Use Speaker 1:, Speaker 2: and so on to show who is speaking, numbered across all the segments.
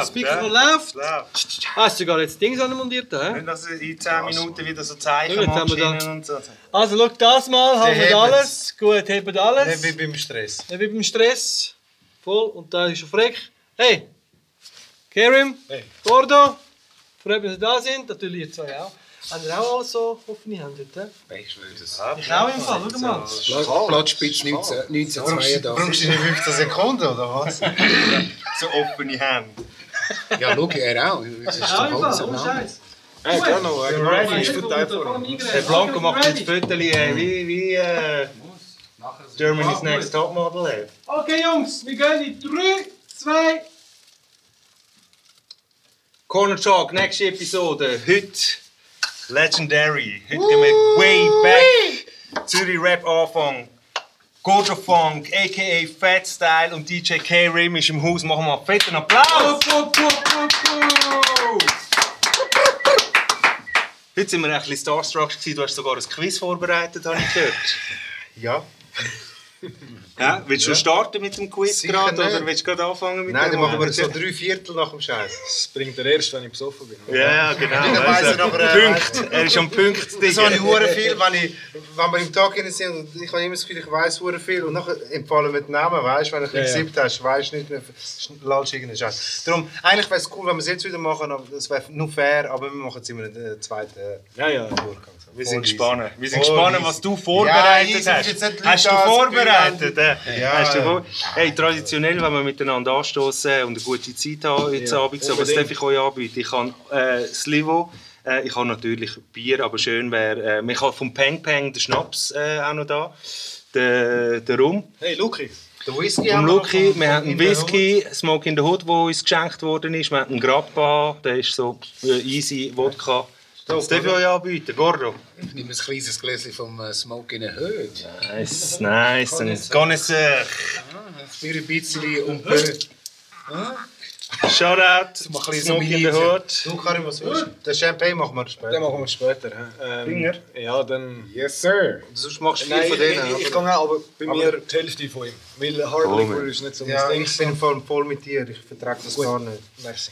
Speaker 1: das Mikrofon läuft.
Speaker 2: läuft.
Speaker 1: Hast du sogar jetzt Dings anmontiert, hä?
Speaker 2: Nicht, dass in 10 Minuten wieder so Zeichen Maschinen und so.
Speaker 1: Also, schau das mal, haben wir alles. Gut, hebt alles.
Speaker 3: Nicht wie beim Stress.
Speaker 1: Nicht wie beim Stress. Voll. Und da ist er freck. Hey! Kerim!
Speaker 4: Hey.
Speaker 1: Gordo! Freut mich, dass ihr da sind. Natürlich ihr zwei auch. Haben ihr auch alles so offene Hände? hä?
Speaker 5: Ich will das.
Speaker 1: Ich auch im Fall, schau mal.
Speaker 5: Pla- Platzspitz 19
Speaker 3: Brauchst
Speaker 5: 1982.
Speaker 3: du nicht 15 Sekunden, oder was?
Speaker 2: So offene Hände.
Speaker 5: Ja, schau, er auch. Das ist
Speaker 1: Auch im
Speaker 5: so.
Speaker 1: Scheiß.
Speaker 4: Hey, genau,
Speaker 2: Ready.
Speaker 4: ready. Ist gut einfach.
Speaker 2: Der Blanco macht jetzt Fotos äh, wie, wie äh, Germany's Next Topmodel. äh.
Speaker 1: Okay, Jungs, wir gehen in 3, 2,
Speaker 2: Corner Talk, nächste Episode. Heute Legendary. Heute gehen wir way back. Zürich Rap Anfang. Gordo Funk, a.k.a. Fat Style und DJ K-Rim ist im Haus. Machen wir einen fetten Applaus. Heute sind wir ein bisschen starstruck. Du hast sogar ein Quiz vorbereitet, habe ich gehört.
Speaker 3: Ja.
Speaker 2: Ja, willst du starten mit dem Quiz
Speaker 3: Sicher
Speaker 2: gerade
Speaker 3: nicht.
Speaker 2: oder willst du gerade anfangen mit
Speaker 3: Nein,
Speaker 2: dem?
Speaker 3: dann machen wir so drei Viertel nach dem Scheiß.
Speaker 4: Das bringt er erst, wenn ich besoffen bin.
Speaker 2: Ja, ja, genau.
Speaker 3: Dann weiss er
Speaker 2: Also,
Speaker 3: nachher, äh,
Speaker 2: Punkt. Er ist am Punkt.
Speaker 3: Das habe ich hure viel, wenn, ich, wenn wir im Tag hinein sind und ich habe immer das Gefühl, ich weiss hure viel und nachher empfehlen wir die Namen, weißt wenn du
Speaker 4: Ja, ja.
Speaker 3: gesippt hast, weißt nicht mehr, lalsch irgendeinen Scheiß. Darum, eigentlich wäre es cool, wenn wir es jetzt wieder machen, aber es wäre nur fair, aber wir machen es immer in der zweiten
Speaker 4: Ja, ja.
Speaker 3: Durchgang.
Speaker 2: Wir sind gespannt. Wir sind gespannt, was du vorbereitet
Speaker 3: Ja,
Speaker 2: hast.
Speaker 3: jetzt
Speaker 2: Hast du vorbereitet?
Speaker 3: Ja.
Speaker 2: Hast du hey, traditionell, wenn wir miteinander anstoßen und eine gute Zeit haben jetzt
Speaker 4: Ja,
Speaker 2: Abend, so, was
Speaker 4: unbedingt.
Speaker 2: darf ich euch anbieten? Ich habe äh, Slivo, äh, ich habe natürlich Bier, aber schön wäre, äh, ich habe vom Peng Peng den Schnaps äh, auch noch da, den, den Rum.
Speaker 4: Hey, Luki.
Speaker 3: Der Whisky haben wir
Speaker 2: Luki, wir haben einen Whisky, Smoke in the Hood, der uns geschenkt worden ist. Wir haben einen Grappa, der ist so äh, easy Wodka. Das darf ich euch anbieten, Gordo.
Speaker 5: Ich nehme ein kleines Gläschen vom äh, Smoke in Hood.
Speaker 2: Nice, nice. Connoisseur.
Speaker 5: Für ein bisschen und äh,
Speaker 2: Shoutout,
Speaker 5: Mal ein bisschen
Speaker 2: Smoke in
Speaker 5: Milizia.
Speaker 2: Hood.
Speaker 3: Du, Karim, was willst du? Den Champagne machen wir später.
Speaker 4: Den machen wir später. Ähm,
Speaker 2: Finger?
Speaker 4: Ja, dann...
Speaker 5: Yes, sir.
Speaker 3: Sonst machst du viel
Speaker 4: Nein,
Speaker 3: von
Speaker 4: ich,
Speaker 3: denen.
Speaker 4: ich, ich
Speaker 3: aber-
Speaker 4: kann auch, aber bei mir die Hälfte von ihm. Weil Hard Liquor ist nicht so mein
Speaker 3: ja,
Speaker 4: Ding.
Speaker 3: ich bin voll, voll mit dir, ich vertrage das gar nicht.
Speaker 4: Merci.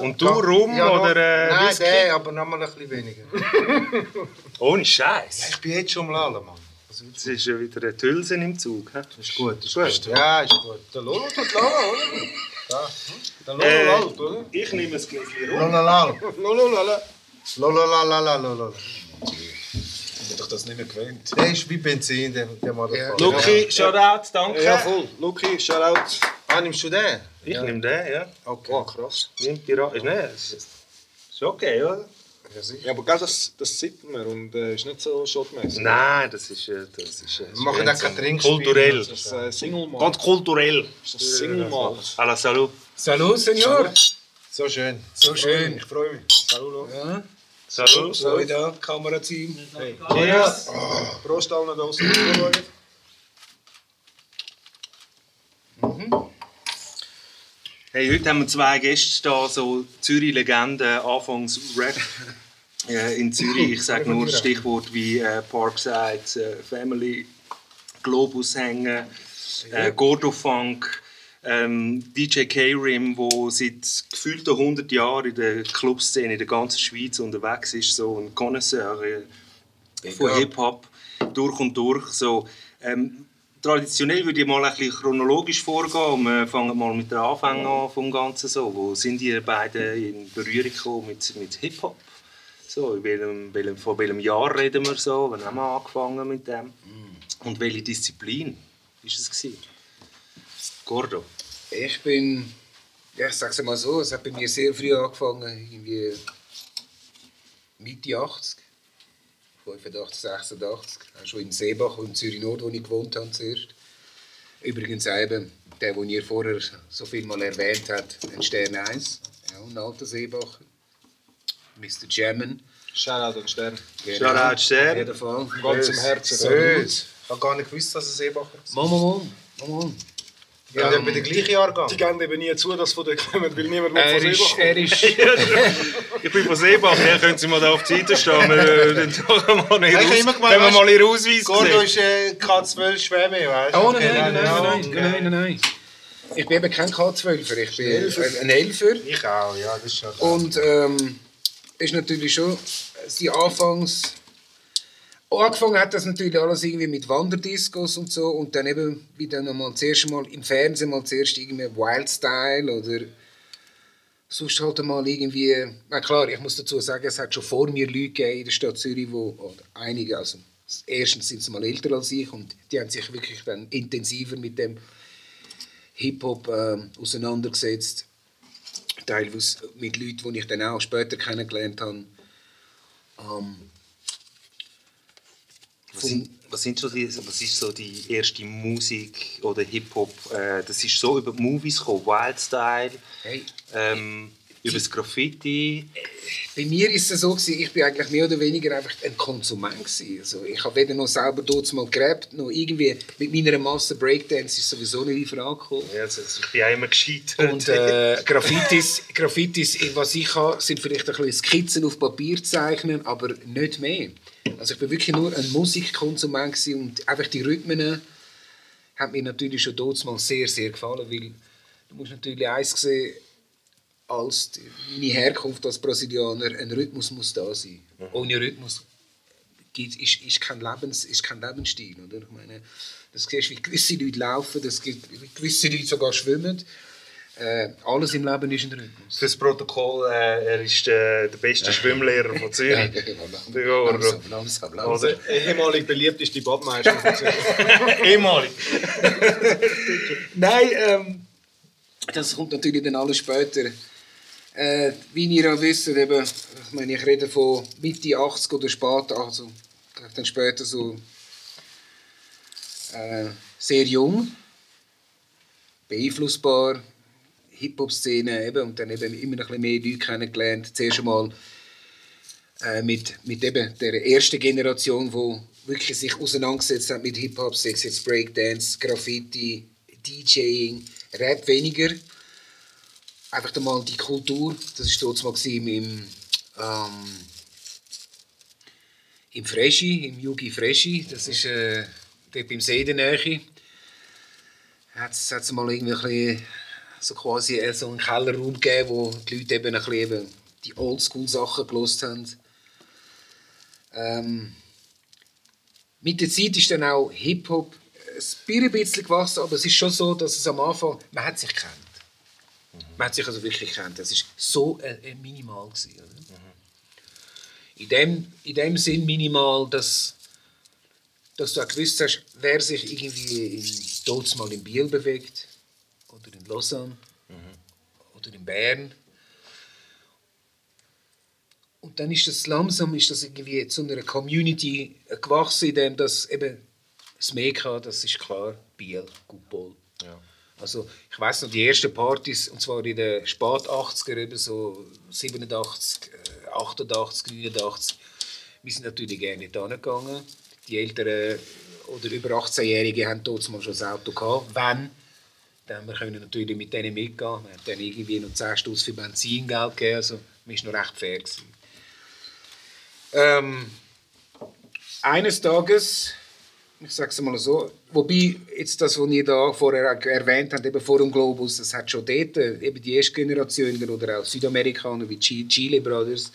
Speaker 2: Und du Rum
Speaker 3: Ja,
Speaker 2: oder äh,
Speaker 3: Nein,
Speaker 2: Whisky?
Speaker 3: der, aber noch mal ein bisschen weniger.
Speaker 2: Ohne Scheiß.
Speaker 3: Ich bin jetzt schon am Lallen, Mann.
Speaker 2: Es ist ja wieder eine Tülse im Zug. hä?
Speaker 3: Ist gut, ist
Speaker 2: Gut.
Speaker 3: gut. Ja, ist gut.
Speaker 4: Der Lolo tut. Der Lolo lallt, oder?
Speaker 2: Ich nehme ein Gläschen Rum.
Speaker 3: Lolalal.
Speaker 4: Lolo Lala.
Speaker 3: Lolalalalala.
Speaker 4: Ich bin doch das nicht mehr gewöhnt.
Speaker 3: Der ist wie Benzin, der, der Motherfucker.
Speaker 2: Luki, Shoutout, danke.
Speaker 4: Ja, voll. Luki, Shoutout.
Speaker 3: Ah, nimmst du den?
Speaker 2: Ich nehme den, ja.
Speaker 3: Okay.
Speaker 4: Oh, krass.
Speaker 2: Nimm die Ra ist, ne, ist, ist okay, oder?
Speaker 3: Ja, sicher.
Speaker 4: Ja, aber gell, das, das sieht man und äh, ist nicht so shotmäßig.
Speaker 2: Nein, das ist, äh, das ist, äh,
Speaker 3: Wir machen auch kein Trinkspiel.
Speaker 2: kulturell.
Speaker 4: Das ist äh, Single Malt.
Speaker 2: Ganz kulturell.
Speaker 4: Das ist Single Malt.
Speaker 2: À la salut.
Speaker 5: Salut, Senor.
Speaker 3: So schön.
Speaker 5: So schön.
Speaker 4: Ich freue mich. Hallo.
Speaker 5: Ja.
Speaker 2: Salut.
Speaker 5: So, da, Kamerateam.
Speaker 2: Cheers.
Speaker 4: Prost allen da draußen. zuschauen.
Speaker 2: Hey, heute haben wir zwei Gäste da, so Zürich-Legenden, anfangs Rap äh, in Zürich. Ich sage nur Stichwort wie äh, Parkside, äh, Family, Globus hängen, äh, Gordo Funk, ähm, DJ K-Rim, der seit gefühlten 100 Jahren in der Clubszene in der ganzen Schweiz unterwegs ist, so ein Connoisseur äh, von. Hip-Hop durch und durch. So, ähm, traditionell würde ich mal ein bisschen chronologisch vorgehen. Wir fangen mal mit den Anfängen an vom Ganzen. So. Wo sind ihr beide in Berührung gekommen mit, mit Hip-Hop? So, in welchem, welchem, von welchem Jahr reden wir so? Wann haben wir angefangen mit dem? Und welche Disziplin war es? Gewesen? Gordo.
Speaker 5: Ich bin, ja, ich sag's mal so, es hat bei mir sehr früh angefangen, irgendwie Mitte 80, 85, 86, auch schon in Seebach und Zürich Nord, wo ich gewohnt habe zuerst. Übrigens eben, der, den ihr vorher so viel mal erwähnt habt, ein Stern 1, ja, ein alter Seebacher, Mr. Jammen.
Speaker 4: Shoutout an Stern.
Speaker 5: Genau,
Speaker 2: Shoutout Stern.
Speaker 5: jeden Fall.
Speaker 4: Ganz im Herzen.
Speaker 3: Böse. Ich habe gar nicht gewusst, dass es Seebacher ist.
Speaker 5: Mama, Mama, Mama.
Speaker 3: Ja bei der gleichen Jahrgang.
Speaker 4: Die geben eben nie zu, dass von denen kommen, weil niemand
Speaker 5: Er
Speaker 4: von
Speaker 5: ist,
Speaker 4: Seebach
Speaker 5: er ist,
Speaker 2: Ich bin von Seebach, ja, können Sie mal da auf die Seite stehen. Wir doch mal nicht
Speaker 3: immer
Speaker 2: raus,
Speaker 3: gemeint,
Speaker 2: wir mal Ihren Ausweis
Speaker 3: Gordo ist äh, K12 Schwämme, weißt du?
Speaker 5: Oh nein, nein, nein, nein, nein, nein, nein.
Speaker 6: ich bin eben kein K12er, ich bin ein Elfer.
Speaker 3: Ich auch, ja, das ist schon
Speaker 6: Und ähm, ist natürlich schon die Anfangs. Angefangen hat das natürlich alles irgendwie mit Wanderdiscos und so und dann eben wie dann mal das erste Mal im Fernsehen mal zuerst irgendwie Wildstyle oder sonst halt mal irgendwie. Na klar, ich muss dazu sagen, es hat schon vor mir Leute in der Stadt Zürich, wo einige, also erstens sind sie mal älter als ich und die haben sich wirklich dann intensiver mit dem Hip-Hop ähm, auseinandergesetzt teilweise mit Leuten, die ich dann auch später kennengelernt habe. Ähm,
Speaker 2: Was sind, was, sind so die, was ist so die erste Musik oder Hip-Hop? Äh, das ist so über die Movies gekommen, Wildstyle,
Speaker 6: hey,
Speaker 2: ähm, über das Graffiti.
Speaker 6: bei mir ist es so, gewesen, ich bin eigentlich mehr oder weniger einfach ein Konsument. Gewesen. Also ich habe weder noch selber dort mal gerappt, noch irgendwie mit meiner Masse Breakdance ist sowieso nicht in Frage gekommen.
Speaker 3: Ja, also, ich bin auch immer gescheitert.
Speaker 6: Und äh, Graffitis, Graffitis, was ich habe, sind vielleicht ein bisschen Skizzen auf Papier zeichnen, aber nicht mehr. Also ich bin wirklich nur ein Musikkonsument gewesen und einfach die Rhythmen haben mir natürlich schon dort mal sehr, sehr gefallen, weil du musst natürlich eins sehen, als die, meine Herkunft als Brasilianer, ein Rhythmus muss da sein. Ohne Rhythmus gibt, ist, ist, kein Lebens, ist kein Lebensstil. Oder? Ich meine, das siehst wie gewisse Leute laufen, das gibt, wie gewisse Leute sogar schwimmen. Äh, alles im Leben ist ein Rhythmus.
Speaker 3: Fürs Protokoll, äh, er ist äh, der beste Schwimmlehrer von Zürich.
Speaker 6: Langsam, langsam, langsam.
Speaker 3: Oder
Speaker 4: Ehemalig beliebteste Badmeister von Zürich.
Speaker 3: ehemalig.
Speaker 6: Nein, ähm, das kommt natürlich dann alles später. Äh, wie ihr ja wisst, eben, ich meine, ich rede von Mitte 80 oder spät, also dann später so äh, sehr jung, beeinflussbar, Hip-Hop-Szene eben, und dann eben immer noch ein bisschen mehr Leute kennengelernt. Zuerst einmal äh, mit, mit eben der ersten Generation, die wirklich sich auseinandergesetzt hat mit Hip-Hop, sei jetzt Breakdance, Graffiti, DJing, Rap weniger. Einfach einmal die Kultur, das war dort mal im, ähm, im Freschi, im Yugi Freschi, das ist äh, dort beim See der. Hat es mal irgendwie so quasi äh, so einen Kellerraum gegeben, wo die Leute eben ein bisschen eben die Oldschool-Sachen gelost haben. Ähm, mit der Zeit ist dann auch Hip-Hop ein bisschen gewachsen, aber es ist schon so, dass es am Anfang, man hat sich kennt. Man hat sich also wirklich kennt. Das ist so äh, minimal gewesen, oder? In dem, in dem Sinn minimal, dass, dass du auch gewusst hast, wer sich irgendwie in, mal in Biel bewegt oder in Lausanne oder in Bern. Und dann ist das langsam ist das irgendwie zu einer Community gewachsen, in dem das eben das Mekka, das ist klar, Biel, Gupol. Also ich weiß noch, die ersten Partys, und zwar in den spät 80er, eben so 87, äh, 88, 89, wir sind natürlich gerne nicht hingegangen. Die Älteren oder über 18-Jährigen haben dort schon das Auto gehabt. Wenn, dann haben wir können natürlich mit denen mitgehen. Wir haben dann irgendwie noch 10 Stutz für Benzingeld gegeben, also wir waren noch recht fair. Ähm, eines Tages, ich sage es mal so, wobei jetzt das, was ihr da vorher erwähnt habt, eben vor dem Globus, das hat schon dort, äh, eben die erste Generation oder auch Südamerikaner wie Chi- Chile Brothers,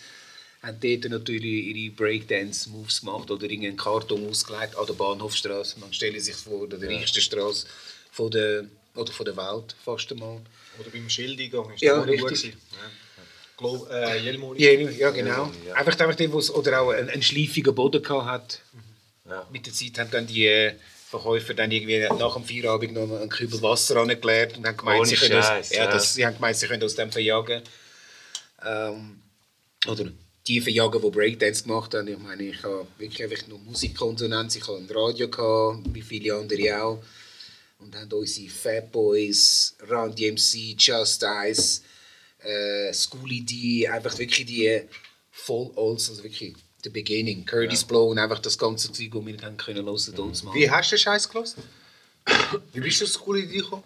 Speaker 6: haben dort natürlich ihre Breakdance-Moves gemacht oder irgendeinen Karton ausgelegt an der Bahnhofstraße. Man stelle sich vor, der reichste Straße von der, oder von der Welt fast einmal.
Speaker 4: Oder beim Schildeingang ist
Speaker 6: Ja,
Speaker 4: das
Speaker 6: richtig.
Speaker 4: Ja. Glo äh, Jelmoli.
Speaker 6: Ja, ja genau. Einfach, einfach die, wo's, oder auch einen, einen schleifigen Boden gehabt hat. Mit der Zeit haben dann die äh, Verkäufer dann irgendwie nach dem Feierabend noch einen Kübel Wasser angeleert und haben gemeint,
Speaker 2: Ohne
Speaker 6: sie können, aus,
Speaker 2: Scheiß,
Speaker 6: ja,
Speaker 2: ja.
Speaker 6: das, sie haben gemeint, sie können aus dem verjagen. Ähm, oder die verjagen, die Breakdance gemacht haben. Ich meine, ich habe wirklich einfach nur Musikkonsumenz. Ich hatte ein Radio, gehabt, wie viele andere auch. Und haben unsere Fat Boys, Run DMC, Just Ice, äh, Schooly D, einfach wirklich die voll olds, also wirklich the beginning. Curtis Blow und einfach das ganze Zeug, das wir dann können hören mal.
Speaker 3: Wie hast du den Scheiß gelassen? Wie bist du zur coole Idee gekommen?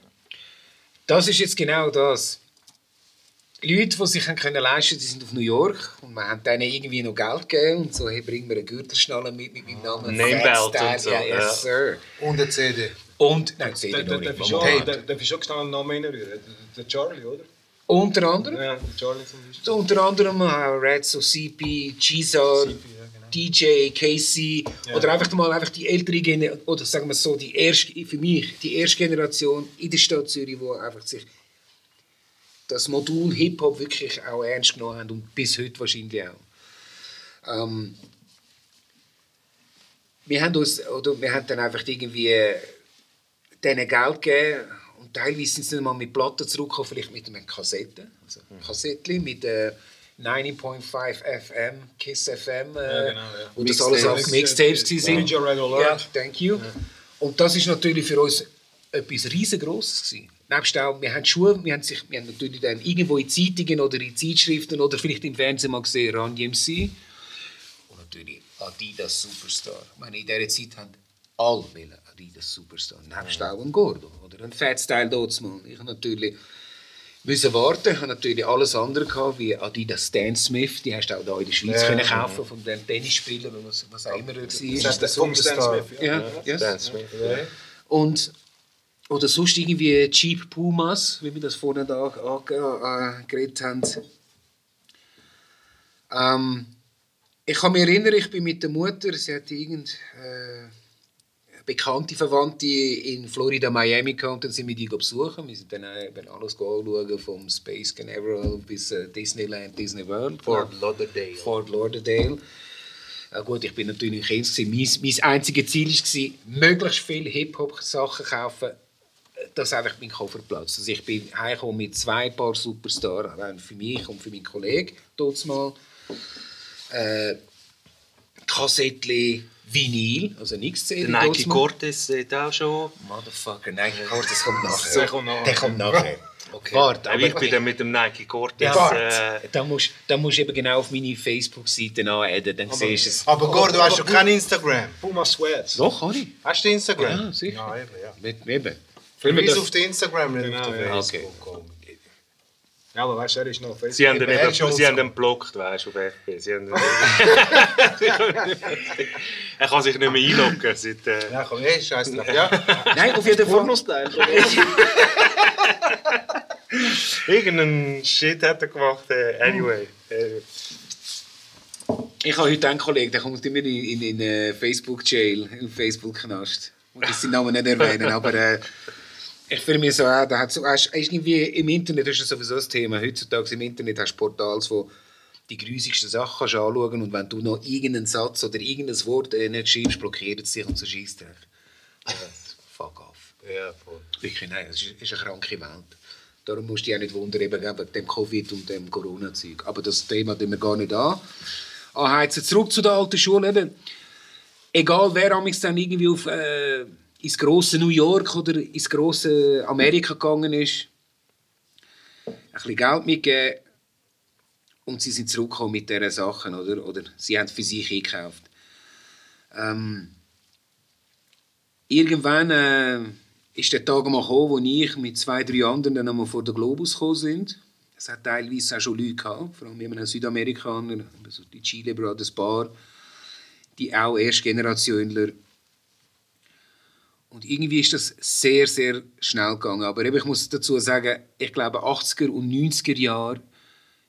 Speaker 6: Das ist jetzt genau das. Leute, die sich können leisten die sind auf New York und wir haben denen irgendwie noch Geld gegeben und so, hey, bring mir eine Gürtelschnalle mit mit meinem Namen.
Speaker 2: Name
Speaker 6: Fat
Speaker 2: Belt
Speaker 6: Style.
Speaker 2: und so,
Speaker 6: Ja, yes,
Speaker 2: ja.
Speaker 6: sir.
Speaker 3: Und eine CD.
Speaker 6: Und, nein, ich
Speaker 4: der,
Speaker 6: noch
Speaker 4: der,
Speaker 6: nicht.
Speaker 4: der ist schon schnell einen Namen reinrühren. Der, der Charlie, oder?
Speaker 6: Unter anderem,
Speaker 4: Ja, Charlie zum Beispiel.
Speaker 6: unter anderem auch Red, so CP,
Speaker 4: CP, ja, genau.
Speaker 6: DJ, Casey,
Speaker 4: Ja.
Speaker 6: oder einfach mal einfach die ältere Generation, oder sagen wir so, die erste, für mich, die erste Generation in der Stadt Zürich, die einfach sich das Modul Hip-Hop wirklich auch ernst genommen haben und bis heute wahrscheinlich auch. Ähm, wir haben uns, oder wir haben dann einfach irgendwie äh, denen Geld gegeben teilweise sind sie mal mit Platten zurückgekommen, vielleicht mit einer Kassette, also Kassettchen mit äh, 90.5 FM, Kiss FM, äh,
Speaker 4: Ja, genau, ja.
Speaker 6: wo das alles auch Mixtapes
Speaker 4: Mixtapes.
Speaker 6: sind.
Speaker 4: DJ Red Alert.
Speaker 6: Ja, thank you. Und das ist natürlich für uns etwas riesengroßes gewesen. Nebst auch, wir haben Schuhe, wir haben, sich, wir haben natürlich dann irgendwo in Zeitungen oder in Zeitschriften oder vielleicht im Fernsehen mal gesehen, Run DMC. Und natürlich Adidas Superstar. Ich meine, in dieser Zeit haben alle Adidas Superstar. Nebst auch ein Gordo oder ein Fat Style Dotsmann. Ich habe natürlich müssen warten. Ich habe natürlich alles andere gehabt, wie Adidas Stan Smith. Die hast du auch hier in der Schweiz
Speaker 3: Ja,
Speaker 6: können
Speaker 3: ja.
Speaker 6: kaufen von den Tennisspielern, was, was auch immer war.
Speaker 3: Das
Speaker 4: Das
Speaker 3: ist der
Speaker 4: Stan. Smith,
Speaker 6: Ja, yes.
Speaker 3: Dan Smith.
Speaker 6: Und, oder sonst irgendwie Cheap Pumas, wie wir das vorhin da äh, geredet haben. Ähm, ich kann mich erinnern, ich bin mit der Mutter, sie hatte irgend äh, bekannte Verwandte in Florida, Miami gehabt und dann sind wir die besuchen. Wir sind dann auch eben alles anschauen, vom Space Canaveral bis äh, Disneyland, Disney World.
Speaker 3: Fort Lauderdale.
Speaker 6: Fort Lauderdale. Ja gut, ich bin natürlich ein Kind. gewesen. Mein, mein einziges Ziel war, möglichst viele Hip-Hop-Sachen kaufen, dass einfach mein Koffer platzt. Also ich bin heimgekommen mit zwei Paar Superstars, einen für mich und für meinen Kollegen, dort mal. Äh, Kassettchen, Vinyl, also nichts zu
Speaker 2: Der Nike Cortez hat auch schon.
Speaker 6: Motherfucker, Nike Cortez kommt nachher.
Speaker 4: Der kommt nachher.
Speaker 6: Der kommt nachher. Okay. Warte,
Speaker 2: Aber ich bin dann mit dem Nike Cortez.
Speaker 6: Ja,
Speaker 2: äh.
Speaker 6: Dann musst du eben genau auf meine Facebook-Seite anadden, dann siehst du es.
Speaker 3: Aber Gordo, hast du kein Instagram?
Speaker 4: Puma Sweats.
Speaker 6: Doch, kann ich.
Speaker 3: Hast du Instagram?
Speaker 6: Ja, sicher.
Speaker 3: Ja, eben, ja.
Speaker 6: Mit, eben.
Speaker 3: Verweis auf Instagram, nicht
Speaker 4: Genau,
Speaker 3: auf den
Speaker 4: ja. Ja, aber weißt du, er ist noch auf Facebook.
Speaker 2: Sie haben, den
Speaker 3: schon
Speaker 2: sie haben
Speaker 3: so.
Speaker 2: den geblockt, weißt du, auf FB. Sie haben er kann sich nicht mehr einloggen. Seit, äh,
Speaker 3: Ja, komm, ey, scheiß drauf. Ja.
Speaker 6: Nein, auf jeden Fall.
Speaker 2: Irgendeinen Shit hat er gemacht. Äh, anyway. Äh,
Speaker 6: Ich habe heute einen Kollegen, der kommt immer in, in, in äh, Facebook-Jail, in Facebook-Knast. Und ich seinen Namen nicht erwähnen, aber äh, ich finde mir so, äh, da hat so hast, irgendwie im Internet ist das sowieso das Thema. Heutzutage im Internet hast du Portals, wo die grusigsten Sachen kannst anschauen und wenn du noch irgendeinen Satz oder irgendein Wort äh, nicht schreibst, blockiert es dich und so schießt dich. Fuck off.
Speaker 3: Ja, voll.
Speaker 6: Wirklich, nein, es ist, ist eine kranke Welt. Darum musst du dich auch nicht wundern, eben wegen dem Covid und dem Corona-Zeug. Aber das Thema tun wir gar nicht an. Anheizen. Zurück zu der alten Schule. Eben. Egal, wer amigs dann irgendwie auf, äh, ins grosse New York oder ins grosse Amerika gegangen ist, ein bisschen Geld mitgegeben und sie sind zurückgekommen mit diesen Sachen. Oder, oder sie haben für sich eingekauft. Ähm, irgendwann äh, ist der Tag mal gekommen, wo ich mit zwei, drei anderen dann einmal vor den Globus gekommen sind. Es hat teilweise auch schon Leute gehabt, vor allem eben Südamerikaner, also die Chile Brothers Bar, die auch Erstgenerationler. Und irgendwie ist das sehr, sehr schnell gegangen. Aber eben, ich muss dazu sagen, ich glaube 80er und 90er Jahre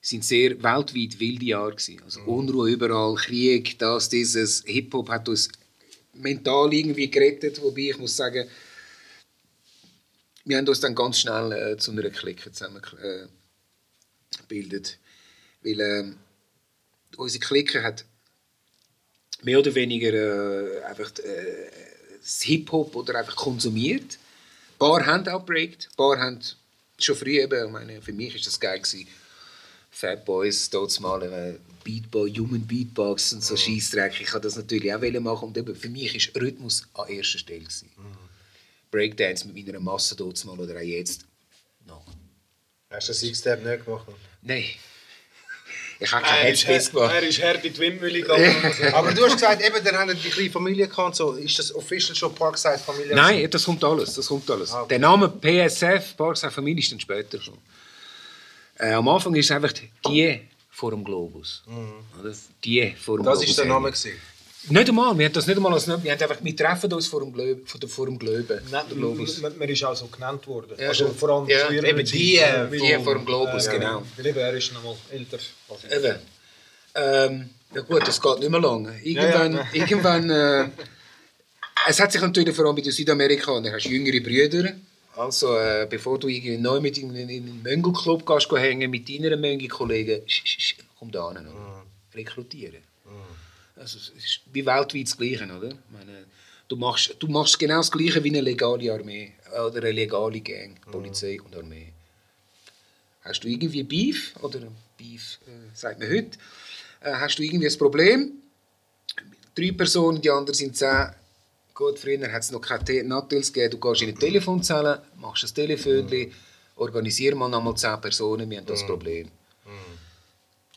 Speaker 6: sind sehr weltweit wilde Jahre gewesen. Also Unruhe überall, Krieg, das, dieses. Hip-Hop hat uns mental irgendwie gerettet, wobei ich muss sagen, wir haben uns dann ganz schnell äh, zu einer Clique zusammen äh. Weil äh, unsere Clique hat mehr oder weniger äh, einfach äh, Hip-Hop oder einfach konsumiert. Ein paar haben auch geprägt, ein paar haben schon früh eben, ich meine, für mich ist das geil gewesen. Fat Boys, dort mal äh, Beatbox, Human Beatbox und so Scheissdreck. Ich wollte das natürlich auch machen und eben für mich ist Rhythmus an erster Stelle gewesen. Breakdance mit meiner Masse dort mal oder auch jetzt noch.
Speaker 3: Hast du den Six-Step nicht gemacht?
Speaker 6: Nein. Ich habe keinen
Speaker 4: Er ist,
Speaker 6: Headspace gemacht.
Speaker 4: er ist hart in die Windmühle gegangen. Also,
Speaker 3: Aber du hast gesagt, eben, dann haben die kleine Familie gehabt. und So. Ist das official schon Parkside Familie?
Speaker 6: Nein, das kommt alles. Das kommt alles.
Speaker 3: Ah, okay.
Speaker 6: Der Name PSF, Parkside Familie, ist dann später schon. Äh, am Anfang ist es einfach die vor dem Globus. Oder? Die vor dem
Speaker 3: Mhm. Das
Speaker 6: Globus.
Speaker 3: ist der Name gewesen.
Speaker 6: Nicht einmal, wir haben das nicht einmal als wir haben einfach, wir treffen uns vor dem Glöben. Vor dem, Glöben. Globus.
Speaker 4: man, man ist auch so genannt worden.
Speaker 6: Ja,
Speaker 4: also vor allem
Speaker 6: Ja,
Speaker 4: ihrer
Speaker 6: eben
Speaker 4: Zeit,
Speaker 6: die,
Speaker 4: äh,
Speaker 6: die vor dem Globus,
Speaker 4: äh,
Speaker 6: genau.
Speaker 4: Weil eben, er ist noch mal älter als ich.
Speaker 6: Eben. Ähm, ja gut, das geht nicht mehr lange. Irgendwann,
Speaker 4: Ja,
Speaker 6: irgendwann äh, es hat sich natürlich vor allem bei den Südamerikanern, hast du jüngere Brüder. Also, äh, bevor du irgendwie neu mit in in einen Möngelclub gehst, geh hängen mit deinen Möngelkollegen, komm da hin, oder? rekrutieren. Also, es ist wie weltweit das Gleiche, oder? Ich meine, du, machst, du machst genau das Gleiche wie eine legale Armee oder eine legale Gang, Polizei und Armee. Hast du irgendwie Beef, oder Beef äh, sagt man heute, äh, hast du irgendwie ein Problem, drei Personen, die anderen sind zehn, gut, früher hat es noch keine Te- Nattels gegeben, du gehst in eine Telefonzelle, machst ein Telefon, organisier mal nochmal zehn Personen, wir haben das Problem.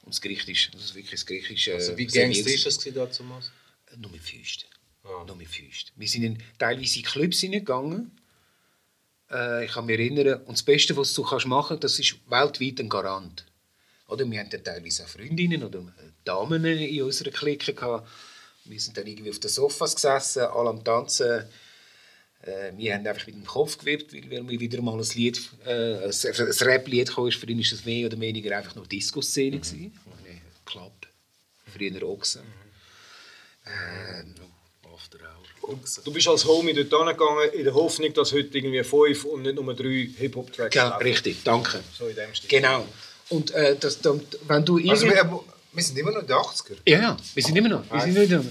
Speaker 6: Und das Gericht ist, das ist wirklich das ist, äh,
Speaker 3: Also wie. Gangster ist das damals?
Speaker 6: Nur mit Füßen. Nur mit Füßen. Wir sind in, teilweise in Clubs hineingegangen. Äh, ich kann mich erinnern. Und das Beste, was du kannst machen kannst, das ist weltweit ein Garant. Oder wir hatten dann teilweise auch Freundinnen oder Damen in unserer Clique. Gehabt. Wir sind dann irgendwie auf den Sofas gesessen, alle am Tanzen. Äh, wir haben einfach mit dem Kopf gewippt, weil, weil wir wieder mal ein Lied, äh, ein, ein Rap-Lied kam. Für ihn war das mehr oder weniger einfach noch Disco-Szene. meine, Club, früher Ochsen. Ähm,
Speaker 4: Du bist als Homie dort hingegangen, in der Hoffnung, dass heute irgendwie fünf und nicht nur drei Hip-Hop-Tracks
Speaker 6: Ja,
Speaker 4: laufen.
Speaker 6: richtig, danke.
Speaker 4: So in dem Stil.
Speaker 6: Genau. Und äh, das, dann, wenn du
Speaker 3: Also wir, wir sind immer noch in den 80er.
Speaker 6: ja, ja, wir sind immer noch, wir sind immer noch,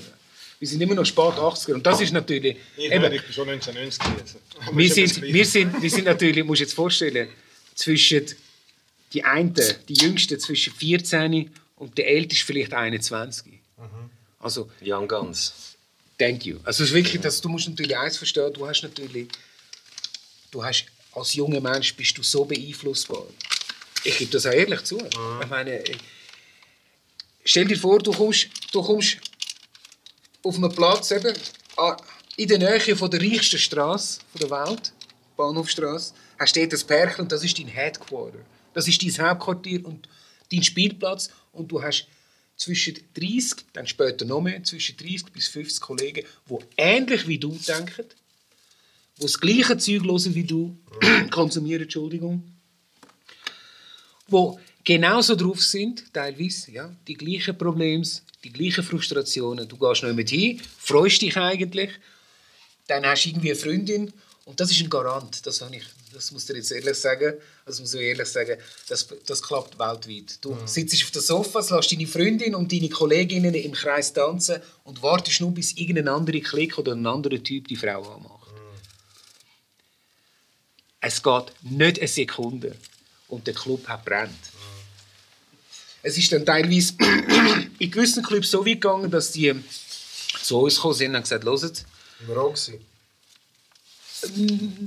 Speaker 6: wir sind immer noch spät 80er und das ist natürlich,
Speaker 4: Ich,
Speaker 6: eben,
Speaker 4: ich bin schon 1990 jetzt. Aber
Speaker 6: wir sind, wir sind, wir sind natürlich, musst du dir jetzt vorstellen, zwischen die einen, die jüngsten zwischen 14 und der älteste vielleicht 21. Also
Speaker 2: Young Guns.
Speaker 6: Thank you. Also es ist wirklich, dass du musst natürlich eins verstehen, du hast natürlich, du hast, als junger Mensch bist du so beeinflussbar. Ich gebe das auch ehrlich zu. Ich meine, stell dir vor, du kommst, du kommst auf einen Platz eben, ah, in der Nähe von der reichsten Straße der Welt, Bahnhofstraße, hast dort ein Pärchen und das ist dein Headquarter. Das ist dein Hauptquartier und dein Spielplatz und du hast zwischen 30, dann später noch mehr, zwischen 30 bis 50 Kollegen, die ähnlich wie du denken, die das gleiche Zeug hören wie du, konsumieren, Entschuldigung, die genauso drauf sind, teilweise, ja, die gleichen Probleme, die gleichen Frustrationen. Du gehst noch mit hin, freust dich eigentlich, dann hast du irgendwie eine Freundin und das ist ein Garant. Das, habe ich, das muss ich dir jetzt ehrlich sagen. Das muss ich ehrlich sagen. Das, das klappt weltweit. Du sitzt auf den Sofas, lässt deine Freundin und deine Kolleginnen im Kreis tanzen und wartest nur, bis irgendein anderer Klick oder ein anderer Typ die Frau anmacht. Es geht nicht eine Sekunde und der Club hat brennt. Es ist dann teilweise in gewissen Clubs so weit gegangen, dass die zu uns gekommen sind und haben gesagt, hört,
Speaker 3: Im Roxy.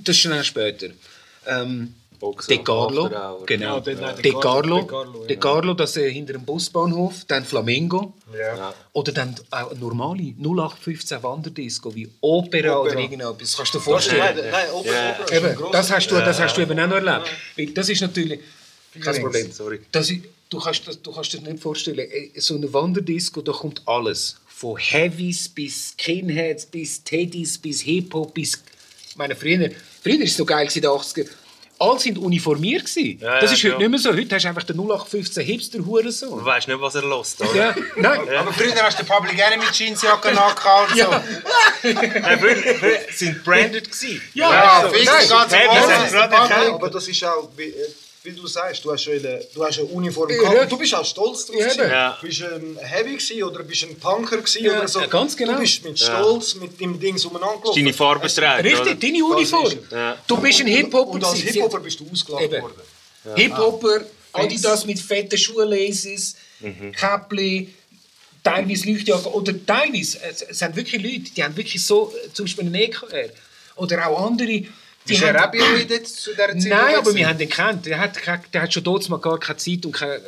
Speaker 6: das ist schon später. Ähm,
Speaker 2: Boxer,
Speaker 6: De Carlo, genau.
Speaker 4: Ja, de- nein, De
Speaker 6: De
Speaker 4: Carlo, De Carlo,
Speaker 6: De. Carlo, das äh, hinter dem Busbahnhof, dann Flamingo.
Speaker 3: Ja.
Speaker 6: Oder dann auch eine normale 0815 Wanderdisco wie Opera, oder irgendetwas. Kannst du dir vorstellen?
Speaker 7: Nein, nein,
Speaker 2: Ja.
Speaker 7: Ober ist
Speaker 6: Eben, das hast du, das hast du eben auch noch erlebt. Das ist natürlich kein Problem.
Speaker 2: Sorry.
Speaker 6: Das ist, du, kannst, das- du kannst dir nicht vorstellen, so eine Wanderdisco, da kommt alles. Von Heavies bis Skinheads, bis Teddys, bis Hip-Hop, bis... Ich meine, früher, früher war es so geil, in den 80er. Alle sind uniformiert. gewesen.
Speaker 2: Ja,
Speaker 6: das
Speaker 2: ja,
Speaker 6: ist heute
Speaker 2: ja.
Speaker 6: nicht mehr so. Heute hast du einfach den 0815 Hipster-Hurensohn.
Speaker 2: Du weißt nicht, was er lässt, oder?
Speaker 6: Ja, nein.
Speaker 3: Aber früher hast du den Public Enemy Jeansjacke nachgehauen.
Speaker 6: Ja.
Speaker 2: Früher, früher sind branded gewesen.
Speaker 6: Ja,
Speaker 3: Ja,
Speaker 6: also,
Speaker 3: fix,
Speaker 6: nein.
Speaker 3: ganz
Speaker 2: Hey, erkannt.
Speaker 4: Aber das ist auch, wie, du sagst, du hast schon eine, du hast eine Uniform
Speaker 6: Ja.
Speaker 4: gehabt. Du bist auch stolz drauf.
Speaker 6: Ja.
Speaker 2: Ja.
Speaker 4: Bist du ein Heavy gewesen, oder bist du ein Punker gewesen,
Speaker 6: Ja,
Speaker 4: oder so.
Speaker 6: ja, ganz genau.
Speaker 4: Du bist mit Stolz mit dem Ding umeinander gelaufen.
Speaker 2: Deine Farbe trägt,
Speaker 6: Richtig,
Speaker 2: oder?
Speaker 6: deine Uniform.
Speaker 2: Ja.
Speaker 6: Du bist ein Hip-Hopper.
Speaker 4: Und als. Hip-Hopper bist du ausgelacht
Speaker 6: Eben.
Speaker 4: worden.
Speaker 6: Hip-Hopper, Adidas mit fetten Schuhlaces, Käppli, teilweise Leuchtjacke oder teilweise, es, es sind wirklich Leute, die haben wirklich so, zum Beispiel einen EKR oder auch andere,
Speaker 3: ein
Speaker 6: haben,
Speaker 3: Rabioid jetzt zu dieser Zeit?
Speaker 6: Nein, aber wir haben den kennt. Der hat, der hat schon dort mal gar keine Zeit und keine, äh,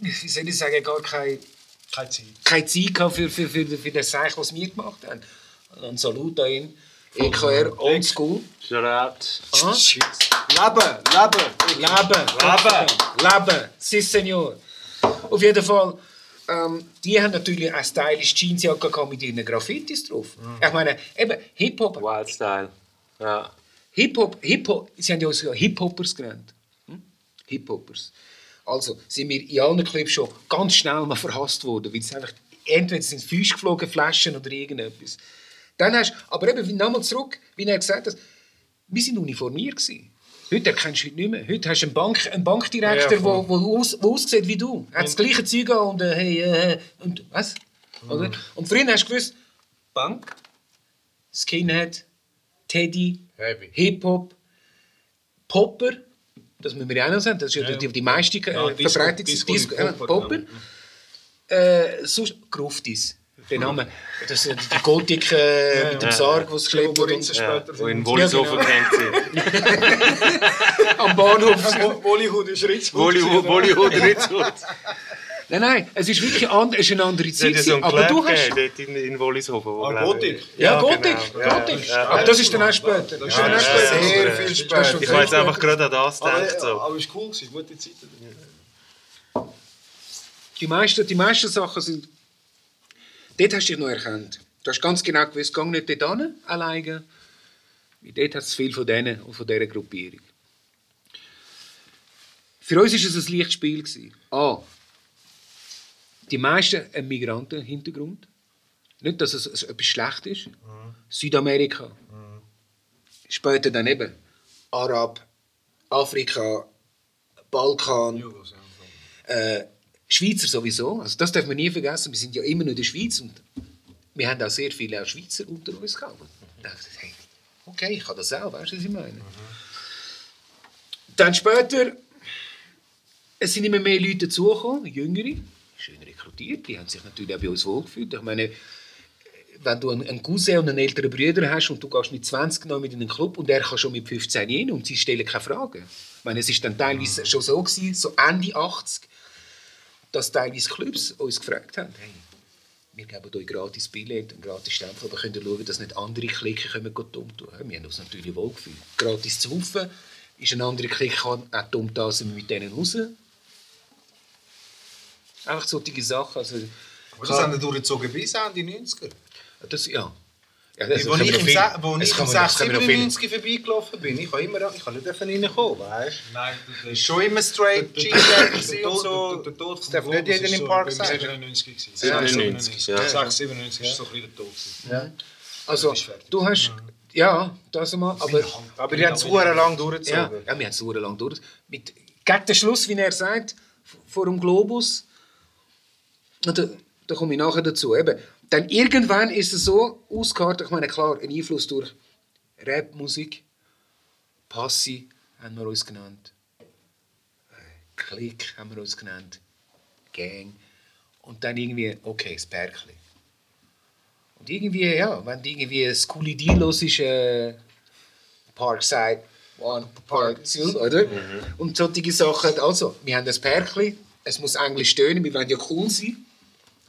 Speaker 6: wie soll ich sagen, gar keine,
Speaker 4: Keine Zeit.
Speaker 6: keine Zeit gehabt für, für, für, für das Zeichen, was wir gemacht haben. Ein Salut an ihn. EKR, old school.
Speaker 2: Shoutout.
Speaker 6: Ah.
Speaker 4: Leben, Leben.
Speaker 6: Leben, Leben, Leben, si Senor. Auf jeden Fall, ähm, die haben natürlich eine stylisch Jeansjacke gehabt mit ihren Graffitis drauf. Ich meine, eben Hip-Hop,
Speaker 2: Wild Style. Ja.
Speaker 6: Hip-Hop, Hip-Hop, sie haben ja uns ja Hip-Hoppers genannt. Hm? Hip-Hoppers. Also sind wir in allen Clips schon ganz schnell mal verhasst worden, weil es einfach, entweder sind Füße geflogen, Flaschen oder irgendetwas. Dann hast, aber eben, nochmal zurück, wie er gesagt hat, wir sind uniformiert gewesen. Heute erkennst du heute nicht mehr. Heute hast du einen, Bank, einen Bankdirektor, der wo, wo, aus, wo aussieht wie du. Er hat das gleiche Zeug an und, äh, hey, äh, und was? Oder? Und früher hast du gewusst, Bank, Skinhead, Teddy. Hip-Hop, Popper, das müssen wir ja auch noch sagen, das ist ja, die, die meiste äh,
Speaker 4: Ja, Disco-
Speaker 6: Verbreitung.
Speaker 4: Disco-
Speaker 6: Disco,
Speaker 4: Popper,
Speaker 6: äh, Popper. Äh, sonst Gruftis. Der Name. Das sind die Gotik äh, mit dem Sarg, was geschleppt und-
Speaker 4: später
Speaker 2: Wo in
Speaker 4: sind.
Speaker 2: Wollishofen
Speaker 6: Ja,
Speaker 2: kennt sie.
Speaker 6: Am Bahnhof.
Speaker 4: Bollywood ist Ritzburg.
Speaker 2: Wolli- Wollishofen Ritzwood.
Speaker 6: Nein, nein, es ist wirklich an, es ist eine andere
Speaker 2: Es
Speaker 6: Zeit.
Speaker 2: ja so
Speaker 6: gewesen, aber du hast...
Speaker 2: dort in, in Wollishofen. wo,
Speaker 4: Ah,
Speaker 2: ich-
Speaker 4: Gotik.
Speaker 6: Ja,
Speaker 2: Ja,
Speaker 6: Gotik,
Speaker 2: genau.
Speaker 6: Gotik.
Speaker 2: ja.
Speaker 6: Aber das ist dann auch später. Das ist dann auch später.
Speaker 3: Sehr viel
Speaker 2: Ich
Speaker 3: später.
Speaker 2: habe jetzt einfach gerade an das
Speaker 4: Aber,
Speaker 2: gedacht. So.
Speaker 4: aber es war cool, gewesen, gute Zeit.
Speaker 6: Die meisten, die meisten Sachen sind. Dort hast du dich noch erkannt. Du hast ganz genau gewusst, geh nicht dort hin, alleine. Weil Dort hat es viel von denen und von dieser Gruppierung. Für uns war es ein leichtes Spiel. gewesen. A. Die meisten einen Migrantenhintergrund. Nicht, dass es etwas schlecht ist. Südamerika. Später dann eben Arab, Afrika, Balkan. Äh, Schweizer sowieso, also das darf man nie vergessen, wir sind ja immer noch in der Schweiz und wir haben auch sehr viele auch Schweizer unter uns gehabt. Da dachte ich, hey, okay, ich kann das auch, weißt du, was ich meine? Dann später, es sind immer mehr Leute dazugekommen, Jüngere, schön rekrutiert, die haben sich natürlich auch bei uns wohlgefühlt. Ich meine, wenn du einen Cousin und einen älteren Bruder hast und du gehst mit 20 noch mit in einen Club und er kann schon mit 15 hin und sie stellen keine Fragen. Ich meine, es ist dann teilweise schon so gewesen, so Ende 80, dass teilweise Clubs uns gefragt haben, hey, wir geben euch gratis Billett und gratis Stempel, aber könnt ihr schauen, dass nicht andere Klicken kommen gehen dumm tun. Wir haben uns natürlich wohlgefühlt. Gratis zu wuffen, ist ein anderer Klick auch dumm da sind wir mit denen raus. Einfach solche Sachen. Also,
Speaker 3: Aber das haben wir durchgezogen bis Ende 90er.
Speaker 6: das, ja. ja das
Speaker 3: Wo ich im,
Speaker 6: viel-
Speaker 3: wo ich
Speaker 6: kann
Speaker 3: im
Speaker 6: man- das können wir noch viel-
Speaker 3: 97 vorbeigelaufen bin, ich habe immer, ich habe nicht reinkommen, weißt du?
Speaker 4: Nein, das
Speaker 3: war schon immer straight G-Jack und so.
Speaker 4: Der Tod
Speaker 3: Das darf nicht jeder im Park sein.
Speaker 4: 97 gewesen.
Speaker 2: 97, ja.
Speaker 4: 96, 97 ist so ein bisschen der Tod.
Speaker 6: Also, du hast, ja, das mal, aber,
Speaker 3: Aber die haben es lang durchgezogen.
Speaker 6: ja, wir haben es so lang durch. Mit, gegen den Schluss, wie er sagt, vor dem Globus, und da, da komme ich nachher dazu, eben, dann irgendwann ist es so ausgekartet, ich meine, klar, ein Einfluss durch Rapmusik, Passi haben wir uns genannt, äh, Klick haben wir uns genannt, Gang, und dann irgendwie, okay, das Bergli. Und irgendwie, ja, wenn irgendwie ein coole Deal los ist, äh, Parkside, One, Park Two, oder? Und solche Sachen. Also, wir haben das Pärkli, es muss Englisch tönen, wir wollen ja cool sein.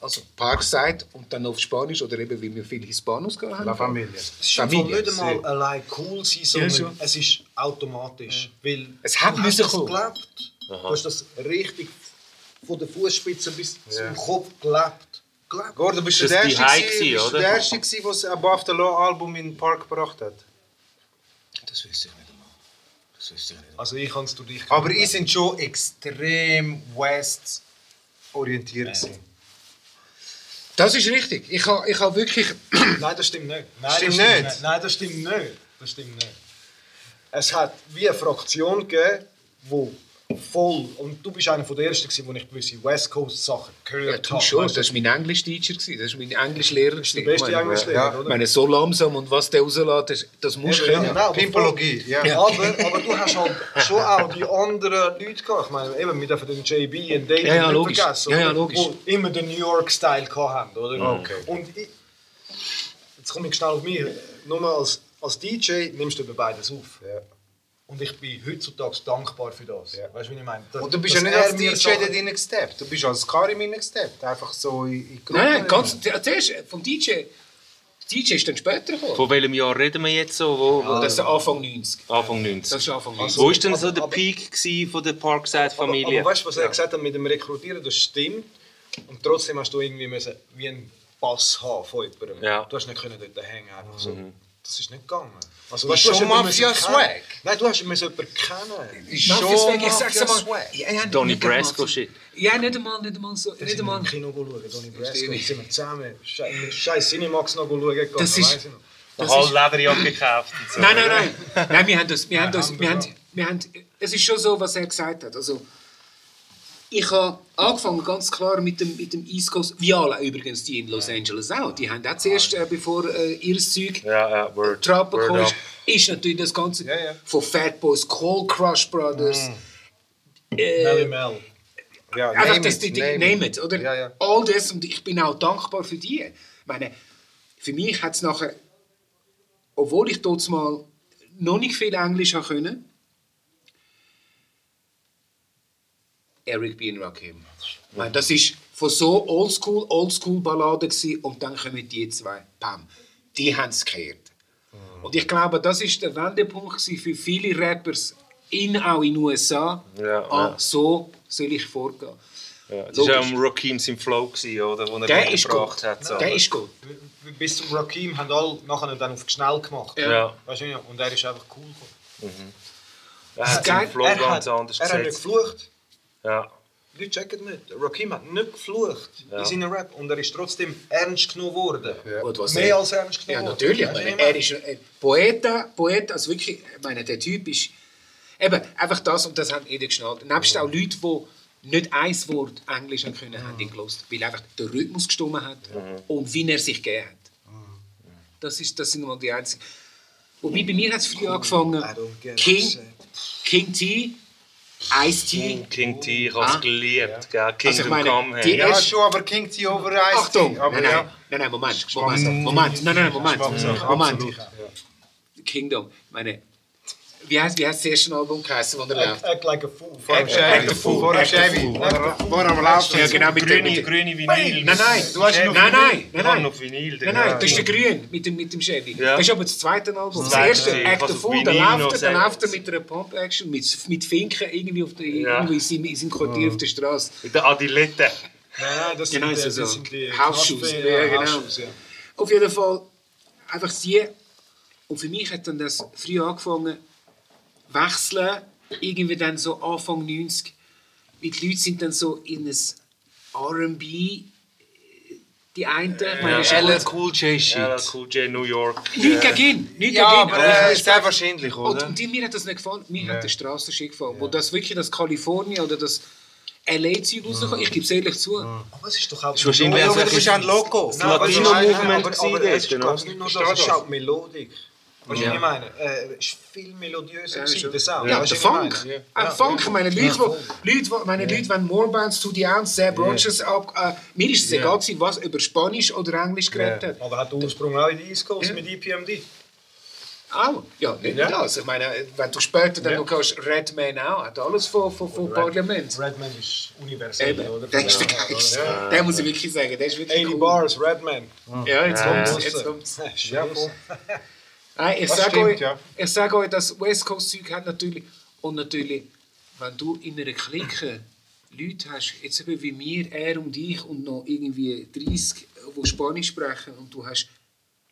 Speaker 6: Also Parkside und dann auf Spanisch oder eben, wie wir viele Hispanos gehabt haben.
Speaker 3: La Familia.
Speaker 4: Es ist
Speaker 6: Familie,
Speaker 4: nicht einmal allein cool sein, sondern
Speaker 6: schon.
Speaker 4: es ist automatisch. Weil
Speaker 6: Es hat
Speaker 4: du hast das gelebt. Du hast das richtig von der Fußspitze bis zum Kopf gelebt. gelebt.
Speaker 3: Gordon, bist du
Speaker 2: Das
Speaker 3: der Erste, gewesen- der Erste, gewesen, der das Above the Law Album in den Park gebracht hat?
Speaker 6: Das wüsste ich nicht einmal. Das wüsste ich nicht.
Speaker 4: Also ich kann es durch dich.
Speaker 3: Aber ich sind schon extrem West orientiert. gewesen.
Speaker 6: Das ist richtig. Ich habe ich ha wirklich...
Speaker 4: Nein, das stimmt nicht. Nein,
Speaker 3: Stimmt
Speaker 4: das
Speaker 3: nicht?
Speaker 4: Nein, das stimmt nicht. Das stimmt nicht. Es hat wie eine Fraktion gegeben, wo voll und du bist einer von der ersten, gewesen, wo ich gewisse West Coast Sachen gehört
Speaker 6: Ja, du
Speaker 4: habe.
Speaker 6: schon,
Speaker 4: Weißt
Speaker 6: das war mein Englisch-Teacher. Das war mein Englischlehrer.
Speaker 4: Das ist der beste Englischlehrer,
Speaker 6: Ich
Speaker 4: oder?
Speaker 6: meine, so langsam und was der rauslässt, das, das musst du
Speaker 4: ja,
Speaker 6: können.
Speaker 4: genau, aber
Speaker 3: Pimpologie, ja.
Speaker 4: voll- Aber, aber du hast halt schon auch die anderen Leute gehabt. Ich meine, eben, wir dürfen den JB und Dave
Speaker 6: Ja, ja,
Speaker 4: nicht
Speaker 6: logisch.
Speaker 4: vergessen,
Speaker 6: Ja, ja, logisch.
Speaker 4: wo immer den New York-Style gehabt haben. Oder?
Speaker 3: Okay.
Speaker 4: Und ich, jetzt komme ich schnell auf mich. Nur mal als, als DJ nimmst du über beides auf.
Speaker 3: Ja.
Speaker 4: Und ich bin heutzutage dankbar für das. Weißt du, wie ich meine? Das-
Speaker 3: Und du bist ja nicht als DJ
Speaker 4: Sachen-
Speaker 3: dort reingesteppt. Du bist als Karim reingesteppt. Einfach so in, in Gruppen.
Speaker 6: Nein, ganz, zuerst vom DJ. Der DJ ist dann später gekommen.
Speaker 2: Von welchem Jahr reden wir jetzt so? Wo, wo,
Speaker 6: Das ist Anfang 90.
Speaker 2: Anfang 90.
Speaker 6: Das ist Anfang 90.
Speaker 2: Wo war denn so
Speaker 4: aber-
Speaker 2: der
Speaker 4: aber-
Speaker 2: Peak von der Parkside-Familie?
Speaker 4: aber weißt du, was er gesagt hat mit dem Rekrutieren, das stimmt. Und trotzdem hast du irgendwie müssen, wie einen Pass haben von jemandem.
Speaker 2: Ja.
Speaker 4: Du hast nicht können dort hängen einfach so. Das ist nicht gegangen. Also,
Speaker 5: Ist
Speaker 4: du hast
Speaker 5: schon
Speaker 4: jemanden
Speaker 5: Mafia
Speaker 4: müssen
Speaker 5: Swag.
Speaker 4: kennen. Nein, du hast müssen jemanden kennen.
Speaker 5: Ist
Speaker 6: Mafia Swag, ich sag's
Speaker 5: Mafia
Speaker 6: mal.
Speaker 5: Swag.
Speaker 6: Ja, ja,
Speaker 2: Donny
Speaker 6: nicht einmal
Speaker 2: Brasco
Speaker 6: so-
Speaker 2: shit.
Speaker 6: Ja, nicht einmal, nicht einmal so.
Speaker 4: Wir
Speaker 6: Nicht
Speaker 4: sind
Speaker 6: einmal.
Speaker 4: im Kino schauen, Donny Brasco.
Speaker 5: Verstehe.
Speaker 4: Sind wir zusammen. Scheiß Cinemax noch schauen gegangen.
Speaker 6: Das ist-
Speaker 4: ich.
Speaker 6: Das
Speaker 2: Halb
Speaker 6: ist,
Speaker 2: Lederjacke gekauft
Speaker 6: nein, nein, nein. Nein, wir haben das. Wir haben das. wir haben, es ist schon so, was er gesagt hat. Also, ich habe angefangen ganz klar mit dem, mit dem East Coast. Viala übrigens, die in Los Angeles auch. Die haben auch zuerst, äh, bevor äh, ihr Zeug
Speaker 2: Ja, ja, Word.
Speaker 6: Trump
Speaker 2: Word
Speaker 6: ist, ist natürlich das Ganze
Speaker 4: Ja, ja.
Speaker 6: von Fat Boys, Cold Crush Brothers.
Speaker 4: Melly Mel.
Speaker 3: Ja,
Speaker 6: Einfach
Speaker 3: name
Speaker 6: das,
Speaker 3: it,
Speaker 6: die, die,
Speaker 3: name
Speaker 6: name
Speaker 3: it.
Speaker 6: it, oder?
Speaker 3: Ja, ja.
Speaker 6: All das und ich bin auch dankbar für die. Ich meine, für mich hat es nachher, obwohl ich dort mal noch nicht viel Englisch können, Eric B. und Rakim. Meine, das ist von so Oldschool, Oldschool-Balladen und dann kommen die zwei, Pam, die haben es gekehrt. Und ich glaube, das ist der Wendepunkt für viele Rappers, in, auch in den USA.
Speaker 2: Ja,
Speaker 6: ah,
Speaker 2: ja.
Speaker 6: so soll ich vorgehen.
Speaker 2: Ja, das war auch im Rakim sein Flow, gewesen, oder, wo er
Speaker 6: Der ist
Speaker 2: gebracht
Speaker 6: gut.
Speaker 2: hat. So.
Speaker 6: Der ist gut.
Speaker 4: Bis zum Rakim haben alle nachher dann auf schnell gemacht.
Speaker 2: Ja.
Speaker 4: Weißt du, und er ist einfach cool geworden.
Speaker 2: Er hat seinen Flow
Speaker 4: Er
Speaker 2: ganz
Speaker 4: hat,
Speaker 2: anders
Speaker 4: er hat nicht
Speaker 2: gesetzt.
Speaker 4: geflucht.
Speaker 2: Ja.
Speaker 4: Die Leute checken nicht. Rakim hat nicht geflucht
Speaker 2: Ja.
Speaker 4: in seinem Rap und er ist trotzdem ernst genommen worden.
Speaker 6: Gut, was
Speaker 4: Mehr
Speaker 6: er-
Speaker 4: als ernst genommen
Speaker 6: Ja, natürlich.
Speaker 4: Was
Speaker 6: meine, er ist ein Poeta, Poeta, also wirklich, ich meine, der Typ ist eben einfach das und das haben jeder geschnallt. Nebst auch Leute, die nicht ein Wort Englisch haben können, haben ihn gelost, weil einfach der Rhythmus gestimmt hat und wie er sich gegeben hat. Das, ist, das sind mal die einzigen. Wobei bei mir hat es früh angefangen, King. King T, Ice T.
Speaker 2: King T, ich habe es
Speaker 6: Ah.
Speaker 2: geliebt. Gell? Kingdom
Speaker 6: Also meine,
Speaker 2: Come.
Speaker 6: die.
Speaker 3: Ja, schon, aber King T over Ice
Speaker 6: Achtung! Nein, nein,
Speaker 3: ja.
Speaker 6: nein, nein, Moment, Moment, Moment, nein, nein, Moment, Moment.
Speaker 3: absolut.
Speaker 6: Kingdom, meine, wie heißt, wie heißt das erste Album geheißen, das er läuft?
Speaker 4: Act like a fool.
Speaker 6: Act
Speaker 3: Chevy.
Speaker 6: the Fool,
Speaker 3: Vor
Speaker 6: act
Speaker 3: Chevy.
Speaker 6: fool.
Speaker 3: Vor dem Laufen.
Speaker 6: Ja, genau, mit
Speaker 2: grüne,
Speaker 6: dem.
Speaker 2: grüne Vinyl.
Speaker 6: Nein, nein,
Speaker 3: Du hast noch
Speaker 6: nein, nein, nein, nein.
Speaker 2: noch Vinyl.
Speaker 6: Nein, nein, das ist der Grün mit dem, mit dem Chevy.
Speaker 2: Ja.
Speaker 6: Das ist aber das zweite Album. Das erste, Act
Speaker 2: auf
Speaker 6: Fool, da läuft er, läuft er mit einer Pump-Action, mit, mit Finken irgendwie, auf der,
Speaker 2: Ja.
Speaker 6: irgendwo in seinem, in seinem Quartier auf der Straße.
Speaker 2: Mit der Adilette.
Speaker 4: Nein, nein, das
Speaker 6: Genau,
Speaker 4: sind,
Speaker 6: so.
Speaker 4: das sind die
Speaker 6: Hausschuss,
Speaker 4: Knastfee-
Speaker 6: ja, genau. Auf jeden Fall einfach die. Und für mich hat dann das früh angefangen, wechseln, irgendwie dann so Anfang 90. Weil die Leute sind dann so in ein R&B, die einen, meine, das ist
Speaker 3: LL Cool J Shit.
Speaker 2: Ja, Cool J New York.
Speaker 6: Nichts gegen ihn, nichts
Speaker 3: Ja,
Speaker 6: gegen ihn.
Speaker 3: aber
Speaker 6: aber
Speaker 3: äh,
Speaker 6: ich-
Speaker 3: sehr wahrscheinlich,
Speaker 6: und,
Speaker 3: oder?
Speaker 6: und die, mir hat das nicht gefallen. Mir hat der Straßenschick gefallen. Wo das wirklich das Kalifornien oder das LA-Zeug rauskommt. Ich gebe es ehrlich zu.
Speaker 4: Aber es ist doch auch...
Speaker 2: Ist wahrscheinlich
Speaker 3: Ja,
Speaker 2: auch
Speaker 3: aber du bist ein Loco.
Speaker 2: Das Latino-Movement
Speaker 4: aber, aber
Speaker 2: gewesen
Speaker 4: es ist nicht nur das, es ist auch Melodik. Du, was ich meine? Äh, Es ist viel melodiöser gewesen, der Sound.
Speaker 6: Ja,
Speaker 4: Weißt du,
Speaker 6: der
Speaker 4: was ich
Speaker 6: Funk.
Speaker 4: meine?
Speaker 6: Ein Funk. Ich meine, Leute, Leute, meine Leute, wenn Moorbands, Studians, Sam Rogers ab... Äh, mir ist es egal, gewesen, was über Spanisch oder Englisch geredet hat.
Speaker 4: Aber hat der Ursprung auch in die East Coast mit EPMD?
Speaker 6: Auch. Ja, nicht nur das. Ich meine, wenn du später dann noch kannst, Redman auch, hat alles von, von, von Parlament.
Speaker 4: Redman ist universell,
Speaker 6: Eben,
Speaker 4: oder?
Speaker 6: der ist der
Speaker 4: Ja,
Speaker 6: Geist.
Speaker 4: ja.
Speaker 6: Der muss ich wirklich sagen, der ist wirklich
Speaker 4: 80
Speaker 6: cool.
Speaker 4: Bars, Redman.
Speaker 6: Ja, jetzt kommt's,
Speaker 4: Ja.
Speaker 6: jetzt kommt's.
Speaker 4: Ja, voll.
Speaker 6: Nein, ich sage euch,
Speaker 3: ja.
Speaker 6: ich sage euch, das West Coast Zeug hat natürlich und natürlich, wenn du in einer Clique Leute hast, jetzt eben wie mir, er und ich und noch irgendwie 30, die Spanisch sprechen und du hast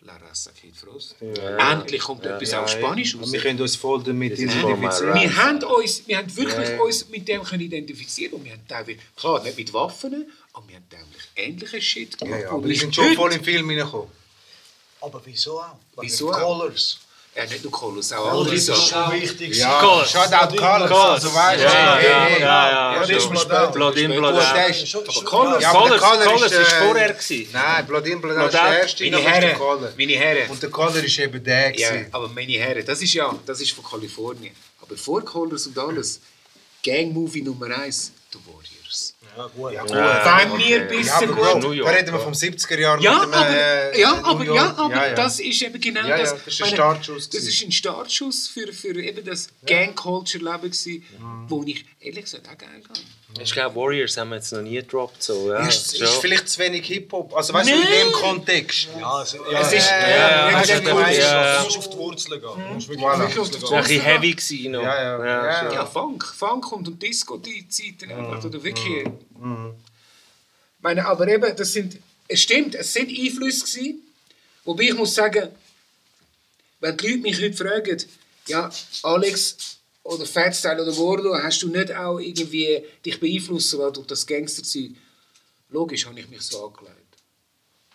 Speaker 6: La Raza Kid Frost. Endlich kommt etwas auf Spanisch raus.
Speaker 3: Wir können uns voll damit identifizieren.
Speaker 6: Wir haben, uns, wir haben wirklich uns mit dem können identifizieren und wir haben teilweise, klar, nicht mit Waffen, aber wir haben teilweise ähnliche Shit gemacht.
Speaker 3: Ja,
Speaker 6: wo
Speaker 3: aber wir
Speaker 6: ich
Speaker 3: sind schon voll im Film reingekommen.
Speaker 4: Aber wieso auch?
Speaker 6: Wieso auch?
Speaker 4: Colors.
Speaker 6: Ja, nicht nur Kolos, auch andere
Speaker 4: Das ist schon wichtig.
Speaker 3: Ja,
Speaker 2: Colors.
Speaker 3: Shoutout Colors. Also weißt du,
Speaker 2: Ja, ja, ja, ja.
Speaker 4: das ist mir.
Speaker 2: Blood in, Blood out.
Speaker 6: Aber Colors,
Speaker 3: Ja,
Speaker 2: Colors,
Speaker 3: Color
Speaker 2: Colors
Speaker 3: ist,
Speaker 2: ist
Speaker 3: äh,
Speaker 2: vorher gewesen.
Speaker 3: Nein, Blood in, Blood out ist der erste,
Speaker 6: meine Herren, meine Herren.
Speaker 3: Und der Color ist eben der
Speaker 6: Ja, aber meine Herren, das ist ja, das ist von Kalifornien. Aber vor Colors und alles, Gang-Movie Nummer 1, The Warriors.
Speaker 4: Ja, gut.
Speaker 3: Ja, gut.
Speaker 6: Wenn wir ein
Speaker 3: Ja,
Speaker 6: bisschen
Speaker 3: aber
Speaker 6: gut...
Speaker 3: Bro, da reden wir vom 70er Jahr
Speaker 6: Ja,
Speaker 3: mit dem,
Speaker 6: aber,
Speaker 3: äh,
Speaker 6: ja, aber, ja, aber
Speaker 3: Ja, ja.
Speaker 6: das ist eben genau
Speaker 3: Ja, ja,
Speaker 6: das.
Speaker 3: das ist ein Startschuss
Speaker 6: Das ist ein Startschuss für, für eben das Gang-Culture-Leben, gewesen, wo ich ehrlich gesagt auch geil fand.
Speaker 2: Ich glaube, Warriors haben wir jetzt noch nie gedroppt. So, ja,
Speaker 3: Ist, ist vielleicht zu wenig Hip-Hop. Also weißt du, in dem Kontext.
Speaker 4: Ja, es, ja,
Speaker 6: Es ist-
Speaker 3: Ja,
Speaker 6: ja,
Speaker 3: ja,
Speaker 6: ja, ja,
Speaker 2: ja.
Speaker 4: Du musst auf die Wurzeln gehen. Du musst wirklich
Speaker 3: Voilà.
Speaker 4: auf die Wurzeln
Speaker 2: Das
Speaker 4: gehen.
Speaker 2: war ein bisschen heavy. Gewesen.
Speaker 3: Ja, ja, ja.
Speaker 2: schon.
Speaker 6: Ja, Funk, Funk und, und Disco, die Zeiten einfach, oder wirklich... meine, aber eben, das sind, es stimmt, es sind Einflüsse gewesen, wobei ich muss sagen, wenn die Leute mich heute fragen, ja, Alex oder Fatstyle oder Gordo, hast du nicht auch irgendwie dich beeinflussen lassen durch das Gangsterzeug? Logisch habe ich mich so angelegt.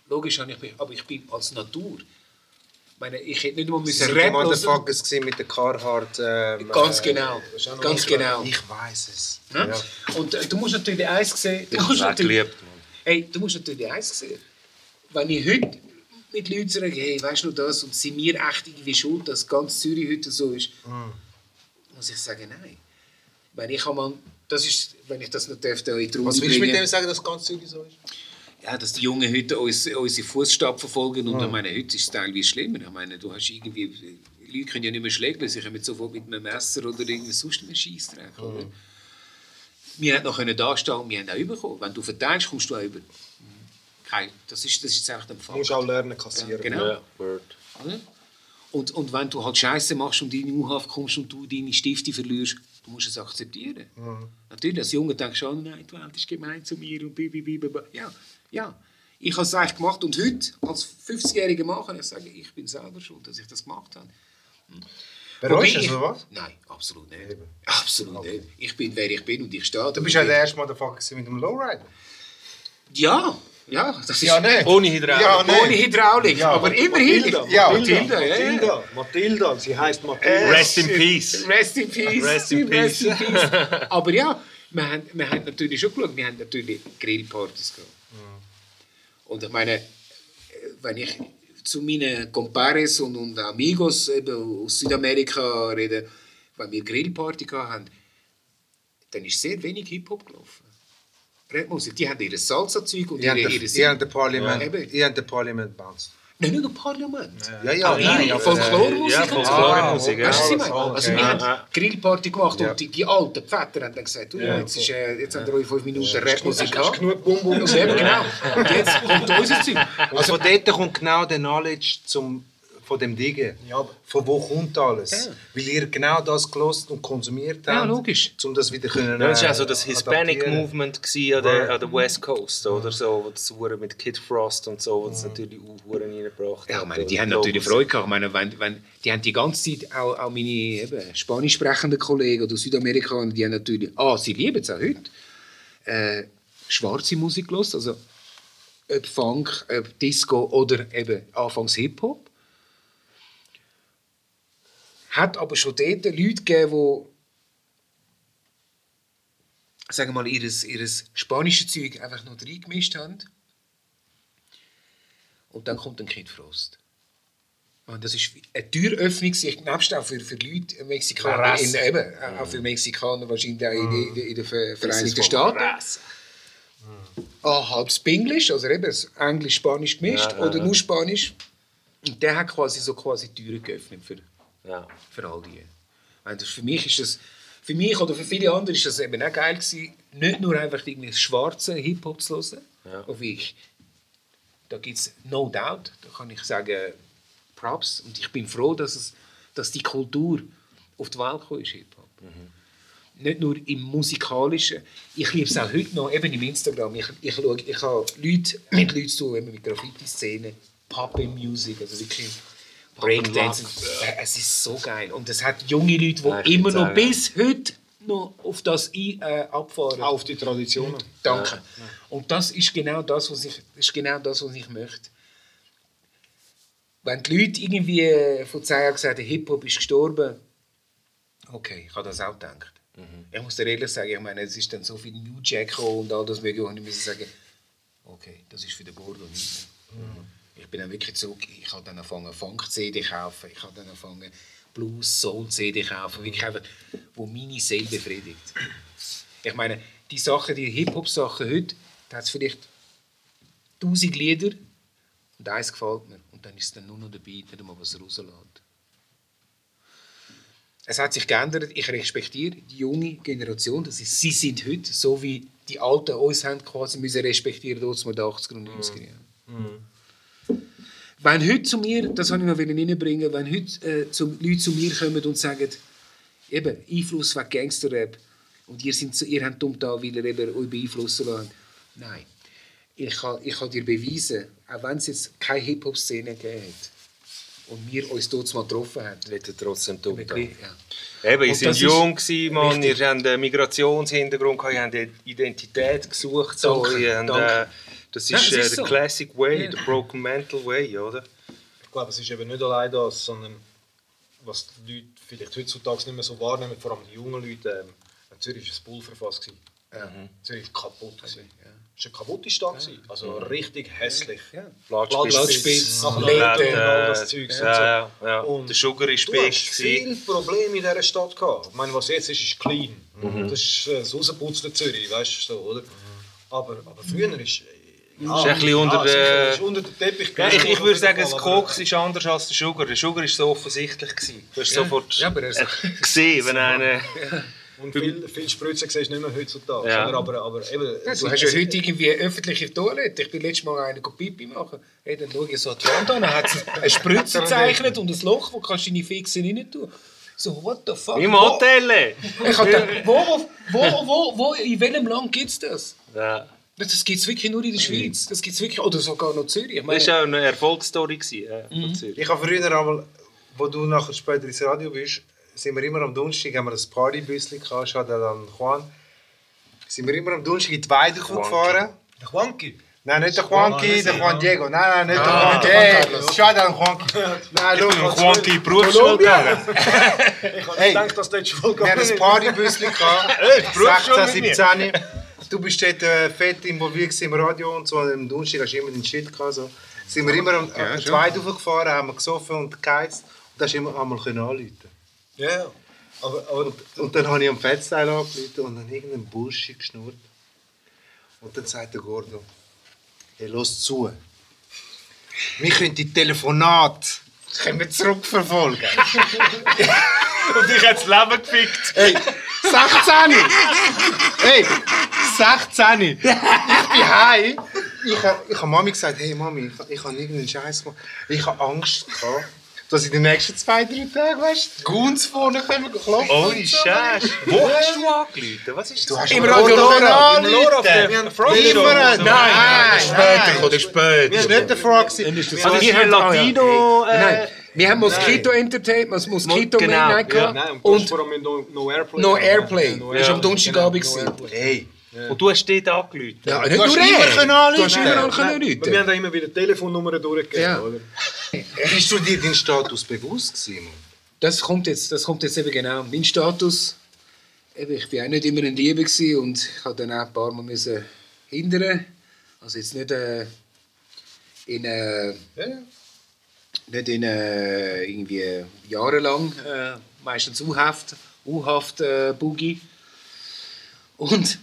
Speaker 6: Logisch habe ich mich, aber ich bin als Natur. Ich meine, ich hätte nicht mal
Speaker 3: Sie
Speaker 6: müssen
Speaker 3: sind die
Speaker 6: Rap hören.
Speaker 3: Motherfuckers gewesen mit der Carhartt. Ähm,
Speaker 6: Ganz
Speaker 3: äh,
Speaker 6: genau, ganz genau.
Speaker 3: Ich weiß es.
Speaker 6: Ja?
Speaker 3: Ja.
Speaker 6: Und äh, du musst natürlich eins sehen. Du
Speaker 2: Das
Speaker 6: musst natürlich,
Speaker 2: geliebt, Mann.
Speaker 6: hey, du musst natürlich eins sehen. Wenn ich heute mit Leuten sage, hey, weißt du noch das, und sind wir echt irgendwie schuld, dass ganz Zürich heute so ist, muss ich sagen, nein. Wenn ich einmal, das ist, wenn ich das noch darf, da in die Runde
Speaker 3: Was willst du mit dem sagen, dass ganz Zürich so ist?
Speaker 6: Ja, dass die Jungen heute uns, unsere Fußstapfen verfolgen. Und ich meine, heute ist es teilweise schlimmer. Ich meine, du hast irgendwie... Leute können ja nicht mehr schlägeln, sie kommen sofort mit einem Messer oder irgendwas sonst einem Scheissdreck. oder? Wir haben noch können da stehen und wir haben auch bekommen. Wenn du verteilst, kommst du auch über. Kein, das, ist, das ist jetzt einfach der
Speaker 4: Du
Speaker 6: Fall.
Speaker 4: musst auch lernen kassieren.
Speaker 6: Genau.
Speaker 2: Ja, Word.
Speaker 6: Und, und wenn du halt Scheiße machst und in die U-Haft kommst und du deine Stifte verlierst, du musst es akzeptieren. Natürlich, als Junge denkst du, oh nein, die Welt ist gemein zu mir und blablabla. Ja, ja. Ich habe es eigentlich gemacht und heute, als 50-jähriger Mann, kann ich sagen, ich bin selber schuld, dass ich das gemacht habe.
Speaker 3: Bereust du es, oder was?
Speaker 6: Nein, absolut nicht. Absolut nicht. Ich bin, wer ich bin und ich stehe.
Speaker 3: Du bist ja der erste Motherfucker mit dem Lowrider.
Speaker 6: Ja, ja, das ist
Speaker 3: Ja, ne?
Speaker 2: Ohne Hydraulik.
Speaker 3: Ja, ne?
Speaker 6: ohne Hydraulik.
Speaker 4: Ja,
Speaker 6: aber immerhin.
Speaker 4: Matilda,
Speaker 3: Ja,
Speaker 6: Matilda, ja, ja.
Speaker 4: Matilda, Matilda, sie heißt Matilda.
Speaker 2: Rest in peace.
Speaker 6: Rest in peace.
Speaker 2: Rest in peace.
Speaker 6: in peace. Aber ja, wir haben, wir haben natürlich schon geschaut, wir haben natürlich Grillpartys gehabt. Und ich meine, wenn ich zu meinen Compares und, und Amigos eben aus Südamerika rede, wenn wir Grillparty gehabt haben, dann ist sehr wenig Hip-Hop gelaufen. Rapmusik, die haben ihr Salsa-Zeug und ihre, ihre
Speaker 3: ihr habt den Parliament,
Speaker 6: Ja,
Speaker 3: den Parliament bounced.
Speaker 6: Nein, nicht nur Parlament.
Speaker 3: Ja, ja,
Speaker 6: Auch ihre
Speaker 3: ja,
Speaker 6: Folklormusik
Speaker 2: ja. Folklormusik, ja.
Speaker 6: Weißt du, was ich meine? Also wir
Speaker 2: Ja,
Speaker 6: haben. Grillparty gemacht
Speaker 3: Ja.
Speaker 6: und die, die alten Väter haben dann gesagt, du, jetzt, ist, äh, jetzt haben wir euch fünf Minuten Rapmusik gehabt.
Speaker 4: genug Bum Bum
Speaker 6: Und eben, genau. Und jetzt kommt unser Zeug.
Speaker 3: Also von dort kommt genau der Knowledge zum, von dem Dingen.
Speaker 4: Ja,
Speaker 3: Von wo kommt alles?
Speaker 6: Ja.
Speaker 3: Weil ihr genau das gelost und konsumiert
Speaker 6: Ja,
Speaker 3: habt.
Speaker 6: logisch.
Speaker 3: Um das wieder können,
Speaker 2: Ja, das war
Speaker 3: äh,
Speaker 2: auch so das Hispanic
Speaker 3: adaptieren.
Speaker 2: Movement an der, an der West Coast, oder so, wo das hure mit Kid Frost und so, wo das natürlich auch hure reingebracht
Speaker 6: Ja,
Speaker 2: hat.
Speaker 6: ich meine, die haben natürlich. Freude gehabt. Ich meine, wenn, wenn, die haben die ganze Zeit, auch, auch meine eben, spanisch sprechenden Kollegen oder Südamerikaner, die haben natürlich, ah, sie lieben es auch heute, äh, schwarze Musik gehört, also ob Funk, ob Disco oder eben anfangs Hip-Hop. Hat aber schon dort Leute gegeben, die sagen wir mal, ihres, ihres spanische Zeug einfach noch reingemischt haben. Und dann kommt ein Kid Frost. Und das ist eine Türöffnung, sich nebst auch für, für Leute, äh, Mexikaner, in, eben, auch für Mexikaner wahrscheinlich auch in, in, in den Ver- Vereinigten Staaten. Ah, halb Spanglisch, also eben Englisch-Spanisch gemischt
Speaker 2: Ja, ja,
Speaker 6: oder
Speaker 2: ja.
Speaker 6: nur Spanisch. Und der hat quasi so quasi Türen geöffnet für,
Speaker 2: Ja.
Speaker 6: für all die. Das, für mich ist das, für mich oder für viele andere ist das eben auch geil gewesen, nicht nur einfach irgendwie schwarze Hip-Hop zu hören,
Speaker 2: Ja.
Speaker 6: auf ich, da gibt es no doubt, da kann ich sagen, Props und ich bin froh, dass, es, dass die Kultur auf die Welt gekommen ist, Hip-Hop. Nicht nur im Musikalischen, ich liebe es auch heute noch, eben im Instagram, ich, ich, schaue, ich habe Leute, mit Leuten zu tun, mit Graffiti-Szene, Pop-In-Music, also wirklich Breakdance. Es ist so geil. Und es hat junge Leute, die
Speaker 2: Ja,
Speaker 6: immer noch
Speaker 2: sagen.
Speaker 6: bis heute noch auf das ein, äh, abfahren.
Speaker 4: Auf die Traditionen.
Speaker 6: Danke. Und das ist genau das, was ich, das ist genau das, was ich möchte. Wenn die Leute irgendwie äh, vor zehn Jahren gesagt haben, Hip-Hop ist gestorben, okay, ich habe das auch gedacht. Ich muss dir ehrlich sagen, ich meine, es ist dann so viel New Jack und all das mögliche, und ich muss sagen, okay, das ist für den Gordo nicht mehr. Ich bin dann wirklich zurück, ich habe dann angefangen Funk-CD kaufen, ich habe dann angefangen Blues, Soul-CD kaufen, wirklich einfach, wo meine Seele befriedigt. Ich meine, die Sachen, die Hip-Hop-Sachen heute, da hat es vielleicht tausend Lieder und eins gefällt mir. Und dann ist es dann nur noch dabei, wenn mal was rauslässt. Es hat sich geändert. Ich respektiere die junge Generation. Das ist, sie sind heute so wie die Alten uns haben quasi müssen respektieren, dort mit den 80er und 90er Jahren. Wenn heute zu mir, das wollte ich noch reinbringen, wenn heute äh, zum, Leute zu mir kommen und sagen, eben, Einfluss wegen Gangsterrap und ihr, sind, so- ihr habt dumm da, weil ihr eben euch beeinflussen lassen. Nein. ich kann, ich kann dir beweisen, auch wenn es jetzt keine Hip-Hop-Szene gegeben hat und wir uns dort mal getroffen haben,
Speaker 2: er trotzdem dumm.
Speaker 6: ja.
Speaker 2: Eben, ihr seid jung, gewesen, Mann, ihr habt einen Migrationshintergrund, ihr habt eine Identität gesucht. So.
Speaker 6: Danke,
Speaker 2: Ihr habt,
Speaker 6: danke.
Speaker 2: äh, das
Speaker 6: Ja,
Speaker 2: ist,
Speaker 6: es
Speaker 2: äh,
Speaker 6: ist
Speaker 2: der
Speaker 6: so.
Speaker 2: Classic Way,
Speaker 6: Ja.
Speaker 2: der Broken Mental Way, oder?
Speaker 4: Ich glaube, es ist eben nicht allein das, sondern was die Leute vielleicht heutzutage nicht mehr so wahrnehmen, vor allem die jungen Leute. Ähm, Zürich war ein Pulverfass. gewesen. Zürich war kaputt. gewesen. Es war eine kaputte Stadt. gewesen. Also richtig hässlich.
Speaker 6: Ja.
Speaker 2: Blattspitz,
Speaker 4: nach
Speaker 6: Läden,
Speaker 4: Läden und all
Speaker 2: äh,
Speaker 4: das Zeugs. und
Speaker 2: Ja, ja, ja.
Speaker 4: Und
Speaker 2: der Sugar ist
Speaker 4: Du hast viele Probleme in dieser Stadt gehabt. Ich meine, was jetzt ist, ist clean. Das ist äh, das rausgeputzte Zürich, weißt du so, oder? Aber, aber früher ist... äh, Ja,
Speaker 2: Ist ein bisschen unter
Speaker 4: sicher,
Speaker 2: der-
Speaker 4: ist unter den Teppich
Speaker 2: Ja, ich, ich würde sagen, das Koks ist anders als der Sugar. Der Sugar ist so offensichtlich. Gewesen. Du hast sofort
Speaker 6: Ja, aber er
Speaker 2: äh, gesehen, wenn einer...
Speaker 4: Und viel, viel Spritzen siehst du nicht mehr heutzutage.
Speaker 2: Ja.
Speaker 4: Aber, aber eben...
Speaker 6: Ja,
Speaker 4: es-
Speaker 6: du hast ja
Speaker 4: es-
Speaker 6: heute irgendwie öffentliche Toilette. Ich bin letztes Mal eine Pipi machen. Hey, dann schaue ich so an die Wand an, dann hat sie eine Spritze gezeichnet und ein Loch, wo kannst du deine Fixe rein tun. So, what the fuck?
Speaker 2: Im
Speaker 6: Wo-
Speaker 2: Hotel!
Speaker 6: Ich hab gedacht, wo, wo, wo, wo, wo, in welchem Land gibt es das?
Speaker 2: Ja.
Speaker 6: Das gibt es wirklich nur in der Schweiz. Das gibt's wirklich, oder sogar noch Zürich. Ich meine,
Speaker 2: Das war auch eine Erfolgsstory gewesen, äh, von Zürich.
Speaker 3: Ich habe früher einmal, wo du nachher später ins Radio bist, sind wir immer am Donnerstag, haben wir ein Partybüsschen gehabt, Schade an Juan. Sind wir immer am Donnerstag in die Weide gefahren.
Speaker 4: Der Juanki.
Speaker 3: Nein, nicht der Juanki, der Juan Diego. Nein, nein, nicht
Speaker 6: Ah, nicht der Juan Carlos.
Speaker 3: schade an Juanki. Nein, schau,
Speaker 2: Juanki Berufsschule gegangen.
Speaker 4: Ich habe gedacht, dass dort schon
Speaker 3: Wir haben ein Partybüsschen gehabt. 16, 17. Du bist dort äh, fett involviert im Radio und so. Am Donnerstag hast du immer den Shit gehabt. So. Sind wir immer am ja, die Weide hochgefahren, haben wir gesoffen und geheizt. Und da hast du immer einmal können anrufen
Speaker 4: Ja. Aber, aber
Speaker 3: Und dann habe ich am Fettsteil angerufen und dann irgendeinen Bullshit geschnurrt. Und dann sagt der Gordo, hey, los zu. Wir können die Telefonate können wir zurückverfolgen.
Speaker 2: Und ich habe das Leben gefickt.
Speaker 3: Hey, 16! hey, 16! Ich bin heim. Ich habe ich hab Mami gesagt, hey Mami, ich, ich habe irgendeinen Scheiß gemacht. Ich habe Angst gehabt, dass in den nächsten zwei, drei Tagen, weißt du, Guns vorne kommen klopfen.
Speaker 2: Ohne Scheiß. Wo hast du angerufen? Was ist das?
Speaker 3: Im Radio Lora. Im Lora.
Speaker 4: wir haben Frage
Speaker 3: Immer. Nein, nein,
Speaker 6: später,
Speaker 3: nein.
Speaker 6: oder später.
Speaker 3: Das war nicht der Frage. gewesen.
Speaker 2: Also wir haben Latino...
Speaker 6: Nein,
Speaker 2: Äh,
Speaker 6: nein. Wir haben Mosquito Entertainment, das Mosquito
Speaker 2: Genau,
Speaker 6: Midnight
Speaker 2: ja.
Speaker 6: gehabt.
Speaker 4: Nein, und,
Speaker 6: und
Speaker 4: No, no Airplay.
Speaker 6: No Airplay.
Speaker 4: Ja, no
Speaker 6: Das war am. Donnerstagabend.
Speaker 4: Genau.
Speaker 3: Hey,
Speaker 2: und du hast dort angerufen.
Speaker 6: Ja, nicht
Speaker 3: Du
Speaker 6: nur
Speaker 3: hast immer
Speaker 6: er.
Speaker 3: können anrufen.
Speaker 6: Du hast immer
Speaker 3: Nein,
Speaker 6: noch können
Speaker 4: Wir haben da immer wieder Telefonnummern durchgegeben,
Speaker 6: Ja.
Speaker 4: oder?
Speaker 3: bist du dir deinen Status bewusst? Mann?
Speaker 6: Das kommt jetzt, das kommt jetzt eben genau. Mein Status, eben, ich war auch nicht immer in Liebe gewesen und ich habe dann auch ein paar Mal müssen hindern. Also jetzt nicht äh, in, äh, nicht in äh, irgendwie jahrelang, äh, meistens U-Haft, U-Haft äh, Boogie. Und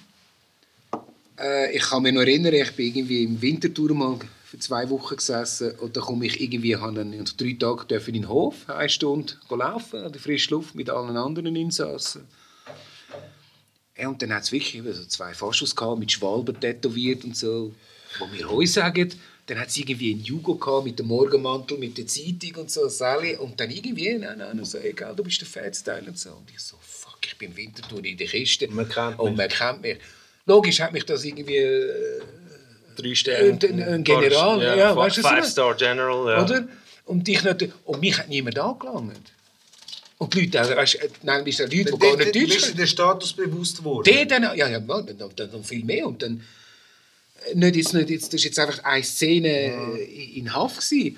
Speaker 6: äh, ich kann mich noch erinnern, ich bin irgendwie im Wintertour mal für zwei Wochen gesessen und dann komme ich irgendwie, habe nach drei dürfen in den Hof, eine Stunde laufen, an der frischen Luft mit allen anderen Insassen. Ja, und dann hat es wirklich so zwei Faschos gehabt, mit Schwalben tätowiert und so, wo wir heute sagen. Dann hat es irgendwie einen Jugo gehabt mit dem Morgenmantel, mit der Zeitung und so, Sally. Und dann irgendwie, nein, nein, so, egal, du bist der Fettsteil und so. Und ich so, fuck, ich bin im Wintertour in der Kiste.
Speaker 3: Man kennt
Speaker 6: und man kennt mich. Logisch hat mich das irgendwie äh,
Speaker 2: Drei Sterne.
Speaker 6: ein, ein General, ja, weißt du, so was?
Speaker 2: Five-Star General, ja.
Speaker 6: oder? Und, dich nicht, und mich hat niemand angelangt. Und die Leute, also, weißt, du, nein, bist du Leute, die gar nicht Deutsch können.
Speaker 3: der Status bewusst geworden.
Speaker 6: Die dann, ja, ja, dann, dann, dann, dann viel mehr. Und dann, äh, nicht jetzt, nicht jetzt, das war jetzt einfach eine Szene äh, in Haft. Gewesen.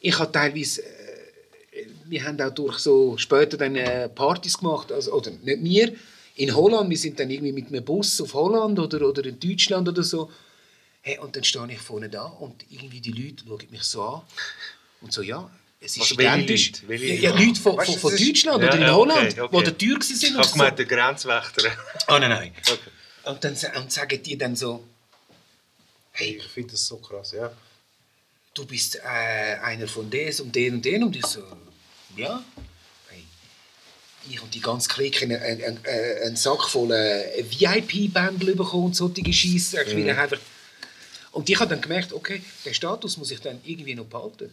Speaker 6: Ich habe teilweise, äh, wir haben auch durch so später dann Partys gemacht, also, oder nicht wir, in Holland, wir sind dann irgendwie mit einem Bus auf Holland oder, oder in Deutschland oder so. Hey, und dann stehe ich vorne da und irgendwie die Leute schauen mich so an und so, ja, es ist
Speaker 2: Also
Speaker 6: identisch.
Speaker 2: Leute? Welche
Speaker 6: Ja, ja, Leute von,
Speaker 3: Weißt
Speaker 6: von, von Deutschland
Speaker 2: Ja,
Speaker 6: oder in
Speaker 2: ja,
Speaker 6: Holland,
Speaker 2: okay, okay.
Speaker 6: wo der Tür waren.
Speaker 2: Ich
Speaker 6: und
Speaker 2: habe
Speaker 6: so.
Speaker 2: gemeint, der Grenzwächter.
Speaker 6: Oh nein, nein. Und dann und sagen die dann so,
Speaker 3: Hey, ich finde das so krass, ja.
Speaker 6: du bist äh, einer von des und den und den. Und ich so, ja. Hey. Ich und die ganze Clique einen, einen, einen, Sack voll äh, VIP-Bändel bekommen und solche Scheisse. Ich will einfach... Und ich habe dann gemerkt, okay, den Status muss ich dann irgendwie noch behalten.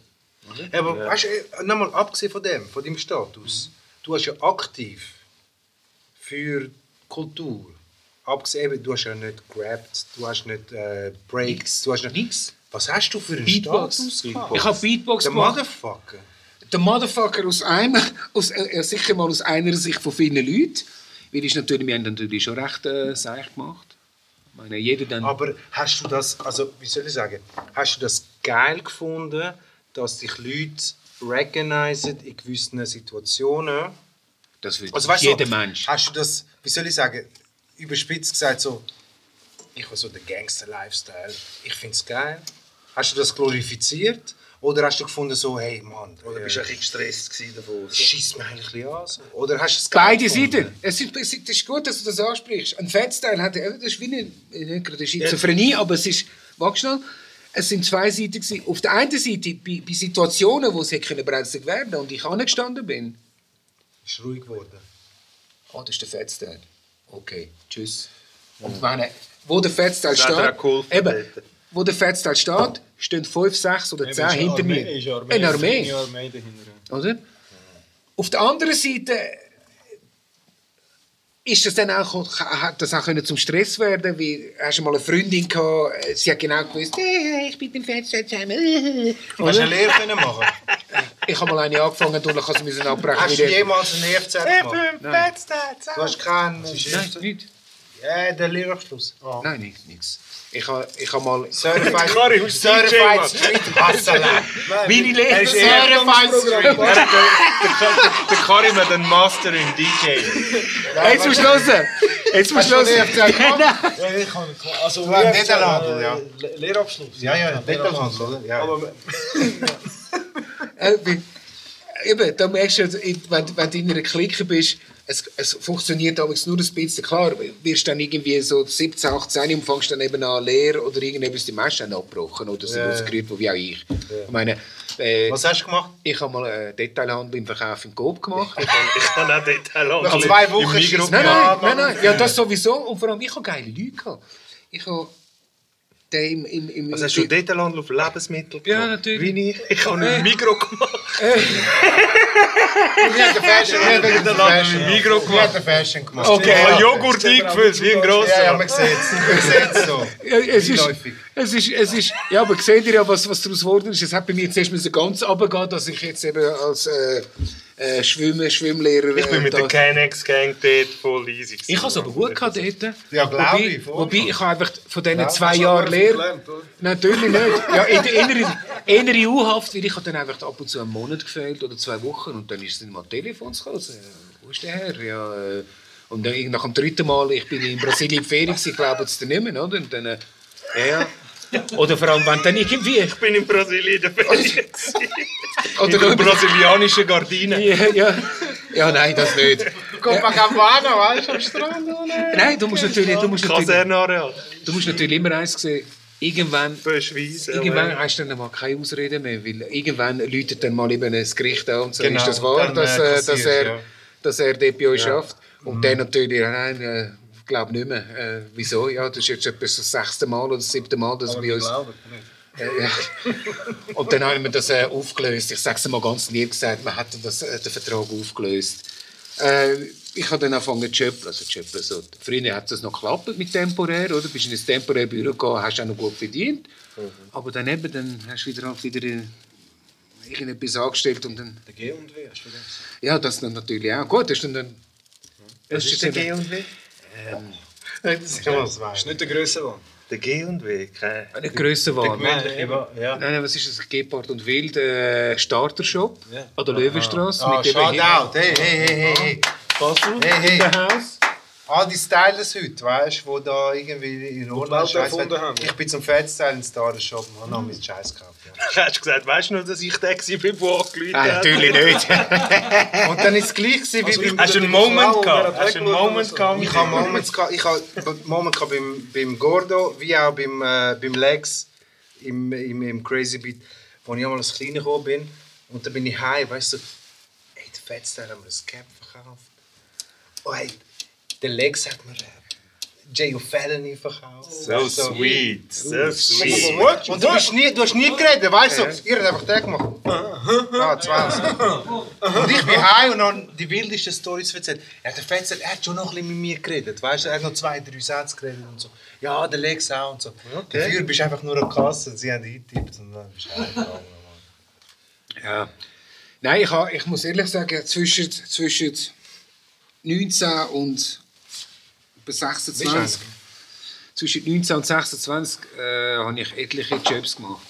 Speaker 3: Ja, aber weißt du, nochmal abgesehen von dem, von deinem Status, du hast ja aktiv für Kultur abgesehen, du hast ja nicht grabbed, du hast nicht äh, Breaks, du hast nicht...
Speaker 6: Nix.
Speaker 3: Was hast du für einen
Speaker 6: Beatbox.
Speaker 3: Status gehabt?
Speaker 6: Ich habe Beatbox
Speaker 3: Der
Speaker 6: gemacht.
Speaker 3: Motherfucker.
Speaker 6: der Motherfucker aus einem, aus, äh, sicher mal aus einer Sicht von vielen Leuten. Weil ist natürlich, wir haben natürlich schon recht äh, seich gemacht. Meine, jeder dann...
Speaker 3: Aber hast du das, also wie soll ich sagen, hast du das geil gefunden, dass dich Leute recognizen in gewissen Situationen?
Speaker 6: das will
Speaker 3: Also weißt
Speaker 6: jeder
Speaker 3: du,
Speaker 6: Mensch.
Speaker 3: Hast du das, wie soll ich sagen, überspitzt gesagt so, ich habe so den Gangster-Lifestyle, ich finde es geil. Hast du das glorifiziert? Oder hast du gefunden so, hey Mann,
Speaker 2: Oder bist du ein bisschen gestresst davon? So?
Speaker 3: schießt mir eigentlich ein bisschen an? So? Oder hast du es
Speaker 6: Beide? Seiten. Es ist, es ist gut, dass du das ansprichst. Ein Fettstyle hat, äh, das ist wie eine, nicht gerade eine Schizophrenie, aber es ist, warte schnell, es sind zwei Seiten gewesen. Auf der einen Seite, bei, bei Situationen, wo es hätte können brenzlig werden und ich angestanden bin,
Speaker 3: Ist ruhig geworden.
Speaker 6: oh, das ist der Fettstyle. Okay, tschüss. Und meine, wo der
Speaker 2: hat
Speaker 6: steht, eben. Wo der Fettstyle steht, stehen fünf, sechs oder zehn hinter mir. Eine Armee.
Speaker 4: Eine Armee dahinter.
Speaker 6: Oder? Auf der anderen Seite ist das dann auch, hat das auch können zum Stress werden, wie hast du mal eine Freundin gehabt, sie hat genau gewusst, hey, ich bin beim Fenster zusammen.
Speaker 3: Hast du eine Lehre können machen?
Speaker 6: Ich habe mal eine angefangen und dann kann sie abbrechen.
Speaker 3: Hast du jemals eine EFZ gemacht? Du hast keinen...
Speaker 6: Nein, nicht.
Speaker 3: Ja, der Lehrabschluss.
Speaker 6: Nein, nichts. Ich habe ich ha mal...
Speaker 3: Certified,
Speaker 2: DJ,
Speaker 3: Certified. Street Hustler.
Speaker 6: Meine Lehrer
Speaker 3: Certified Street.
Speaker 2: Der Karim hat einen Master in DJ.
Speaker 6: Jetzt musst du hören. Jetzt musst du hören.
Speaker 4: Ich kann, also,
Speaker 3: Du hast
Speaker 4: wir
Speaker 3: Niederlande,
Speaker 4: haben,
Speaker 3: ja.
Speaker 4: Le- Lehrabschluss.
Speaker 3: Ja, ja, Detailhandel, oder? Ja.
Speaker 4: Aber
Speaker 6: Eben, da merkst du, wenn, wenn du in einer Clique bist, es, es funktioniert damals nur ein bisschen. Klar, wirst dann irgendwie so 17, 18 und fängst dann eben an Lehre oder irgendetwas, die meisten haben abgebrochen oder sind
Speaker 3: Ja.
Speaker 6: ausgerührt, wie auch ich. Ich meine, äh,
Speaker 3: Was hast du gemacht?
Speaker 6: ich habe mal äh, Detailhandel im Verkauf im Coop gemacht. Ich
Speaker 2: kann auch Detail
Speaker 3: Nach zwei Wochen
Speaker 2: Im
Speaker 6: Nein, nein, nein, nein. Ja, das sowieso. Und vor allem, ich habe geile Leute gehabt. Ich habe im... im, im
Speaker 2: Was hast du Detailhandel auf Lebensmittel
Speaker 6: Ja,
Speaker 2: gemacht?
Speaker 6: natürlich.
Speaker 2: Wie ich? Ich habe einen Migro gemacht.
Speaker 3: Wir haben den Fashion, wir haben den Fashion,
Speaker 2: Migros
Speaker 3: gemacht.
Speaker 6: Okay.
Speaker 2: Habe Joghurt eingefüllt, wie ein grosser.
Speaker 3: Ja, ja, man sieht es. So.
Speaker 6: Ja, es ist, es ist, es ist, ja, aber seht ihr ja, was, was daraus geworden ist? Es hat bei mir zuerst müssen ganz runtergehen, dass ich jetzt eben als äh, äh, Schwimmer, Schwimmlehrer...
Speaker 2: Ich bin mit
Speaker 6: da-
Speaker 2: der Canex Gang dort voll easy. gewesen.
Speaker 6: Ich habe es aber gut gehabt dort.
Speaker 3: Ja, glaub
Speaker 6: wobei,
Speaker 3: ich, voll.
Speaker 6: Wobei, ich habe einfach von diesen
Speaker 3: Ja,
Speaker 6: zwei
Speaker 4: du
Speaker 6: Jahren Lehre... Natürlich nicht. Ja, in der inneren, innere U-Haft, weil ich habe dann einfach ab und zu einen Monat gefehlt oder zwei Wochen und dann ist dann mal Telefon zu kommen. Äh, Wo ist der Herr? Ja, äh, und dann, nach dem dritten Mal, ich bin in Brasilien Ferien, gewesen, ich glaube es dir nicht mehr, oder? Und dann, äh, ja. Oder vor allem, wenn dann irgendwie...
Speaker 2: Ich bin in Brasilien in der Ferien.
Speaker 6: Oder
Speaker 2: In der brasilianischen Gardine.
Speaker 6: ja, ja. ja, nein, das nicht.
Speaker 3: Copacabana, weißt du, am Strand.
Speaker 6: Nein, du musst natürlich, du musst natürlich, du musst natürlich immer eins sehen. Irgendwann, irgendwann hast du dann mal keine Ausrede mehr, weil irgendwann läutet dann mal eben das Gericht an und sagt,
Speaker 3: Genau,
Speaker 6: ist das wahr,
Speaker 3: dann,
Speaker 6: dass,
Speaker 3: äh,
Speaker 6: äh, dass, er,
Speaker 3: ja.
Speaker 6: dass er bei euch schafft? Und dann natürlich, ja, nein, äh, ich glaube nicht mehr. Äh, wieso? Ja, das ist jetzt etwa das sechste Mal oder das siebte Mal, dass er bei uns...
Speaker 4: Glauben.
Speaker 6: Äh, ja. Und dann haben wir das äh, aufgelöst. Ich sage es mal ganz lieb gesagt, man hat das, äh, den Vertrag aufgelöst. Äh, ich habe dann angefangen zu schöpfen. Also zu schöpfen so. Früher hat es noch geklappt mit temporär, oder? Bist in ein temporäres Büro gegangen, hast auch noch gut verdient. Aber dann eben, dann hast du wieder, halt wieder irgendetwas angestellt und dann...
Speaker 4: Der G und W, hast du das?
Speaker 6: Ja, das dann natürlich auch. Gut, das ist dann... dann
Speaker 2: Was ist der G und W?
Speaker 3: Das ist ja
Speaker 4: Ist nicht der grösste Mann.
Speaker 2: Der G und W? Keine.
Speaker 6: eine Grösse war. Nein,
Speaker 2: Ja.
Speaker 6: was ist das? Gepard und Wild äh, Startershop an der Löwenstraße.
Speaker 3: Ah,
Speaker 6: mit dem
Speaker 3: shout out. Hey, hey, hey, hey, hey.
Speaker 6: Basel,
Speaker 3: Hey, hey.
Speaker 6: in der Haus.
Speaker 3: All die Stylers heute, weißt du, die da irgendwie in Ordnung
Speaker 4: haben.
Speaker 3: Ich bin zum Fettstyle ins Style-Shop und habe meinen Scheiß gekauft. Ja.
Speaker 2: Hast du gesagt, weißt du noch, dass ich der war, der angerufen
Speaker 6: Nein,
Speaker 2: hat?
Speaker 6: natürlich nicht.
Speaker 3: Und dann ist es gleich gewesen, wie beim...
Speaker 2: Hast du einen Moment gehabt? Hast du einen Moment gehabt?
Speaker 3: Ich habe Moments gehabt, ich habe Moment gehabt beim, beim Gordo, wie auch beim, äh, beim Lex im, im, im Crazy Beat, wo ich einmal als Kleiner gekommen bin. Und dann bin ich heim, weißt du, ey, der Fettstyle hat mir ein Cap verkauft. Oh, hey, der Lex hat mir äh, J.O. Felony verkauft.
Speaker 2: So sweet, so sweet.
Speaker 3: Und du, bist nie, du hast nie geredet, weißt du? Ihr habt einfach den gemacht. Ah, 20. Und ich bin heim und habe die wildesten Storys erzählt. Er hat erzählt, er hat schon noch ein bisschen mit mir geredet. Weißt du, er hat noch zwei, drei Sätze geredet und so. Ja, der Lex auch und so. Dafür bist du einfach nur an der Kasse und sie haben eingetippt und dann bist du heimgegangen.
Speaker 6: Ja. Nein, ich, ha- ich muss ehrlich sagen, zwischen, zwischen 19 und etwa 26, zwischen 19 und 26 äh, habe ich etliche Jobs gemacht.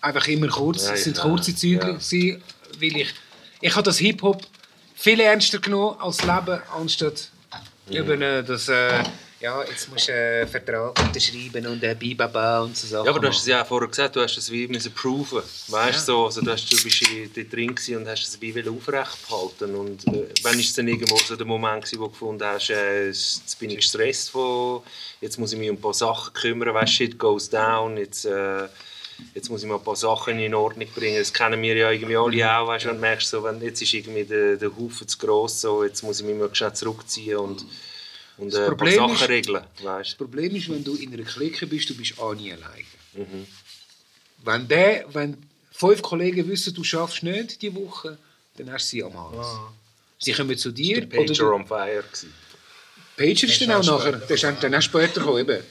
Speaker 6: Einfach immer kurz,
Speaker 2: Ja,
Speaker 6: es sind
Speaker 2: ja.
Speaker 6: kurze Züge,
Speaker 2: Ja.
Speaker 6: gewesen, weil ich, ich habe das Hip-Hop viel ernster genommen als Leben, anstatt eben äh, das, äh, ja, jetzt musst du einen Vertrag unterschreiben und ein Bibaba und so Sachen
Speaker 2: Ja, aber du hast es ja auch vorher gesagt, du hast es wie müssen proven. Weißt du, so, also du, hast, du bist drin und hast es wie will aufrecht behalten. Und äh, wann ist es dann irgendwo so der Moment gewesen, wo du gefunden hast, äh, jetzt bin ich gestresst von, jetzt muss ich mich um ein paar Sachen kümmern, weißt du, shit goes down, jetzt, äh, jetzt muss ich mal ein paar Sachen in Ordnung bringen. Das kennen wir ja irgendwie alle auch, weißt du, und merkst so, wenn jetzt ist irgendwie der, der Haufen zu gross, so, jetzt muss ich mich mal schnell zurückziehen und, und äh, ein paar
Speaker 6: Problem
Speaker 2: Sachen
Speaker 6: ist-
Speaker 2: regeln,
Speaker 6: Das
Speaker 2: weißt du.
Speaker 6: Problem ist, wenn du in einer Clique bist, du bist auch nie alleine. Wenn, der, wenn fünf Kollegen wissen, du schaffst nicht die Woche, dann hast du sie am Hals. Sie kommen zu dir.
Speaker 2: Der
Speaker 6: Oder
Speaker 2: Pager
Speaker 6: du,
Speaker 2: on fire gewesen.
Speaker 6: Pager ist dann auch nachher. Der ist dann, dann auch später gekommen.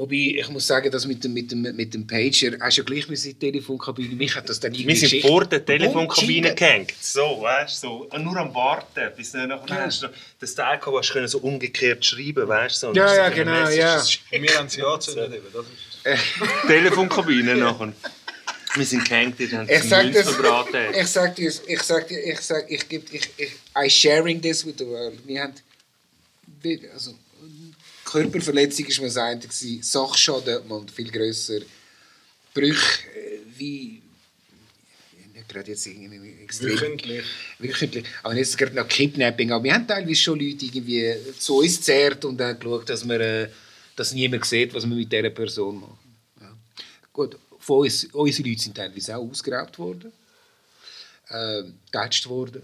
Speaker 6: Wobei, ich muss sagen, dass mit dem, mit dem, mit dem Pager hast du ja gleich mit der Telefonkabine. Mich hat das dann irgendwie
Speaker 2: Wir sind
Speaker 6: geschickt.
Speaker 2: vor der Telefonkabine gehängt. So, weißt du, so. Und nur am Warten, bis du nachher hast du noch das Teil gehabt, hast du können so umgekehrt schreiben, weißt du. und
Speaker 6: Ja,
Speaker 2: so
Speaker 6: ja,
Speaker 2: eine
Speaker 6: genau,
Speaker 2: Message.
Speaker 6: ja.
Speaker 2: Das
Speaker 4: Wir haben sie angezündet. eben, das ist-
Speaker 2: Telefonkabine nachher. Wir sind gehängt, die haben
Speaker 6: Ich sag
Speaker 2: Müll
Speaker 6: das,
Speaker 2: verbraten.
Speaker 6: ich sag dir, ich sag dir, ich sag, ich geb, ich, ich, I sharing this with the world. Wir haben, wir- also, Körperverletzung ist mir das eine Sachschaden mal viel grösser, Brüche äh, wie, nicht gerade jetzt irgendwie extrem.
Speaker 4: Wöchentlich.
Speaker 6: Wöchentlich. Aber jetzt gerade noch Kidnapping. Aber wir haben teilweise schon Leute irgendwie zu uns gezerrt und haben geschaut, dass, wir, äh, dass niemand sieht, was wir mit dieser Person machen. Ja. Gut, von uns, unsere Leute sind teilweise auch ausgeraubt worden, äh, worden.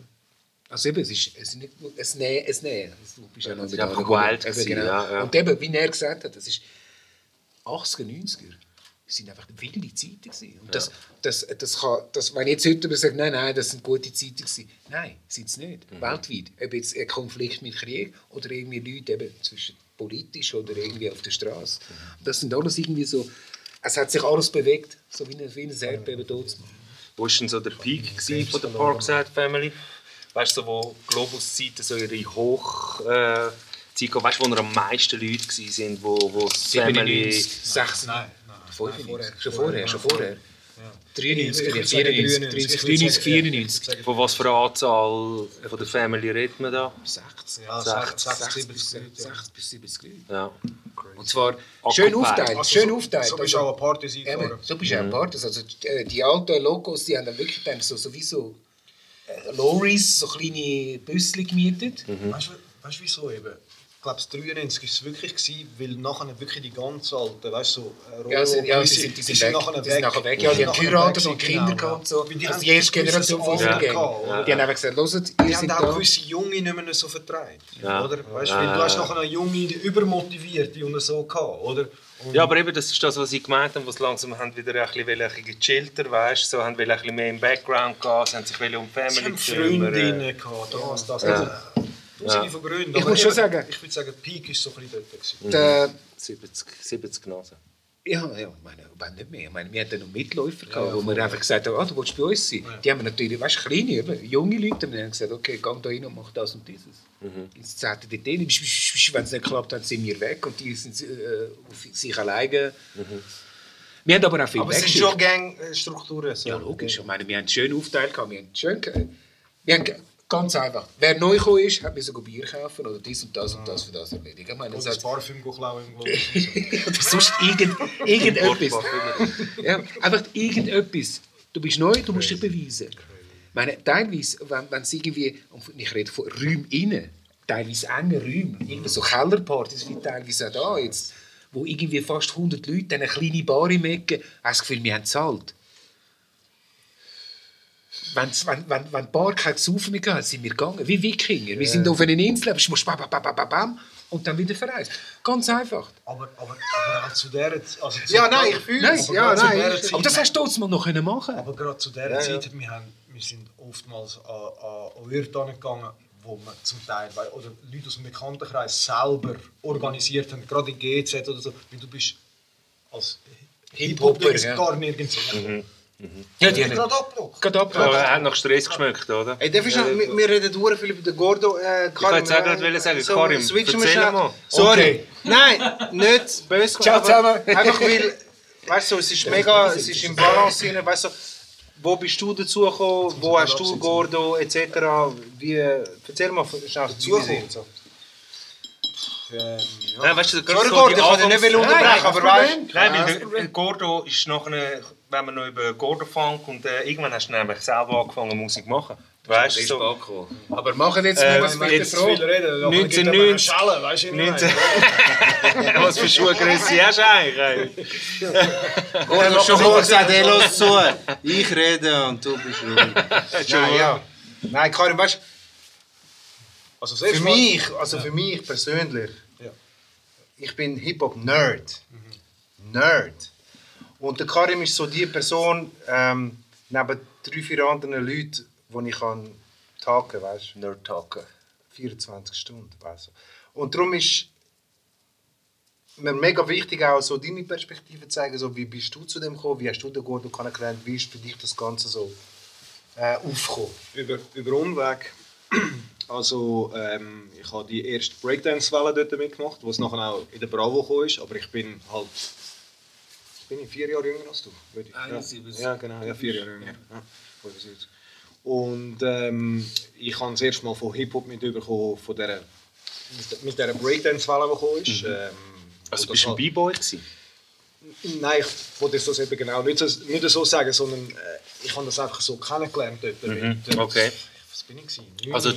Speaker 6: Also eben, es ist, es ist nicht nur ein Nähen, ein Nähen. Du bist ja noch
Speaker 2: es ist
Speaker 6: mit
Speaker 2: einfach wild gewesen,
Speaker 6: genau.
Speaker 2: ja, ja.
Speaker 6: Und eben, wie er gesagt hat, das ist 80er, 90er. Das sind einfach wilde Zeiten. Gewesen. Und das, das, das kann, das, wenn jetzt heute jemand sagt, nein, nein, das sind gute Zeiten gewesen. Nein, sind es nicht.
Speaker 2: Mhm.
Speaker 6: Weltweit. Ob jetzt ein Konflikt mit Krieg oder irgendwie Leute eben zwischen politisch oder irgendwie auf der Straße.
Speaker 2: Mhm.
Speaker 6: Das sind alles irgendwie so, es hat sich alles bewegt, so wie ein, wie ein Erdbeben dort.
Speaker 2: Wo war denn so der Peak von der Parkside Family? Weißt du, so, wo Globus-Zeiten so ihre Hoch... Äh, Zeit weißt du, wo noch am meisten Leute waren, wo, wo das Family...
Speaker 6: 97, 96,
Speaker 4: Nein, nein.
Speaker 6: 95, schon vorher, schon vorher.
Speaker 4: Ich
Speaker 6: 93,
Speaker 4: würde sagen
Speaker 6: 94,
Speaker 4: 93,
Speaker 6: 93,
Speaker 4: ich würde
Speaker 6: 94.
Speaker 4: sagen,
Speaker 2: Von was für einer Anzahl von der Family redet man da?
Speaker 6: 60.
Speaker 4: Ja,
Speaker 2: 60,
Speaker 4: 60,
Speaker 6: 60 bis
Speaker 4: 70 Leute. ja.
Speaker 6: 60 bis 70 Leute.
Speaker 2: Ja.
Speaker 6: Und zwar schön aufteilt,
Speaker 4: Also
Speaker 6: schön
Speaker 4: so-
Speaker 6: aufteilt.
Speaker 4: So bist du
Speaker 6: Also,
Speaker 4: auch an Partys
Speaker 6: so bist du ein Partys. Also äh, die alten Locos, die haben dann wirklich dann so, sowieso äh, Lorries, so kleine Büsschen gemietet.
Speaker 4: Du, weißt du wieso eben? Ich glaube, 93 war es wirklich, gewesen, weil nachher wirklich die ganz alten, weißt du, so äh, Rollo,
Speaker 6: Ja, sie, ja, die sind, die sind, weg.
Speaker 4: nachher
Speaker 6: Die sind nachher weg.
Speaker 4: Die
Speaker 6: Ja, die
Speaker 4: sind
Speaker 6: haben geheiratet
Speaker 4: weg,
Speaker 6: und Kinder
Speaker 4: genau,
Speaker 6: gehabt
Speaker 4: ja.
Speaker 6: so.
Speaker 4: Die
Speaker 6: Also
Speaker 4: haben
Speaker 6: die erste Generation von
Speaker 4: gehabt, oder?
Speaker 6: Die haben einfach gesagt, hört,
Speaker 4: Die
Speaker 6: ihr
Speaker 4: haben
Speaker 6: seid
Speaker 4: auch
Speaker 6: da.
Speaker 4: gewisse Junge nicht mehr so vertreibt.
Speaker 2: Ja.
Speaker 4: Oder? Weißt,
Speaker 2: Ja,
Speaker 4: weil
Speaker 2: ja,
Speaker 4: du hast
Speaker 2: ja.
Speaker 4: nachher eine Junge, die übermotivierte und so gehabt, oder? Und
Speaker 2: Ja, aber eben, das ist das, was ich gemeint habe, was langsam haben wieder ein bisschen, ein bisschen gechillter, weißt du, so haben ein bisschen mehr im Background sie haben sich um die
Speaker 4: sie
Speaker 2: Family
Speaker 4: haben
Speaker 2: kümmern.
Speaker 4: Freundinnen gehabt, das, das.
Speaker 2: Ja.
Speaker 4: Also, Tausende von Gründen.
Speaker 6: Ich muss schon
Speaker 4: eben,
Speaker 6: sagen-
Speaker 4: Ich würde sagen, Peak ist so ein bisschen dort. gewesen.
Speaker 6: Der,
Speaker 2: 70, 70 Nasen.
Speaker 6: Ja, ja, ich meine, wenn nicht mehr. Ich meine, wir hatten noch Mitläufer, gehabt, wo wir einfach gesagt haben, ah, du willst bei uns sein. Die haben wir natürlich, weißt du, kleine, junge Leute, die haben gesagt, okay, geh da rein und mach das und dieses. Jetzt sagten die denen, wenn es nicht klappt, dann sind wir weg und die sind äh, auf sich alleine. Wir haben aber auch viel
Speaker 1: Aber es sind schon Gangstrukturen. So.
Speaker 6: Ja, logisch. Ich meine, wir haben schön aufgeteilt, gehabt, wir haben schön, wir haben ganz einfach. Wer neu gekommen ist, hat müssen Bier kaufen oder dies und das und das für das erledigen. Ich meine,
Speaker 4: Und
Speaker 6: das
Speaker 4: Parfüm klauen im Globus.
Speaker 6: oder sonst irgend, irgendetwas. Ja, einfach irgendetwas. Du bist neu, du musst dich beweisen. Ich meine, teilweise, wenn, wenn es irgendwie, und ich rede von Räumen innen, teilweise enge Räume, irgendwie so Kellerpartys wie teilweise auch da jetzt, wo irgendwie fast 100 Leute in eine kleine Bar im Ecken, hast das Gefühl, wir haben gezahlt. Wenn's, wenn, wenn, wenn die Bar kein Saufen hat, sind wir gegangen, wie Wikinger. Wir sind auf einer Insel, du musst bam, bam, bam, bam, bam, und dann wieder verreist. Ganz einfach.
Speaker 4: Aber, aber, aber auch zu der Zeit... Also zu
Speaker 3: Ja, nein, ich fühle es. Ja,
Speaker 4: aber
Speaker 3: nein.
Speaker 6: Aber das hast du trotzdem noch können machen
Speaker 4: Aber gerade zu dieser Zeit, wir, haben, wir sind oftmals an, an Orte gegangen, wo man zum Teil, weil, oder Leute aus dem Bekanntenkreis selber organisiert haben, gerade in GZ oder so, weil du bist als
Speaker 6: Hip-Hopper,
Speaker 4: Hip-Hop
Speaker 6: ja.
Speaker 4: gar nirgends hin.
Speaker 6: Ja, die
Speaker 4: Gerade abgebrochen.
Speaker 6: Gerade ab.
Speaker 2: Aber er hat nach Stress geschmeckt, oder?
Speaker 3: Ey, darf ich noch, wir, wir reden dur viel über den Gordo. Äh,
Speaker 2: Ich wollte jetzt auch gerade wollen sagen, Karim,
Speaker 3: switchen wir
Speaker 2: erzähl
Speaker 3: schnell.
Speaker 2: mal.
Speaker 3: Sorry.
Speaker 6: Okay.
Speaker 3: Nein, nicht böse.
Speaker 6: Ciao zusammen.
Speaker 3: Einfach weil, weißt du, es ist mega, es ist im Balance drin, weißt du, wo bist du dazu gekommen, wo hast du Gordo etc. Wie, erzähl mal schnell
Speaker 4: Dazugekommen.
Speaker 3: So.
Speaker 4: Ähm, ja.
Speaker 2: Nein, weißt du,
Speaker 3: Sorry
Speaker 2: so
Speaker 3: Gordo, ich dich nicht unterbrechen, aber weißt du,
Speaker 2: Nein, weil Gordo ist nachher, wenn man noch über Gordo fängt und äh, irgendwann hast du nämlich selber angefangen Musik zu machen. Weißt du, so
Speaker 6: Aber machen jetzt
Speaker 2: Äh,
Speaker 6: mal was mit der
Speaker 2: jetzt
Speaker 6: Frau.
Speaker 4: Viel reden, aber
Speaker 2: 1990.
Speaker 4: Schellen, weißt du,
Speaker 2: 19 Was für Schuhgröße hast du eigentlich?
Speaker 3: Gordo schon mal gesagt, hey, los zu, ich rede und du bist ruhig. Nein, ja. Nein, Karim, weißt du,
Speaker 4: Also
Speaker 3: Für mich, also für mich persönlich,
Speaker 4: Ja.
Speaker 3: ich bin Hip-Hop-Nerd. Nerd. Und der Karim ist so die Person, ähm, neben drei, vier anderen Leuten, die ich kann tagen weißt du?
Speaker 2: Nerd Talken.
Speaker 3: 24 Stunden, weißt du. Und darum ist mir mega wichtig, auch so deine Perspektive zu zeigen, so, wie bist du zu dem gekommen, wie hast du den Gordo kennengelernt, wie ist für dich das Ganze so äh, aufgekommen?
Speaker 4: über, über Umweg. Also, ähm, ich habe die erste Breakdance-Welle dort mitgemacht, wo es nachher auch in der Bravo gekommen ist, aber ich bin halt... Bin ich vier Jahre jünger als du? Würde ich-
Speaker 6: Ah,
Speaker 4: ja.
Speaker 6: sieben-
Speaker 4: ja, genau, ja, vier Jahre jünger. Ja. 75. Und ähm, ich habe das erste Mal von Hip-Hop mitbekommen, von dieser, mit- dieser Breakdance-Welle, die gekommen ist. Ähm,
Speaker 2: Also bist du ein B-Boy gewesen?
Speaker 4: Nein, ich wollte das eben genau nicht so, nicht so sagen, sondern äh, ich habe das einfach so kennengelernt dort. Mit, äh,
Speaker 2: okay.
Speaker 4: Was bin ich gewesen? Neun,
Speaker 2: Also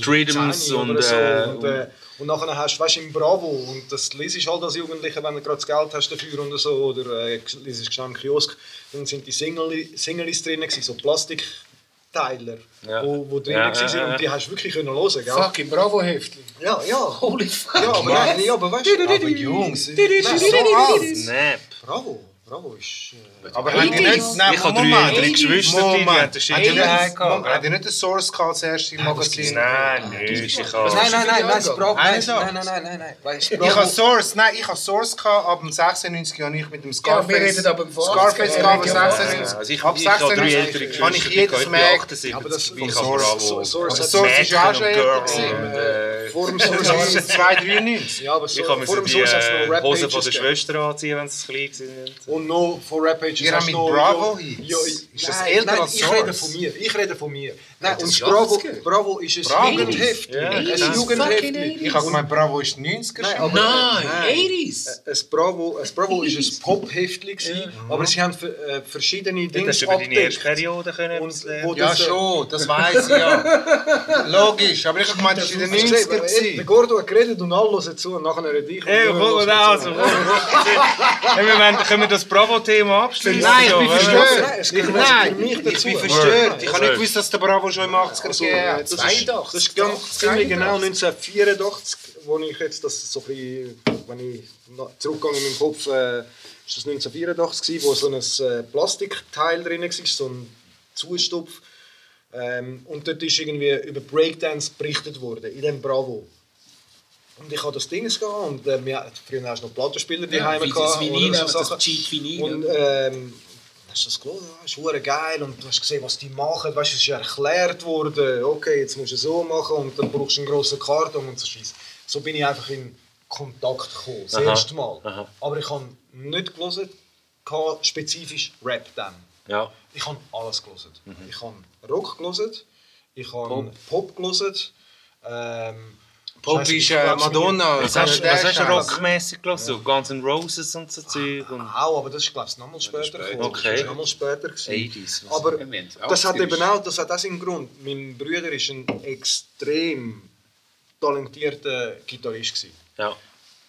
Speaker 4: oder
Speaker 2: und,
Speaker 4: so.
Speaker 2: äh,
Speaker 4: und, äh, und nachher hast du, weißt du, im Bravo, und das liest halt als Jugendlicher, wenn du gerade das Geld hast dafür oder so, oder äh, liest schnell im Kiosk, dann sind die Singles drin, gewesen, so Plastikteiler,
Speaker 2: Ja.
Speaker 4: wo, wo drin
Speaker 2: Ja,
Speaker 4: waren,
Speaker 2: ja, ja.
Speaker 4: und die hast du wirklich können hören, gell?
Speaker 6: Fuck, im Bravo-Heftli.
Speaker 4: Ja, ja.
Speaker 6: Holy fuck.
Speaker 4: Ja, aber, nein, ja, aber weißt du,
Speaker 3: Aber Jungs,
Speaker 4: Nein,
Speaker 3: so alt.
Speaker 2: Snap.
Speaker 4: Bravo, Bravo ist... Äh,
Speaker 3: Aber haben die nicht... Nein,
Speaker 2: Ich habe drei ältere Geschwister, die Shit
Speaker 3: Hat die
Speaker 2: daheim
Speaker 3: nicht,
Speaker 2: gehabt.
Speaker 3: hat die nicht den Source gehabt, das erste Magazin?
Speaker 2: Nein, nicht. Ich habe...
Speaker 8: Nein, nein, nein, nein, nein, nein, nein, nein,
Speaker 3: Ich habe Source, nein, ich habe Source gehabt, ab dem 96 habe ich mit dem Scarface.
Speaker 6: wir reden aber von
Speaker 3: Scarface
Speaker 6: 80er,
Speaker 3: gehabt,
Speaker 6: ja,
Speaker 3: ab
Speaker 6: ja.
Speaker 3: 96.
Speaker 2: Also ich,
Speaker 3: ab
Speaker 2: ich habe drei
Speaker 3: 96
Speaker 2: ältere Geschwister.
Speaker 3: habe ich jedes.
Speaker 2: 78
Speaker 4: aber das
Speaker 2: habe
Speaker 4: Source-. Source- hat
Speaker 3: ist auch schon
Speaker 2: äh,
Speaker 4: vor dem Source
Speaker 3: ist 293.
Speaker 4: Ja, aber so,
Speaker 2: Ich habe
Speaker 4: vor dem
Speaker 2: die
Speaker 4: Source hat es noch
Speaker 2: äh,
Speaker 4: Rap
Speaker 2: Hosen von der. Schwester anziehen, wenn sie klein sind.
Speaker 4: Und noch von Rap Pages
Speaker 3: Ihr habt mit Bravo
Speaker 4: Ja,
Speaker 3: Hits.
Speaker 4: ja,
Speaker 3: Ist das
Speaker 4: nein,
Speaker 3: älter
Speaker 4: nein,
Speaker 3: als
Speaker 4: ich
Speaker 3: Source?
Speaker 4: rede von mir. Ich rede von mir. Nein,
Speaker 6: das
Speaker 4: und
Speaker 6: ist
Speaker 4: Bravo,
Speaker 6: 80er.
Speaker 4: Bravo ist ein
Speaker 3: Bravo.
Speaker 4: Jugendheft.
Speaker 2: Ja,
Speaker 4: ein
Speaker 2: das ist
Speaker 4: Jugendheft.
Speaker 3: Ich habe gemeint, Bravo ist 90er.
Speaker 4: Nein, aber
Speaker 6: Nein,
Speaker 4: nein.
Speaker 6: 80s.
Speaker 4: Ein Bravo, ein Bravo ist ein Pop-Heftli, aber sie haben äh, verschiedene Dinge
Speaker 2: hast über deine erste. Periode können
Speaker 4: Und wo
Speaker 2: lernen.
Speaker 3: Ja,
Speaker 4: das, äh,
Speaker 3: schon, das weiß ich ja. Logisch, aber ich habe gemeint, das war in den
Speaker 4: Hast du gesehen,
Speaker 3: 90er.
Speaker 4: Der. Gordo hat geredet und alle hören zu und nachher rede ich.
Speaker 2: Hey, komm mal also. Können wir das Bravo-Thema abschließen?
Speaker 3: Nein, ich bin verstört. Ich, bin verstört. Ich habe nicht gewusst, dass der Bravo schon im 80er
Speaker 4: Also,
Speaker 3: gegeben
Speaker 4: das ist,
Speaker 6: 82.
Speaker 4: das ist ganz ziemlich genau 1984, wo ich jetzt das so ein bisschen, wenn ich zurückgehe in meinen Kopf, äh, ist das 1984 gewesen, wo so ein äh, Plastikteil drin war, so ein Zustopf. Ähm, und dort ist irgendwie über Breakdance berichtet worden, in dem Bravo. Und ich habe das Ding gehabt und äh, wir, früher hast du noch Plattenspieler die
Speaker 6: Ja,
Speaker 4: Heime
Speaker 6: das
Speaker 4: gehabt.
Speaker 6: Vinyl,
Speaker 4: oder so
Speaker 6: das. Cheat.
Speaker 4: Und ähm, hast du das gehört? Ja, ist hure geil und du hast gesehen, was die machen. Weißt, es ist erklärt worden, okay, jetzt musst du so machen und dann brauchst du einen grossen Karton und so Scheiß. So bin ich einfach in Kontakt gekommen, das
Speaker 2: Aha,
Speaker 4: erste Mal.
Speaker 2: aha.
Speaker 4: Aber ich habe nicht gelesen, spezifisch Rap dann.
Speaker 2: Ja.
Speaker 4: Ich habe alles gelesen. Ich habe Rock gelesen, ich habe Pop, gelesen. Ähm,
Speaker 3: Pop ist äh, Madonna.
Speaker 2: Was hast, was hast du rockmäßig gelassen? So Guns N' Roses und so Zeug?
Speaker 4: Auch, aber das ist glaube ich nochmal später. gekommen.
Speaker 2: Okay.
Speaker 4: Das ist nochmal später. gewesen.
Speaker 2: 80s.
Speaker 4: Aber
Speaker 6: Moment,
Speaker 4: das hat
Speaker 6: 80er
Speaker 4: eben auch, das hat auch seinen Grund. Mein Bruder ist ein extrem talentierter Gitarrist gewesen.
Speaker 2: Ja.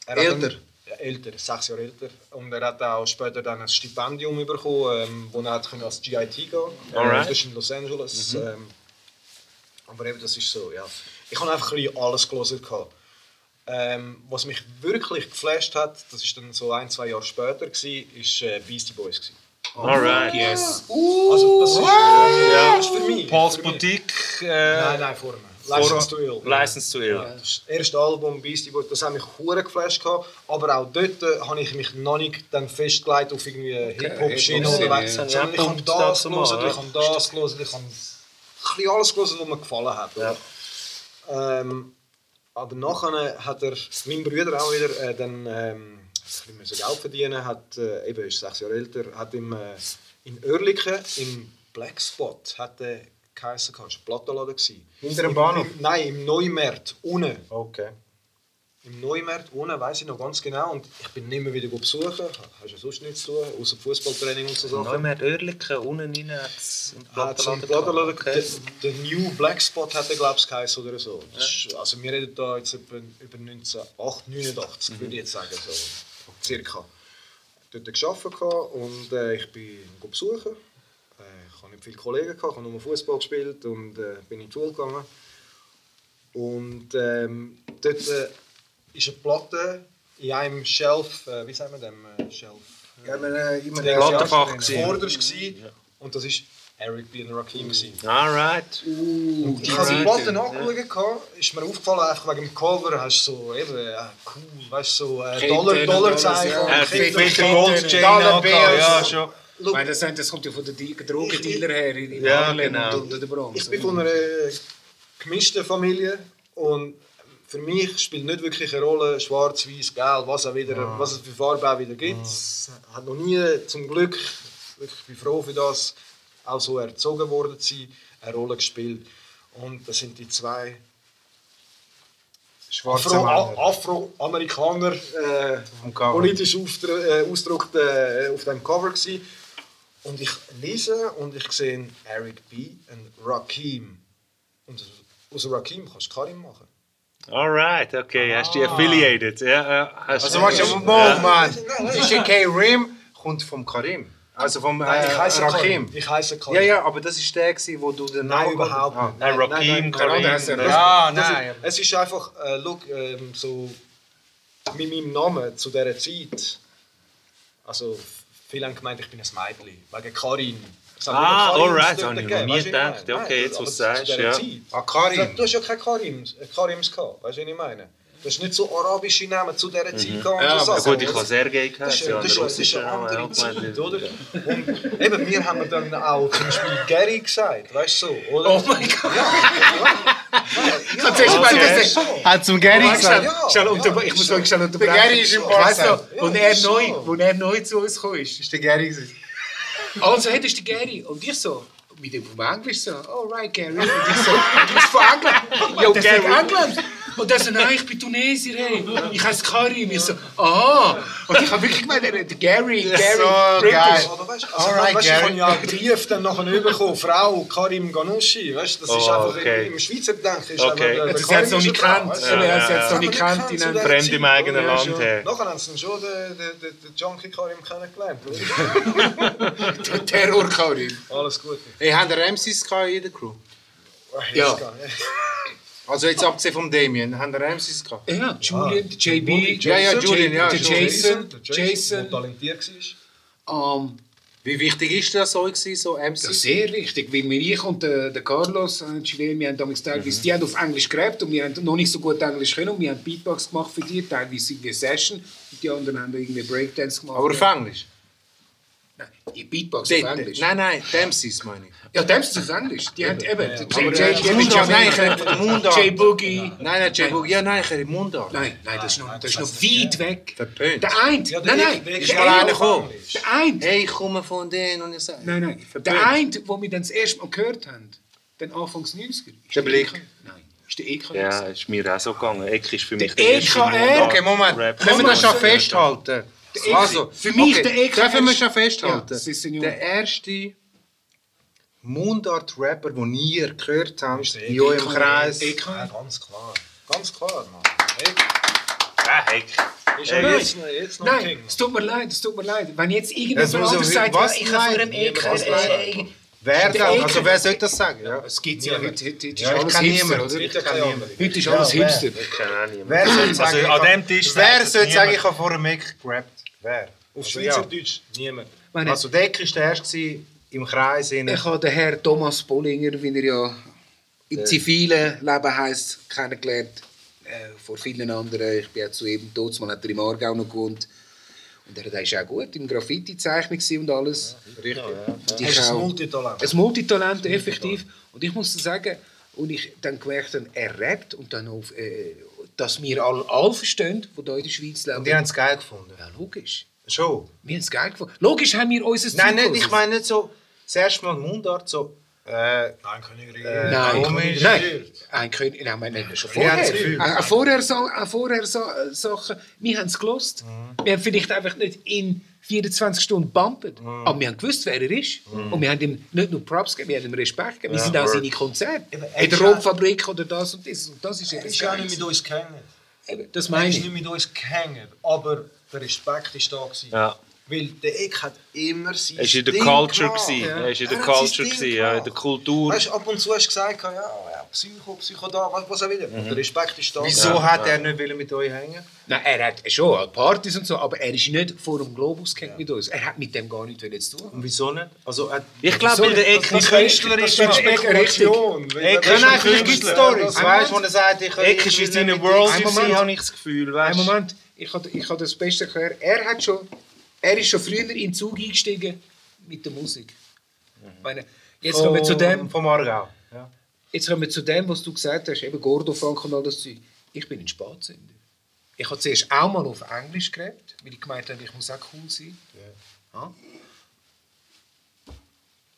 Speaker 4: Er
Speaker 3: Älter?
Speaker 4: Ja, älter, sechs Jahre älter. Und er hat auch später dann ein Stipendium bekommen, ähm, wo er hat als GIT gehen konnte.
Speaker 2: Alright.
Speaker 4: Das ist in Los Angeles. Ähm, aber eben, das ist so, ja. Ich habe einfach ein bisschen alles gelesen. Ähm, was mich wirklich geflasht hat, das ist dann so ein, zwei Jahre später, gewesen, ist äh, Beastie Boys. Gewesen.
Speaker 2: Alright.
Speaker 6: Yes.
Speaker 4: Also das ist, äh, das ist für mich.
Speaker 2: Paul's
Speaker 4: für mich.
Speaker 2: Boutique.
Speaker 4: Nein,
Speaker 2: Äh,
Speaker 4: nein, vor mir. License to Ill.
Speaker 2: License to Ill.
Speaker 4: Das erste Album Beastie Boys, das hat mich hure geflasht gehabt, aber auch dort äh, habe ich mich noch nicht dann festgelegt auf irgendwie Hip-Hop-Schiene
Speaker 6: Hip-Hop-Schiene,
Speaker 4: oder
Speaker 6: ja.
Speaker 4: was,
Speaker 2: ja
Speaker 4: ich habe das gelesen,
Speaker 2: ja.
Speaker 4: ich habe das gelesen, ich habe ein bisschen alles gelesen, was mir gefallen hat. oder? Ähm, aber nachher hat er, mein Bruder auch wieder, äh, dann ähm, müssen Geld verdienen, hat, äh, eben ist sechs Jahre älter, hat im, äh, in Oerlikon im Black Spot hat er das war ein Plattenladen. gewesen.
Speaker 3: Hinter dem Bahnhof?
Speaker 4: im- Nein, im Neumarkt, unten.
Speaker 3: Okay.
Speaker 4: Im Neumarkt unten weiß ich noch ganz genau und ich bin nicht mehr wieder besuchen. Hast ja sonst nichts zu tun, außer Fußballtraining und so Sachen.
Speaker 2: Neumann Oerlikon, unten rein hat es einen
Speaker 4: Hat so einen
Speaker 2: Plattenladen
Speaker 4: Plattenladen,
Speaker 2: gehabt.
Speaker 4: der, New Black Spot hat er glaube ich geheißen oder so. Ist, also wir reden da jetzt über, über 1989, würde ich jetzt sagen, so circa. Dort gearbeitet und äh, ich bin besuchen. Äh, ich habe nicht viele Kollegen gehabt, ich habe nur Fußball gespielt und äh, bin in die Schule gegangen. Und ähm, dort äh, ist eine Platte in einem Shelf, äh, wie sagen wir dem äh, Shelf?
Speaker 3: Ja, wir, äh, immer
Speaker 4: Der
Speaker 2: Plattenfach
Speaker 4: vorderst gewesen. und das war Eric B. und Rakim. gewesen.
Speaker 2: Alright.
Speaker 4: Ich habe die Platten angeschaut, gehabt, ist mir aufgefallen, einfach wegen dem Cover hast du so, eben, cool, weißt du, so äh, Dollar, Dollarzeichen.
Speaker 6: ja.
Speaker 2: Er die fette Goldchain ja schon.
Speaker 4: Look,
Speaker 6: Weil das, das kommt ja von den Drogendealer her in in
Speaker 2: Ja,
Speaker 6: Harlem
Speaker 2: genau.
Speaker 6: und unter der Bronx.
Speaker 4: Ich bin von einer gemischten Familie und für mich spielt nicht wirklich eine Rolle, schwarz, weiß, gelb, was, auch wieder, was es für Farbe auch wieder gibt. Es hat noch nie, zum Glück, ich bin froh für das, auch so erzogen worden zu sein, eine Rolle gespielt. Und das sind die zwei
Speaker 3: Schwarze
Speaker 4: Afro-. Afroamerikaner äh, politisch äh, ausgedrückt äh, auf dem Cover gsi und ich lese und ich sehe Eric B. und Rakim und aus Rakim kannst du Karim machen.
Speaker 2: Alright, okay, hast du die affiliated? Ja, ja, hast
Speaker 3: Also warte,
Speaker 2: ja.
Speaker 3: Moment. DJ Rim kommt vom Karim. Also vom äh,
Speaker 4: Nein, ich heiße
Speaker 3: Rakim.
Speaker 4: Karim. Ich heiße Karim.
Speaker 3: Ja, ja, aber das ist der, gewesen, wo du den
Speaker 4: Nein,
Speaker 3: Namen...
Speaker 4: überhaupt
Speaker 3: Ah.
Speaker 2: Nein, Rakim, Karim.
Speaker 6: das ist ja-
Speaker 2: ne?
Speaker 3: Ja,
Speaker 4: Das
Speaker 3: nein.
Speaker 4: ist, es ist einfach, äh, look, ähm, so mit meinem Namen zu dieser Zeit. Also, viele haben gemeint, ich bin ein Mädchen, wegen Karin.
Speaker 2: Ah, alright, habe ich
Speaker 4: gegeben,
Speaker 2: nie
Speaker 4: ich
Speaker 2: gedacht.
Speaker 4: meine?
Speaker 2: Okay, jetzt, was du sagst, ja.
Speaker 4: Zeit.
Speaker 3: Ah, Karim.
Speaker 4: Du hast ja keine Karims, äh, Karims gehabt, weißt du, was ich meine? Du hast nicht so arabische Namen zu dieser Zeit gehabt. und
Speaker 6: Ja,
Speaker 4: so
Speaker 6: aber
Speaker 4: Sachen,
Speaker 2: Gut, ich habe Sergei
Speaker 4: Das ist,
Speaker 2: ja,
Speaker 4: das, ist,
Speaker 2: der
Speaker 4: das ist eine andere Zeit,
Speaker 2: ja.
Speaker 4: oder? Und eben, wir haben dann auch zum Beispiel Gary gesagt, weißt du so, oder?
Speaker 6: Oh mein Gott!
Speaker 4: Ja,
Speaker 6: Kannst du erst mal
Speaker 4: ja,
Speaker 6: das
Speaker 4: so.
Speaker 3: Hat zum Gary gesagt.
Speaker 4: Ja,
Speaker 6: schnell
Speaker 4: ja,
Speaker 6: unter, ich
Speaker 4: ist
Speaker 6: muss
Speaker 4: so.
Speaker 6: euch schnell unterbrechen.
Speaker 3: Gary ist im
Speaker 6: Weißt du, wo,
Speaker 4: Ja,
Speaker 6: er
Speaker 4: ist
Speaker 6: neu, wo er neu zu uns gekommen ist.
Speaker 3: Das war der Gary. gewesen.
Speaker 6: Also, hey, das ist der Gary. Und ich so, mit dem vom Englisch so, oh right, Gary. Und ich so, du bist von England. Yo, Gary. England. Und er so, nein, ich bin Tunesier, hey. Ich heiße Karim. Ich so, aha. Und ich habe wirklich gemeint, er- der Gary, Gary,
Speaker 3: So
Speaker 6: British.
Speaker 3: geil.
Speaker 4: Aber weißt, also,
Speaker 3: Alright,
Speaker 4: weißt, ich habe ja Brief dann nachher bekommen, Frau Karim Ganoushi, weißt, das ist
Speaker 2: Oh,
Speaker 4: einfach
Speaker 2: okay.
Speaker 4: im Schweizer Denken. Ist
Speaker 2: Okay.
Speaker 4: einfach, der-
Speaker 6: Das
Speaker 4: der
Speaker 6: hat es noch nicht
Speaker 4: du?
Speaker 6: Er hat es noch nicht
Speaker 4: wir
Speaker 6: in einem-.
Speaker 2: Fremd im eigenen
Speaker 6: Ja,
Speaker 2: Land.
Speaker 4: Nachher haben sie schon den, den, den, den Junkie Karim kennengelernt. oder?
Speaker 6: Der Terror Karim.
Speaker 4: Alles gut.
Speaker 3: Hey, haben gehabt in der Crew?
Speaker 6: Ja.
Speaker 3: Also jetzt abgesehen vom Damien, haben der MCs gehabt?
Speaker 6: Ja, Julian, der JB,
Speaker 3: Ja, ja, Julian, ja,
Speaker 6: der. Jason,
Speaker 4: Der
Speaker 6: Jason.
Speaker 4: der talentiert war.
Speaker 6: Ähm,
Speaker 3: Wie wichtig ist das so, gewesen, so
Speaker 6: Ja,
Speaker 3: MCs?
Speaker 6: sehr wichtig, weil wir, ich und der, der Carlos, äh, Chilen, wir haben damals teilweise, die haben auf Englisch geredet und wir haben noch nicht so gut Englisch können und wir haben Beatbox gemacht für die, teilweise irgendwie Session und die anderen haben irgendwie Breakdance gemacht.
Speaker 3: Aber auf Englisch?
Speaker 6: Nein, die Beatbox auf Englisch.
Speaker 3: Nein, nein, die MCs meine ich.
Speaker 6: Ja, dem ist es auf Englisch. Die haben eben, der
Speaker 3: Aber
Speaker 6: J-
Speaker 3: äh,
Speaker 6: J- J-
Speaker 3: Mundart,
Speaker 6: J-
Speaker 3: nein, ich rede von der Mundart.
Speaker 6: J Boogie.
Speaker 3: Nein, nein, J Boog, ja, nein, ich rede Mundart.
Speaker 6: Nein, nein, das ist noch, das ist noch weit weg.
Speaker 3: Verpönt.
Speaker 6: Der
Speaker 4: der
Speaker 6: nein, nein,
Speaker 4: der
Speaker 6: der
Speaker 3: Ist mal
Speaker 6: eine-
Speaker 3: einer gekommen?
Speaker 6: Der eine,
Speaker 3: Hey, ich komme von denen und ich sage...
Speaker 6: Nein, nein. Der eine, wo wir dann das erste Mal gehört haben, dann Anfangs 90er, ist
Speaker 3: Der Blick.
Speaker 6: EK. Nein, ist der EK.
Speaker 2: Ja, ist mir auch so gegangen. Eck ist für mich
Speaker 6: Der
Speaker 2: erste
Speaker 6: EKR.
Speaker 3: Okay, Moment. Können wir das schon festhalten?
Speaker 6: EK
Speaker 3: Also,
Speaker 6: für mich
Speaker 3: okay,
Speaker 6: der EK
Speaker 3: Dürfen wir schon festhalten?
Speaker 6: Ja,
Speaker 3: der erste Mundart-Rapper, den ihr gehört habt,
Speaker 4: Ist der
Speaker 3: in eurem
Speaker 4: EK.
Speaker 3: Kreis.
Speaker 4: Ja, ganz klar. Ganz klar, Mann. Hey,
Speaker 2: Ah, Eck.
Speaker 4: ist
Speaker 2: Hey,
Speaker 4: er
Speaker 6: jetzt-
Speaker 4: jetzt,
Speaker 6: Nein,
Speaker 4: King?
Speaker 6: es tut mir leid, es tut mir leid. Wenn jetzt
Speaker 3: Das
Speaker 6: irgendjemand anderes
Speaker 3: ich-
Speaker 6: sagt,
Speaker 3: was
Speaker 6: ja, ich habe vor
Speaker 3: nein?
Speaker 6: dem EK...
Speaker 4: Was
Speaker 6: Äh, äh,
Speaker 3: Wer
Speaker 6: Der
Speaker 3: dann?
Speaker 6: Ekel.
Speaker 3: Also wer soll das sagen? Ja.
Speaker 6: Es gibt ja heute, heute, heute ist
Speaker 3: Ja, ich
Speaker 6: alles Hipster,
Speaker 3: niemanden.
Speaker 6: oder?
Speaker 3: Ich kenn niemanden.
Speaker 6: Heute ist alles
Speaker 3: wer?
Speaker 6: Hipster.
Speaker 2: Ich kenne auch niemanden.
Speaker 3: Wer soll sagen,
Speaker 2: Also
Speaker 3: ich
Speaker 2: an dem Tisch
Speaker 3: Wer
Speaker 2: sagt
Speaker 3: soll sagen, ich habe vorher Mick gerappt? Wer?
Speaker 4: Auf
Speaker 3: Also,
Speaker 4: Schweizerdeutsch niemand.
Speaker 6: Meine,
Speaker 3: Also Deck war der erste im Kreis. innen.
Speaker 6: Ich habe den Herrn Thomas Bollinger, wie er ja im zivilen Leben heisst, kennengelernt. Äh, vor vielen anderen. Ich bin auch zu ihm dort, man hat er im Aargau noch gewohnt. Und er der ist auch gut im Graffiti-Zeichnen gewesen und alles.
Speaker 3: Richtig.
Speaker 6: Und
Speaker 4: Er
Speaker 6: ich
Speaker 4: ist ein
Speaker 6: auch.
Speaker 4: Multitalent.
Speaker 6: Ein Multitalent, effektiv. Und ich muss sagen, und ich dann gemerkt habe, er rappt und dann auf, äh, dass wir alle, alle verstehen, die hier in der Schweiz leben.
Speaker 3: Und die haben es geil gefunden.
Speaker 6: ja, logisch.
Speaker 3: Schon.
Speaker 6: Wir haben es geil gefunden. Logisch haben wir unser
Speaker 3: Nein, nicht, ich meine nicht so, das erste Mal Mundart, so, äh,
Speaker 4: Nein, Königin.
Speaker 3: Äh,
Speaker 6: Nein, nein, ein König, nein, wir haben schon vorher,
Speaker 3: das Gefühl.
Speaker 6: äh, vorher, so, äh, vorher so, äh, Sachen, wir haben es gelost. Wir haben vielleicht einfach nicht in 24 Stunden bumpet, aber wir haben gewusst, wer er ist. Und wir haben ihm nicht nur Props gegeben, wir haben ihm Respekt gegeben. Wir sind auch seine Konzerte.
Speaker 4: Er
Speaker 6: In der
Speaker 4: ist
Speaker 6: Rumfabrik oder das und das. Und das ist
Speaker 4: Er ist ja nicht mit uns.
Speaker 6: Eben, Das
Speaker 4: Er
Speaker 6: meine
Speaker 4: ist
Speaker 6: ich.
Speaker 4: nicht mit uns gehangen. Aber der Respekt war da. Gewesen.
Speaker 2: Ja.
Speaker 4: Weil der Eck hat immer sein
Speaker 2: Er war in der
Speaker 4: Ding
Speaker 2: Culture. Er war in der
Speaker 4: Er
Speaker 2: Culture, gewesen, ja, in der. Kultur.
Speaker 4: Weißt, ab und zu hast du gesagt, ja, ja Psycho, Psycho da, was, was auch wieder. Der Respekt ist da.
Speaker 3: wieso hat er nicht wollen mit euch hängen?
Speaker 6: Nein, er hat schon Partys und so, aber er ist nicht vor dem Globus gehängt mit uns. Er hat mit dem gar nichts zu tun.
Speaker 3: Und wieso nicht? Also,
Speaker 2: Ich glaube, weil der Eck ein Künstler ist.
Speaker 6: das ist
Speaker 4: Spekulation.
Speaker 2: Eck ist ein Künstler.
Speaker 4: Ja,
Speaker 3: Weißt du, wo er sagt, ich
Speaker 2: Eck ist in
Speaker 3: nicht
Speaker 2: seiner World, habe ich das Gefühl.
Speaker 6: Ein
Speaker 2: Weißt?
Speaker 6: Moment, ich habe ich habe das Beste erklärt. Er, hat schon, er ist schon früher in den Zug eingestiegen mit der Musik. Ich meine, jetzt kommen wir zu dem,
Speaker 3: Vom Aargau. Ja.
Speaker 6: jetzt kommen wir zu dem, was du gesagt hast, eben Gordo Funk und all das Zeug. Ich bin ein Spatzender. Ich habe zuerst auch mal auf Englisch geredet, weil ich gemeint habe, ich muss auch cool sein. Ja.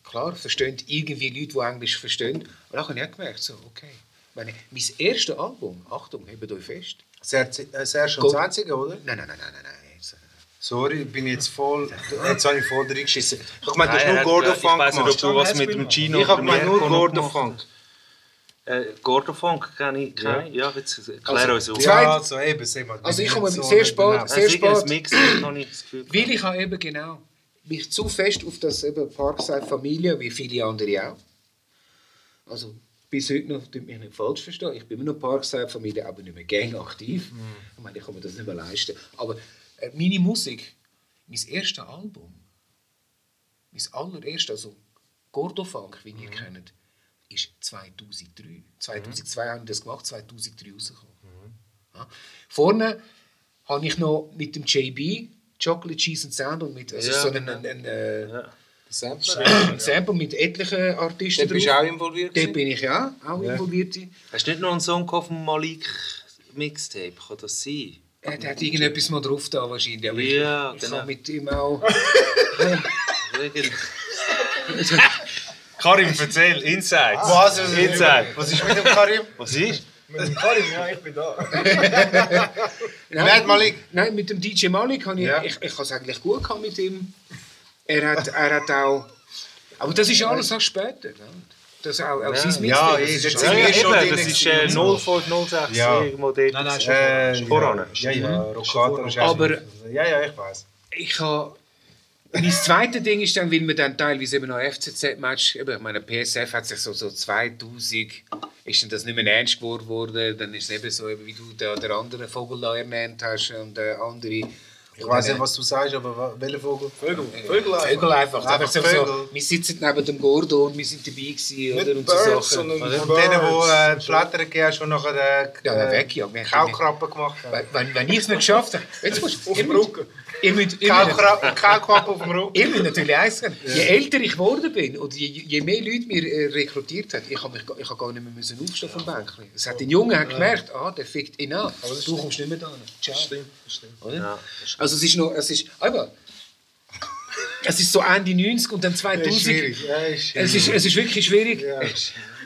Speaker 6: Klar, verstehen irgendwie Leute, die Englisch verstehen. Und dann habe ich auch gemerkt, so, okay. Ich meine, mein erstes Album, Achtung, hebt euch fest.
Speaker 3: Das erste und das einzige, oder?
Speaker 6: Nein, nein, nein, nein, nein.
Speaker 3: Sorry, ich bin jetzt voll. Jetzt habe ich voll reingeschissen. Ich habe gemeint, du hast nur
Speaker 2: er hat-
Speaker 3: Gordo
Speaker 2: Ich
Speaker 3: Funk
Speaker 2: weiß nicht, ob
Speaker 3: gemacht.
Speaker 2: du was mit dem Gino
Speaker 3: Ich habe gemeint, nur Gordo
Speaker 2: gemacht
Speaker 3: Funk.
Speaker 2: Äh, Gordo Funk kenne ich. Ich. Ja, jetzt klär uns auf.
Speaker 6: Zwei-
Speaker 3: Ja, also eben, sehen wir.
Speaker 6: Also ich
Speaker 3: bin
Speaker 6: komme
Speaker 3: nicht
Speaker 6: sehr spät- sehr
Speaker 2: spät. Mix hat noch nicht das Gefühl.
Speaker 6: Weil ich habe eben genau mich zu fest auf das eben Parkside Familie, wie viele andere auch. Also bis heute noch, tut mich nicht falsch verstehen, ich bin immer noch Parkside Familie, aber nicht mehr gang aktiv. Ich meine, ich kann mir das nicht mehr leisten. Aber meine Musik, mein erstes Album, mein allererstes, also Gordo Funk, wie ihr kennt, ist 2003. 2002 habe ich das gemacht, 2003 rausgekommen. Ja. Vorne habe ich noch mit dem JB Chocolate Cheese and Sound und mit also
Speaker 2: Ja,
Speaker 6: so einen, einen, einen, äh,
Speaker 2: Ja.
Speaker 3: Sampler.
Speaker 6: ein Sample mit etlichen Artisten
Speaker 3: Da bist du auch involviert?
Speaker 6: Dort
Speaker 3: gewesen?
Speaker 6: bin ich ja auch involviert.
Speaker 2: Hast du nicht noch einen Song auf dem Malik Mixtape? Kann das sein?
Speaker 6: Er hat irgendetwas mal drauf da wahrscheinlich. Aber
Speaker 2: Ja,
Speaker 6: ich, ich
Speaker 2: genau.
Speaker 6: mit ihm auch...
Speaker 2: Karim, erzähl, Insights.
Speaker 3: Was? Was,
Speaker 2: Inside.
Speaker 3: was ist mit dem Karim?
Speaker 2: Was ist?
Speaker 4: Mit dem Karim, ja, ich bin da.
Speaker 3: Nein, Malik.
Speaker 6: Nein, mit dem DJ Malik habe ich,
Speaker 3: Ja.
Speaker 6: ich, ich habe es eigentlich gut gehabt mit ihm. Er hat, er hat auch... Aber das ist alles auch später. gell? Das auch, auch sein Mixtape,
Speaker 3: ja,
Speaker 6: das
Speaker 3: eh,
Speaker 6: ist
Speaker 3: sind wir schon
Speaker 2: eben, das ist äh, 0506
Speaker 3: Ja.
Speaker 2: irgendwo dort.
Speaker 4: Nein, nein, schon
Speaker 3: Äh,
Speaker 2: Voran.
Speaker 3: Ja, ja, ist
Speaker 6: Aber-
Speaker 3: Ja, ja, ich weiß.
Speaker 6: ich habe mein zweites Ding ist dann, weil wir dann teilweise eben noch FCZ-Match, ich meine, PSF hat sich so, so 2000, ist dann das nicht mehr ernst geworden worden, dann ist es eben so, eben, wie du den, den anderen Vogel da ernannt hast und der andere...
Speaker 3: Ich weiß nicht, was du sagst, aber welcher Vogel?
Speaker 4: Vögel. Vögel einfach.
Speaker 6: Vögel einfach.
Speaker 3: Einfach
Speaker 6: einfach so,
Speaker 3: Vögel.
Speaker 6: so, wir sitzen neben dem Gordo und wir sind dabei gewesen, oder?
Speaker 4: Nicht
Speaker 6: Und so
Speaker 4: Birds,
Speaker 6: Sachen.
Speaker 4: sondern
Speaker 3: Von denen, die äh,
Speaker 4: Birds.
Speaker 3: die Blätter gegeben hast und nachher äh,
Speaker 6: Ja, weg, ja.
Speaker 3: Kaukrappen gemacht haben.
Speaker 6: Wenn, wenn, wenn ich es nicht geschafft habe, jetzt musst
Speaker 4: Auf der
Speaker 6: müsst-
Speaker 4: Brücke.
Speaker 6: Müsst, ihr müsst,
Speaker 3: Kaukra- Kaukappen auf dem Rücken.
Speaker 6: Ihr müsst natürlich eins sagen, je älter ich geworden bin und je, je mehr Leute mir äh, rekrutiert haben, ich habe mich, ga- ich habe gar nicht mehr müssen aufstehen vom Bänkchen. Es hat den Jungen hat gemerkt, ah, der fickt ihn an. Du kommst nicht mehr da. Ciao.
Speaker 4: Stimmt, das stimmt.
Speaker 6: Oder? Also es ist noch, es ist, aber, es ist so Ende 90 und dann 2000.
Speaker 3: Schwierig. Ja, ist schwierig.
Speaker 6: Es ist, es ist wirklich schwierig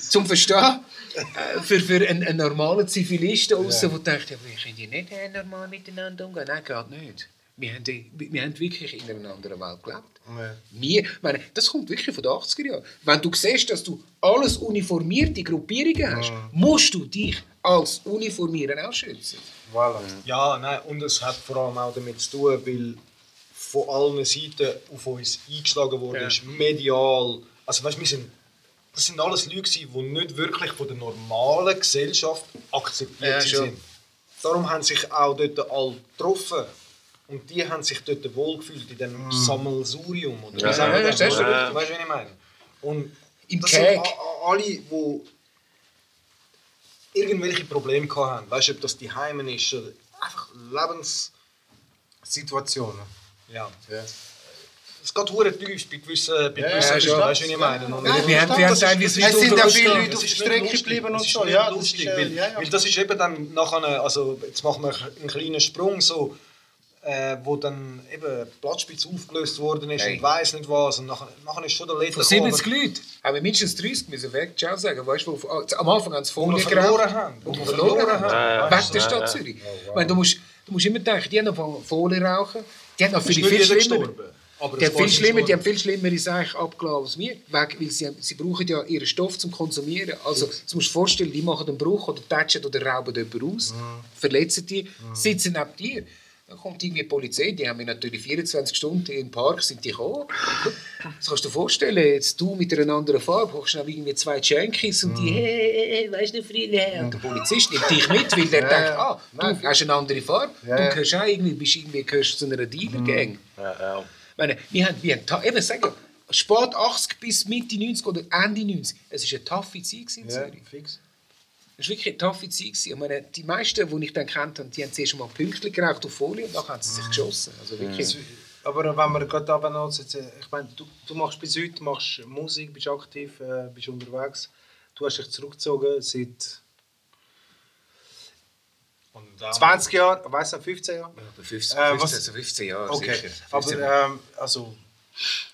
Speaker 6: zum Verstehen. äh, Für, für einen, einen normalen Zivilisten außen, der denkt, ja, wir können die nicht normal miteinander umgehen. Nein, geht nicht. Wir haben, wir haben wirklich in einer anderen Welt gelebt.
Speaker 3: Ja.
Speaker 6: Wir, meine, das kommt wirklich von den 80er Jahren. Wenn du siehst, dass du alles uniformierte Gruppierungen hast, musst du dich als Uniformieren auch schützen.
Speaker 3: Voilà.
Speaker 4: Ja, nein, und es hat vor allem auch damit zu tun, weil von allen Seiten auf uns eingeschlagen wurde,
Speaker 6: Ja.
Speaker 4: ist medial, Also weißt, wir sind, das sind alles Leute, die nicht wirklich von der normalen Gesellschaft akzeptiert
Speaker 6: Ja,
Speaker 4: sind. Darum haben sich auch dort alle getroffen. Und die haben sich dort wohlgefühlt in diesem Sammelsurium. Oder sagen wir
Speaker 6: ja,
Speaker 4: das?
Speaker 6: ist
Speaker 4: Weißt
Speaker 6: richtig.
Speaker 4: du, wie ich meine? Und
Speaker 6: Im
Speaker 4: das sind alle, die irgendwelche Probleme gehabt haben. Weißt du, ob das die Heimen ist oder einfach Lebens...
Speaker 3: Situationen.
Speaker 4: Ja.
Speaker 3: Ja.
Speaker 4: Es geht hure tief bei gewissen, bei
Speaker 3: Ja,
Speaker 4: gewissen
Speaker 6: ja,
Speaker 4: weißt du, wie ich meine? Und
Speaker 6: wir haben, wir haben
Speaker 4: das ist-
Speaker 6: teilweise
Speaker 3: Es sind ja
Speaker 6: Leute
Speaker 3: viele. Leute auf der
Speaker 4: ist
Speaker 3: Strecke geblieben und so. Ja, das
Speaker 4: lustig,
Speaker 3: ist,
Speaker 4: weil,
Speaker 3: ja, ja.
Speaker 4: weil das ist eben dann nachher, also jetzt machen wir einen kleinen Sprung, so, äh, wo dann eben die Platzspitze aufgelöst worden ist
Speaker 6: Hey.
Speaker 4: und weiss nicht was und nachher, nachher ist schon der Letzte
Speaker 6: Von 70 Leuten haben wir mindestens 30 müssen weg, ciao sagen. Weißt du, wo, am Anfang haben sie Folie
Speaker 4: verloren haben.
Speaker 6: Wir verloren haben.
Speaker 4: haben.
Speaker 6: Weg der Stadt Zürich. Ich meine, du, musst, du musst immer denken, die haben angefangen Folie rauchen. Die haben noch viel, viel schlimmer.
Speaker 4: Aber
Speaker 6: Die haben, viel schlimmer, die haben viel schlimmere Sachen abgelassen als wir, weg, weil sie, sie brauchen ja ihren Stoff zum Konsumieren. Also, du musst dir vorstellen, die machen einen Bruch oder tätschen oder rauben jemanden aus, verletzen die, sitzen neben dir. Dann kommt irgendwie die Polizei, die haben wir natürlich 24 Stunden im Park, sind die gekommen. Das kannst du dir vorstellen, jetzt du mit einer anderen Farbe, hochst schnell irgendwie zwei Jankies und die, hey, hey, hey, weißt du, Friede. Und der Polizist nimmt dich mit, weil der denkt, ah, du hast eine andere Farbe, du gehörst auch irgendwie, bist irgendwie gehörst zu einer Dealer-Gang. Ich meine, wir haben, wir haben eben sagen, spät 80 bis Mitte 90 oder Ende 90, es war eine taffe Zeit in
Speaker 3: Ja,
Speaker 6: Zürich.
Speaker 3: fix.
Speaker 6: Es war wirklich eine taffe Zeit. gewesen. Ich meine, die meisten, die ich dann kennt habe, die haben zuerst mal Pünktchen geraucht auf Folie und dann haben sie sich geschossen. Also wirklich.
Speaker 3: Aber wenn wir gerade jetzt, äh, ich meine, du, du machst bis heute machst Musik, bist aktiv, äh, bist unterwegs. Du hast dich zurückgezogen seit
Speaker 4: Und auch-
Speaker 3: 20 Jahren, weißt du, 15 Jahren?
Speaker 6: Ja, 15,
Speaker 3: Äh,
Speaker 6: 15,
Speaker 3: was-
Speaker 6: also 15 Jahre
Speaker 3: Okay,
Speaker 6: sicher. 15
Speaker 3: aber ähm, also,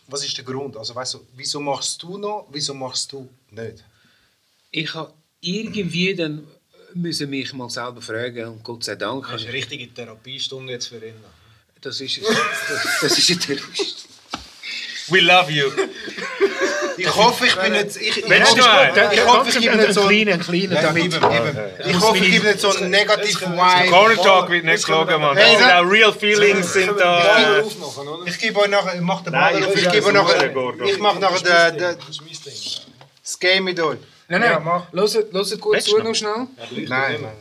Speaker 3: was ist der Grund? Also, weißt du, wieso machst du noch, wieso machst du nicht?
Speaker 6: ich habe irgendwie dann müssen mich mal selber fragen und Gott sei Dank.
Speaker 4: Das ist eine richtige Therapiestunde jetzt für ihn.
Speaker 6: Das ist, das, das ist ein Terrorist.
Speaker 2: We love you.
Speaker 3: Ich hoffe, ich bin nicht. Ich, ich, hoffe, ich, ich hoffe, ich gebe nicht so.
Speaker 6: kleinen, kleinen, damit.
Speaker 3: eben, eben. Ich hoffe, ich gebe nicht so einen negativen Vibe.
Speaker 2: Corner Talk wird nicht gelogen, Mann.
Speaker 3: Hey, da-
Speaker 2: real feelings sind da.
Speaker 3: Ich gebe euch nachher, ich mache den Ball,
Speaker 2: ich
Speaker 3: gebe euch nachher, ich mache nachher
Speaker 4: das
Speaker 3: Game mit euch.
Speaker 6: Nein,
Speaker 3: Ja,
Speaker 6: nein,
Speaker 3: mach.
Speaker 6: hört, hört gut
Speaker 2: Willst
Speaker 6: zu
Speaker 2: du
Speaker 6: noch schnell.
Speaker 3: Nein, nein, nein.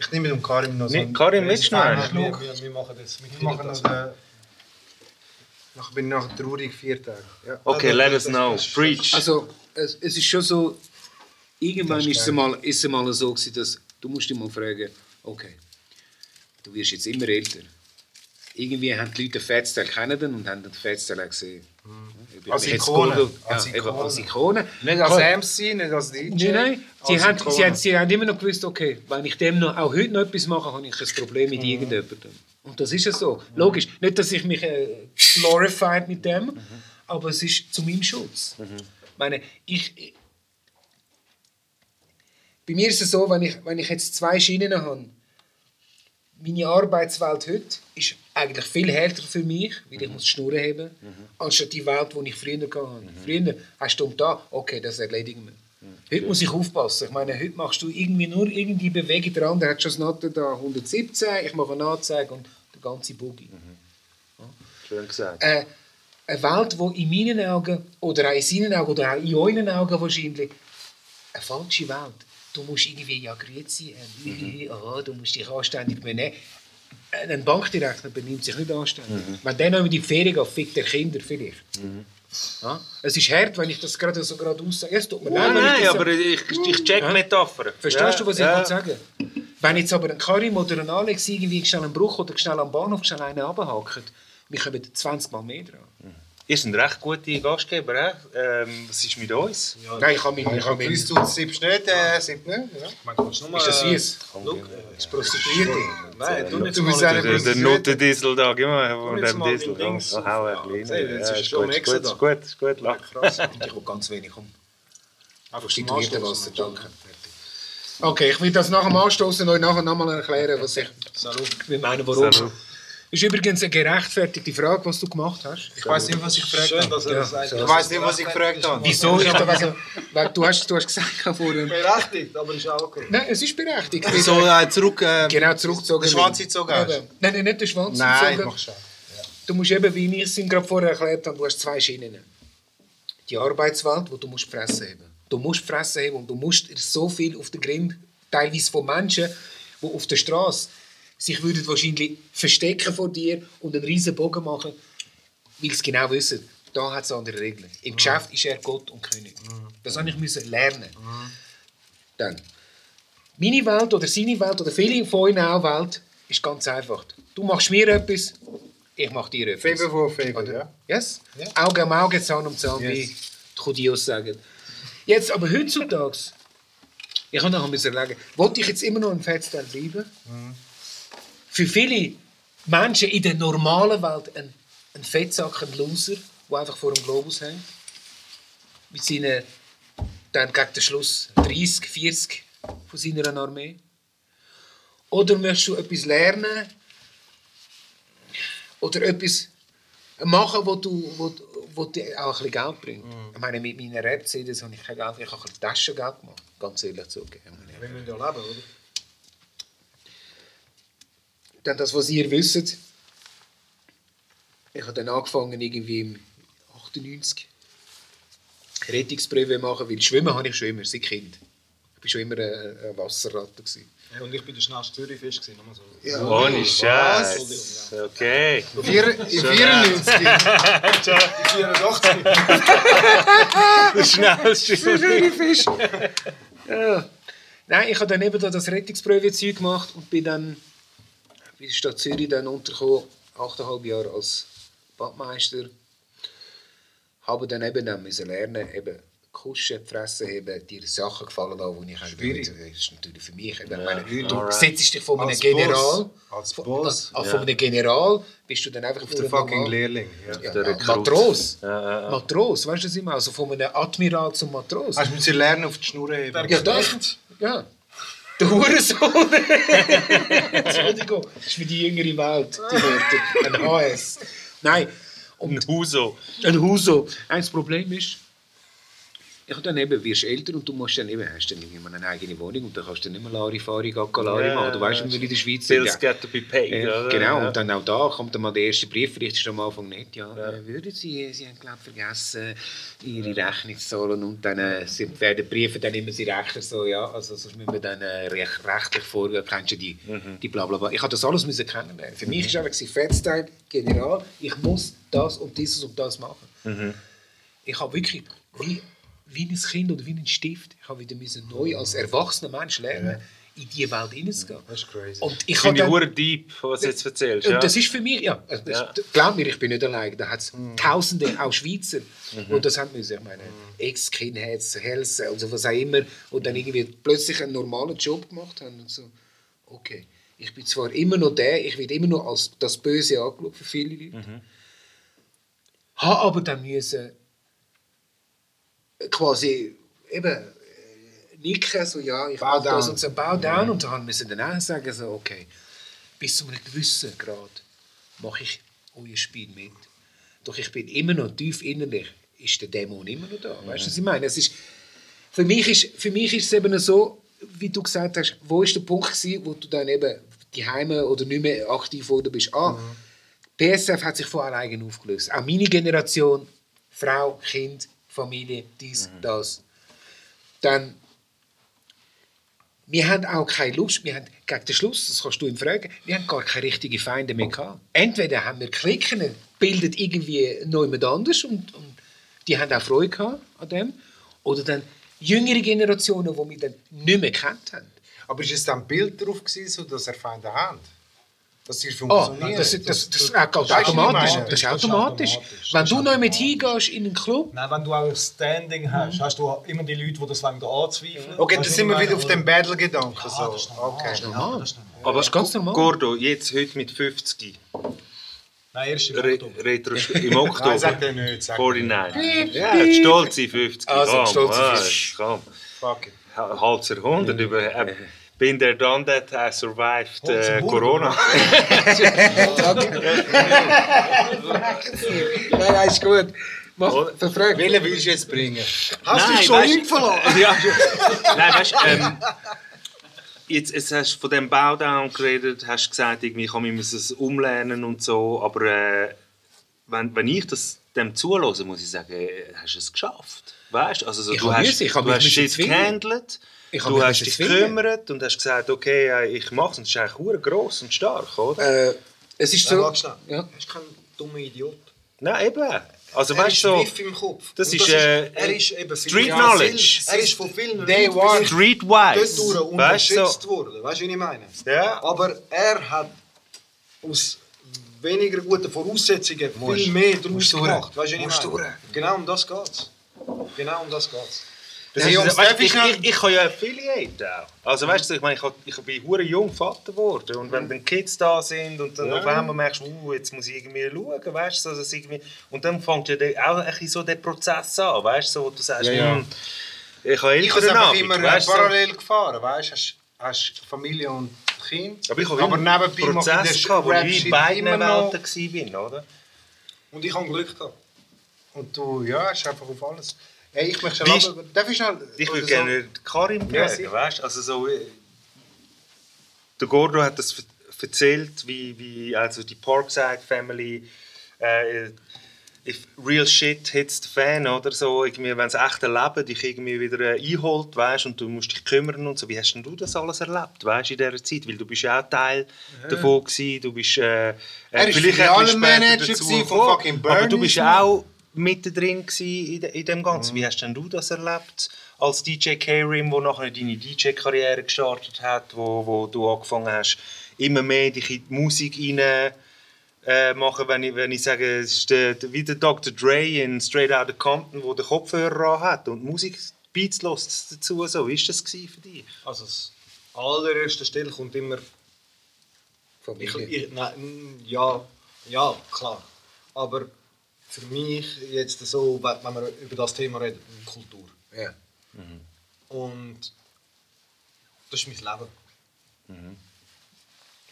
Speaker 3: Ich nehme mit dem Karim noch so
Speaker 2: Nee,
Speaker 3: einen-
Speaker 2: Karim, willst du noch einen?
Speaker 4: Wir, wir, wir machen das. Wir
Speaker 3: Ich mache
Speaker 4: kriegen
Speaker 3: noch
Speaker 4: das.
Speaker 3: den... Nachher bin ich nachher traurig vier Tage. Ja.
Speaker 2: Okay, let us know. Preach.
Speaker 6: Also, es, es ist schon so, irgendwann ist es, mal, ist es mal so gewesen, dass du musst dich mal fragen, okay, du wirst jetzt immer älter. Irgendwie haben die Leute den Fettsteil kennen und haben den Fettsteil auch gesehen.
Speaker 3: Als Ikone.
Speaker 6: Gold-
Speaker 3: Als
Speaker 6: Ja, eben
Speaker 3: Ikone.
Speaker 6: als Ikone.
Speaker 3: Nicht als MC, nicht als DJ.
Speaker 6: Nein, nein. Sie
Speaker 3: als
Speaker 6: haben,
Speaker 3: Ikone.
Speaker 6: sie, haben, sie haben immer noch gewusst, okay, wenn ich dem noch, auch heute noch etwas mache, habe ich ein Problem mit irgendjemandem. Und das ist ja so. Logisch. Nicht, dass ich mich äh, glorified mit dem, aber es ist zu meinem Schutz. Ich meine, ich, ich, bei mir ist es so, wenn ich, wenn ich jetzt zwei Schienen habe, meine Arbeitswelt heute ist eigentlich viel härter für mich, weil ich muss die Schnur heben, anstatt die Welt, die ich früher hatte. Früher hast du um da, okay, das erledigen wir. Heute muss ich aufpassen. Ich meine, heute machst du irgendwie nur irgendwie Bewegung. Der andere hat schon das Noten da 117, ich mache eine Anzeige und der ganze Boogie.
Speaker 2: Schön gesagt.
Speaker 6: Äh, eine Welt, die in meinen Augen, oder auch in seinen Augen, oder auch in euren Augen wahrscheinlich, eine falsche Welt. Du musst irgendwie ja grüezi, äh, oh, du musst dich anständig benehmen. Ein Bankdirektor benimmt sich nicht anständig. Wenn der noch in die Ferien geht, fickt er Kinder vielleicht. Ja? Es ist hart, wenn ich das gerade so gerade aussage. Es tut mir leid,
Speaker 2: Nein, nein, aber ich, ich check Metaphern.
Speaker 6: Verstehst du, was ich
Speaker 2: ja.
Speaker 6: will sagen Wenn jetzt aber ein Karim oder ein Alex irgendwie schnell einen Bruch oder schnell am Bahnhof schnell einen runterhackt, wir kommen 20 Mal mehr dran.
Speaker 2: Ihr seid recht gute Gastgeber, eh? ähm, Was ist mit uns?
Speaker 6: Nein, ich habe mich, ich habe mich,
Speaker 3: Weißt du, siebst nicht, äh, siebst nicht. Ja.
Speaker 4: Man kannst nur
Speaker 6: ist das süß?
Speaker 4: Look,
Speaker 6: Das Prostituierte.
Speaker 4: Nein, nicht
Speaker 3: Du
Speaker 4: so
Speaker 3: bist
Speaker 4: mal-
Speaker 3: eine
Speaker 2: Der, der Notendiesel da, gib mal von dem Diesel. So, hau ein
Speaker 4: jetzt
Speaker 2: Ja,
Speaker 4: ist
Speaker 2: ist gut, ist gut, ist gut, ist gut, lach.
Speaker 6: Ich will ganz wenig um.
Speaker 4: Einfach
Speaker 6: Prostituierte
Speaker 4: zum
Speaker 6: Wasser, danke. Okay, ich will das nach dem Anstoßen euch nachher nochmal erklären, was ich
Speaker 4: Salut.
Speaker 6: will meinen, warum.
Speaker 2: Salut.
Speaker 6: ist übrigens eine gerechtfertigte Frage, was du gemacht hast.
Speaker 3: Ich weiß nicht, was ich gefragt
Speaker 4: Schön,
Speaker 3: habe.
Speaker 4: dass er das sagt.
Speaker 3: Ich weiß nicht, was ich gefragt habe.
Speaker 6: Wieso? Ich habe wegen, weil du, hast, du hast gesagt vorhin.
Speaker 4: Berechtigt, aber ist auch okay.
Speaker 6: Nein, es ist berechtigt.
Speaker 3: So äh, zurück. Äh,
Speaker 6: Genau, zurückgezogen.
Speaker 3: Den Schwanz gezogen hast?
Speaker 6: Nein, nein, nicht den Schwanz
Speaker 3: Nein, ich
Speaker 6: gezogen.
Speaker 3: mach schon.
Speaker 6: Du musst eben, wie wir es ihm gerade vorher erklärt haben, du hast zwei Schienen. die Arbeitswelt, wo du musst fressen haben. Du musst fressen haben und du musst so viel auf den Grind, teilweise von Menschen, die auf der Straße sich würden wahrscheinlich verstecken vor dir und einen riesen Bogen machen, weil sie genau wissen, da hat es andere Regeln. Im Geschäft ist er Gott und König. Das habe ich müssen lernen. Dann. Meine Welt oder seine Welt oder viele von euch auch Welt ist ganz einfach. Du machst mir etwas, ich mache dir etwas.
Speaker 3: Favor for favor,
Speaker 6: Oder?
Speaker 3: ja.
Speaker 6: Yes? Auge um Auge, Zahn um Zahn, wie die Judios sagen. Jetzt aber heutzutage, ich habe noch müssen sagen, wollte ich jetzt immer noch ein Fettstein bleiben? Für viele Menschen in der normalen Welt ein, ein Fettsack, ein Loser, der einfach vor dem Globus hängt. Mit seinen, dann gegen den Schluss 30, 40 von seiner Armee. Oder möchtest du etwas lernen, oder etwas machen, wo du, wo, wo dir auch ein bisschen Geld bringt. Ich meine, mit meinen Rap-CDs habe ich kein Geld, ich habe ein bisschen Taschengeld gemacht, ganz ehrlich zugeben.
Speaker 4: Wir müssen ja leben, oder?
Speaker 6: Dann das, was ihr wisst, ich habe dann angefangen irgendwie im 98 Rettungsprüfe machen, weil Schwimmen habe ich schon immer, seit Kind. Ich war schon immer eine, eine Wasserratte. Gewesen.
Speaker 4: Ja, und ich bin der schnellste Zürichfisch. so.
Speaker 2: Ohne Scheiß. Okay.
Speaker 3: In 94.
Speaker 4: 84.
Speaker 2: Der schnellste.
Speaker 6: Fisch. ja. Nein, ich habe dann eben da das Rettungsprüfe-Zeug gemacht und bin dann bei der Stadt Zürich dann untergekommen, 8,5 Jahre als Badmeister. Habe dann eben dann müssen lernen, eben kuschen, fressen, eben dir Sachen gefallen lassen, die ich eigentlich will. Das ist natürlich für mich. Eben, ich meine, du
Speaker 2: alright.
Speaker 6: setzt dich vor einem
Speaker 3: Als
Speaker 6: General.
Speaker 3: Boss. Als
Speaker 6: Von,
Speaker 3: Boss.
Speaker 6: ah, von einem General bist du dann einfach
Speaker 3: Auf der
Speaker 6: ein
Speaker 3: fucking
Speaker 6: normal-
Speaker 3: Lehrling. Ja.
Speaker 6: Ja, ja. Matros.
Speaker 2: Ja, ja, ja.
Speaker 6: Matros, weißt du, was ich meine? Also von einem Admiral zum Matros.
Speaker 3: Hast du müssen lernen, auf die Schnur heben?
Speaker 6: Ja, das. Ja. Der Hurensohn. Entschuldigung, das ist für die jüngere Welt, die Wörter. Ein HS. Nein,
Speaker 2: Ein Huso.
Speaker 6: ein Huso. Eins Problem ist, ich dann eben, wirst älter und du musst dann eben, hast dann irgendwann eine eigene Wohnung und dann kannst du nicht mehr Larifari, Gackalari
Speaker 2: Ja,
Speaker 6: machen. Du weißt,
Speaker 2: ja.
Speaker 6: wie wir in der Schweiz sind.
Speaker 2: Bills
Speaker 6: Ja.
Speaker 2: get to be paid.
Speaker 6: Ja,
Speaker 2: oder?
Speaker 6: genau,
Speaker 2: Ja.
Speaker 6: und dann auch da kommt dann mal der erste Brief, vielleicht ist am Anfang nicht, ja, Äh, würden Sie, Sie haben glaube vergessen, Ihre Rechnung zu zahlen und dann äh, sind, werden die Briefe dann immer Sie Rechner so, ja, also sonst müssen wir dann äh, recht, rechtlich vorgehen, kennst du die, die bla bla bla. Ich habe das alles müssen kennenlernen. Für mich war einfach Fettstein, General, ich muss das und dieses und das machen. Ich habe wirklich, wie, wie ein Kind oder wie ein Stift, ich habe wieder müssen neu als erwachsener Mensch lernen, in diese Welt hineinzugehen.
Speaker 3: Das ist crazy.
Speaker 6: Und ich
Speaker 2: Finde ich deep, was du jetzt erzählst.
Speaker 6: und
Speaker 2: Ja.
Speaker 6: das ist für mich, ja, also das,
Speaker 2: Ja.
Speaker 6: glaub mir, ich bin nicht allein. Da hat es
Speaker 3: Mhm.
Speaker 6: Tausende, auch Schweizer, die das haben müssen. Ich meine, Ex-Skinheads, Hells und so was auch immer, und dann irgendwie plötzlich einen normalen Job gemacht haben. Und so, okay, ich bin zwar immer noch der, ich werde immer noch als das Böse angeschaut für viele Leute,
Speaker 3: Mhm.
Speaker 6: habe aber dann müssen quasi eben äh, nicken, so ja, ich
Speaker 3: Bow
Speaker 6: das und so, bow down und dann müssen dann auch sagen, so, okay, bis zu einem gewissen Grad mache ich euer Spiel mit. Doch ich bin immer noch tief innerlich, ist der Dämon immer noch da. Weißt du, was ich meine? Es ist, für, mich ist, für mich ist es eben so, wie du gesagt hast, wo ist der Punkt gewesen, wo du dann eben die Heime oder nicht mehr aktiv geworden bist? Ah, PSF hat sich von alleine aufgelöst. Auch meine Generation, Frau, Kind, Familie, dies, das. Dann, wir haben auch keine Lust, wir haben gegen den Schluss, das kannst du ihn fragen, wir haben gar keine richtigen Feinde mehr gehabt. Entweder haben wir Klicken, bildet irgendwie noch jemand anders und, und die haben auch Freude gehabt an dem, oder dann jüngere Generationen, die wir dann nicht mehr kennt haben.
Speaker 3: Aber ist es dann ein Bild drauf gewesen, so, dass er Feinde hat? Dass sie
Speaker 6: Oh,
Speaker 3: funktionieren?
Speaker 6: das, das, das, das, das,
Speaker 3: ich
Speaker 6: automatisch. Das ist
Speaker 4: Das
Speaker 6: automatisch. Wenn
Speaker 4: Das
Speaker 6: du noch mit hingehst in einen Club,
Speaker 4: Nein, wenn du auch ein Standing hast, hast du immer die Leute, die das wieder anzweifeln.
Speaker 3: Okay,
Speaker 4: Weißt
Speaker 3: da
Speaker 4: du,
Speaker 3: sind wir wieder auf dem Battle-Gedanken.
Speaker 4: Ja,
Speaker 3: So.
Speaker 4: das ist normal.
Speaker 3: Okay.
Speaker 6: Normal.
Speaker 4: das ist normal.
Speaker 2: Aber
Speaker 6: ist ganz normal.
Speaker 2: Gordo, jetzt heute mit 50.
Speaker 4: Nein, erst im
Speaker 2: Re
Speaker 4: Oktober.
Speaker 2: Retro im
Speaker 3: Nein,
Speaker 2: Oktober.
Speaker 3: sag den nicht. Sag den
Speaker 2: 49.
Speaker 3: Ja.
Speaker 2: Ja, stolze 50.
Speaker 6: Also,
Speaker 2: komm,
Speaker 6: stolze
Speaker 2: was,
Speaker 6: 50.
Speaker 2: Komm.
Speaker 3: Fuck it.
Speaker 2: Hals 100. Über, bin der done that, I survived
Speaker 4: Hals
Speaker 2: äh,
Speaker 4: 100.
Speaker 2: Corona.
Speaker 6: nein, nein, ist gut. Mach,
Speaker 2: Oder?
Speaker 6: verfrag.
Speaker 3: Welchen willst du jetzt bringen?
Speaker 4: Hast du dich schon
Speaker 2: weißt-
Speaker 4: impfen
Speaker 2: ja. Nein, weißt du, ähm, jetzt, jetzt hast du von dem Bowdown geredet, hast gesagt, irgendwie, ich kann es umlernen und so, aber äh, wenn, wenn ich das dem zuhören, muss ich sagen, äh, hast du es geschafft. Weißt? Also, so, du hast,
Speaker 6: müssen,
Speaker 2: du hast
Speaker 6: zwingen.
Speaker 2: gehandelt,
Speaker 6: hab
Speaker 2: du hast dich gekümmert und hast gesagt, okay, äh, ich mache es. Und das ist eigentlich gross und stark, oder?
Speaker 6: Äh, es ist
Speaker 4: Ja,
Speaker 6: so...
Speaker 4: warte schnell.
Speaker 6: Ja.
Speaker 4: Er ist kein dummer Idiot.
Speaker 2: Nein, eben. Also,
Speaker 4: er
Speaker 2: weißt
Speaker 4: ist
Speaker 2: du, so,
Speaker 4: im Kopf.
Speaker 2: das
Speaker 4: Und
Speaker 2: ist, äh,
Speaker 4: er ist eben
Speaker 2: Street
Speaker 4: ja,
Speaker 2: Knowledge.
Speaker 4: Er ist von vielen
Speaker 3: Day
Speaker 4: Leuten
Speaker 2: streetwise.
Speaker 4: dort unterschätzt
Speaker 2: so,
Speaker 4: worden. Weißt du, wie ich meine?
Speaker 2: Ja.
Speaker 4: Aber er hat aus weniger guten Voraussetzungen viel mehr daraus gemacht. Weißt du, wie ich meine? Genau um das geht's. Genau um das geht's.
Speaker 2: Das
Speaker 3: Hey, Jungs,
Speaker 2: weißt, ich,
Speaker 3: ich
Speaker 2: ich, ich kann ja Affiliate auch. Also weißt du, ich meine, ich, hab- ich bin hure jung Vater geworden und wenn dann Kids da sind und dann auf einmal merkst du, uh, jetzt muss ich irgendwie schauen, weißt du, so, dass irgendwie und dann fängt ja auch ein bisschen so der Prozess an, weißt du, wo du sagst,
Speaker 3: Ja, ja.
Speaker 2: hm, ich habe
Speaker 3: Ich habe
Speaker 2: Eltern
Speaker 3: einfach
Speaker 2: Abend,
Speaker 3: immer
Speaker 2: weißt du, so.
Speaker 3: parallel gefahren, weißt du? Hast, hast Familie und Kind.
Speaker 2: aber ich habe
Speaker 3: aber
Speaker 2: immer
Speaker 3: nebenbei
Speaker 2: einen
Speaker 3: mache ich
Speaker 2: Prozess gehabt, wo ich in beiden. Welten war, oder?
Speaker 4: Und ich habe Glück gehabt.
Speaker 3: Und du, ja, hast einfach auf alles. Hey, ich möchte schon
Speaker 2: ist-
Speaker 3: aber, darf ich schnell...
Speaker 2: Ich würde
Speaker 3: so?
Speaker 2: gerne Karim
Speaker 3: Ja,
Speaker 2: fragen,
Speaker 3: sicher.
Speaker 2: weißt Also so, äh, der Gordo hat das erzählt, wie, wie also die Parkside Family äh, if real shit hits the fan oder so, irgendwie, wenn das echte Leben dich irgendwie wieder äh, einholt, weißt und du musst dich kümmern und so. Wie hast denn du das alles erlebt, weißt in dieser Zeit? Weil du bist ja auch Teil davon gewesen, du bist äh, äh,
Speaker 3: Er ist
Speaker 2: vielleicht hat man später
Speaker 3: Filialenmanager
Speaker 2: dazu
Speaker 3: gewesen von fucking
Speaker 2: Aber du bist auch mittendrin in, de, in dem Ganzen. Wie hast denn du das erlebt als DJ K-Rim, wo nachher deine DJ-Karriere gestartet hat, wo, wo du angefangen hast, immer mehr dich in die Musik rein äh, machen, wenn ich, wenn ich sage, es ist der, der, wie der Dr. Dre in Straight Outta Compton, wo der Kopfhörer an hat und Musik Beats lässt dazu. So, wie war das für dich?
Speaker 4: Also, das allererste Stelle kommt immer. Ich,
Speaker 5: Familie.
Speaker 4: ich, nein, mm, ja, ja, klar. Aber für mich jetzt so, wenn wir über das Thema reden, Kultur.
Speaker 5: Ja.
Speaker 4: Und das ist mein Leben.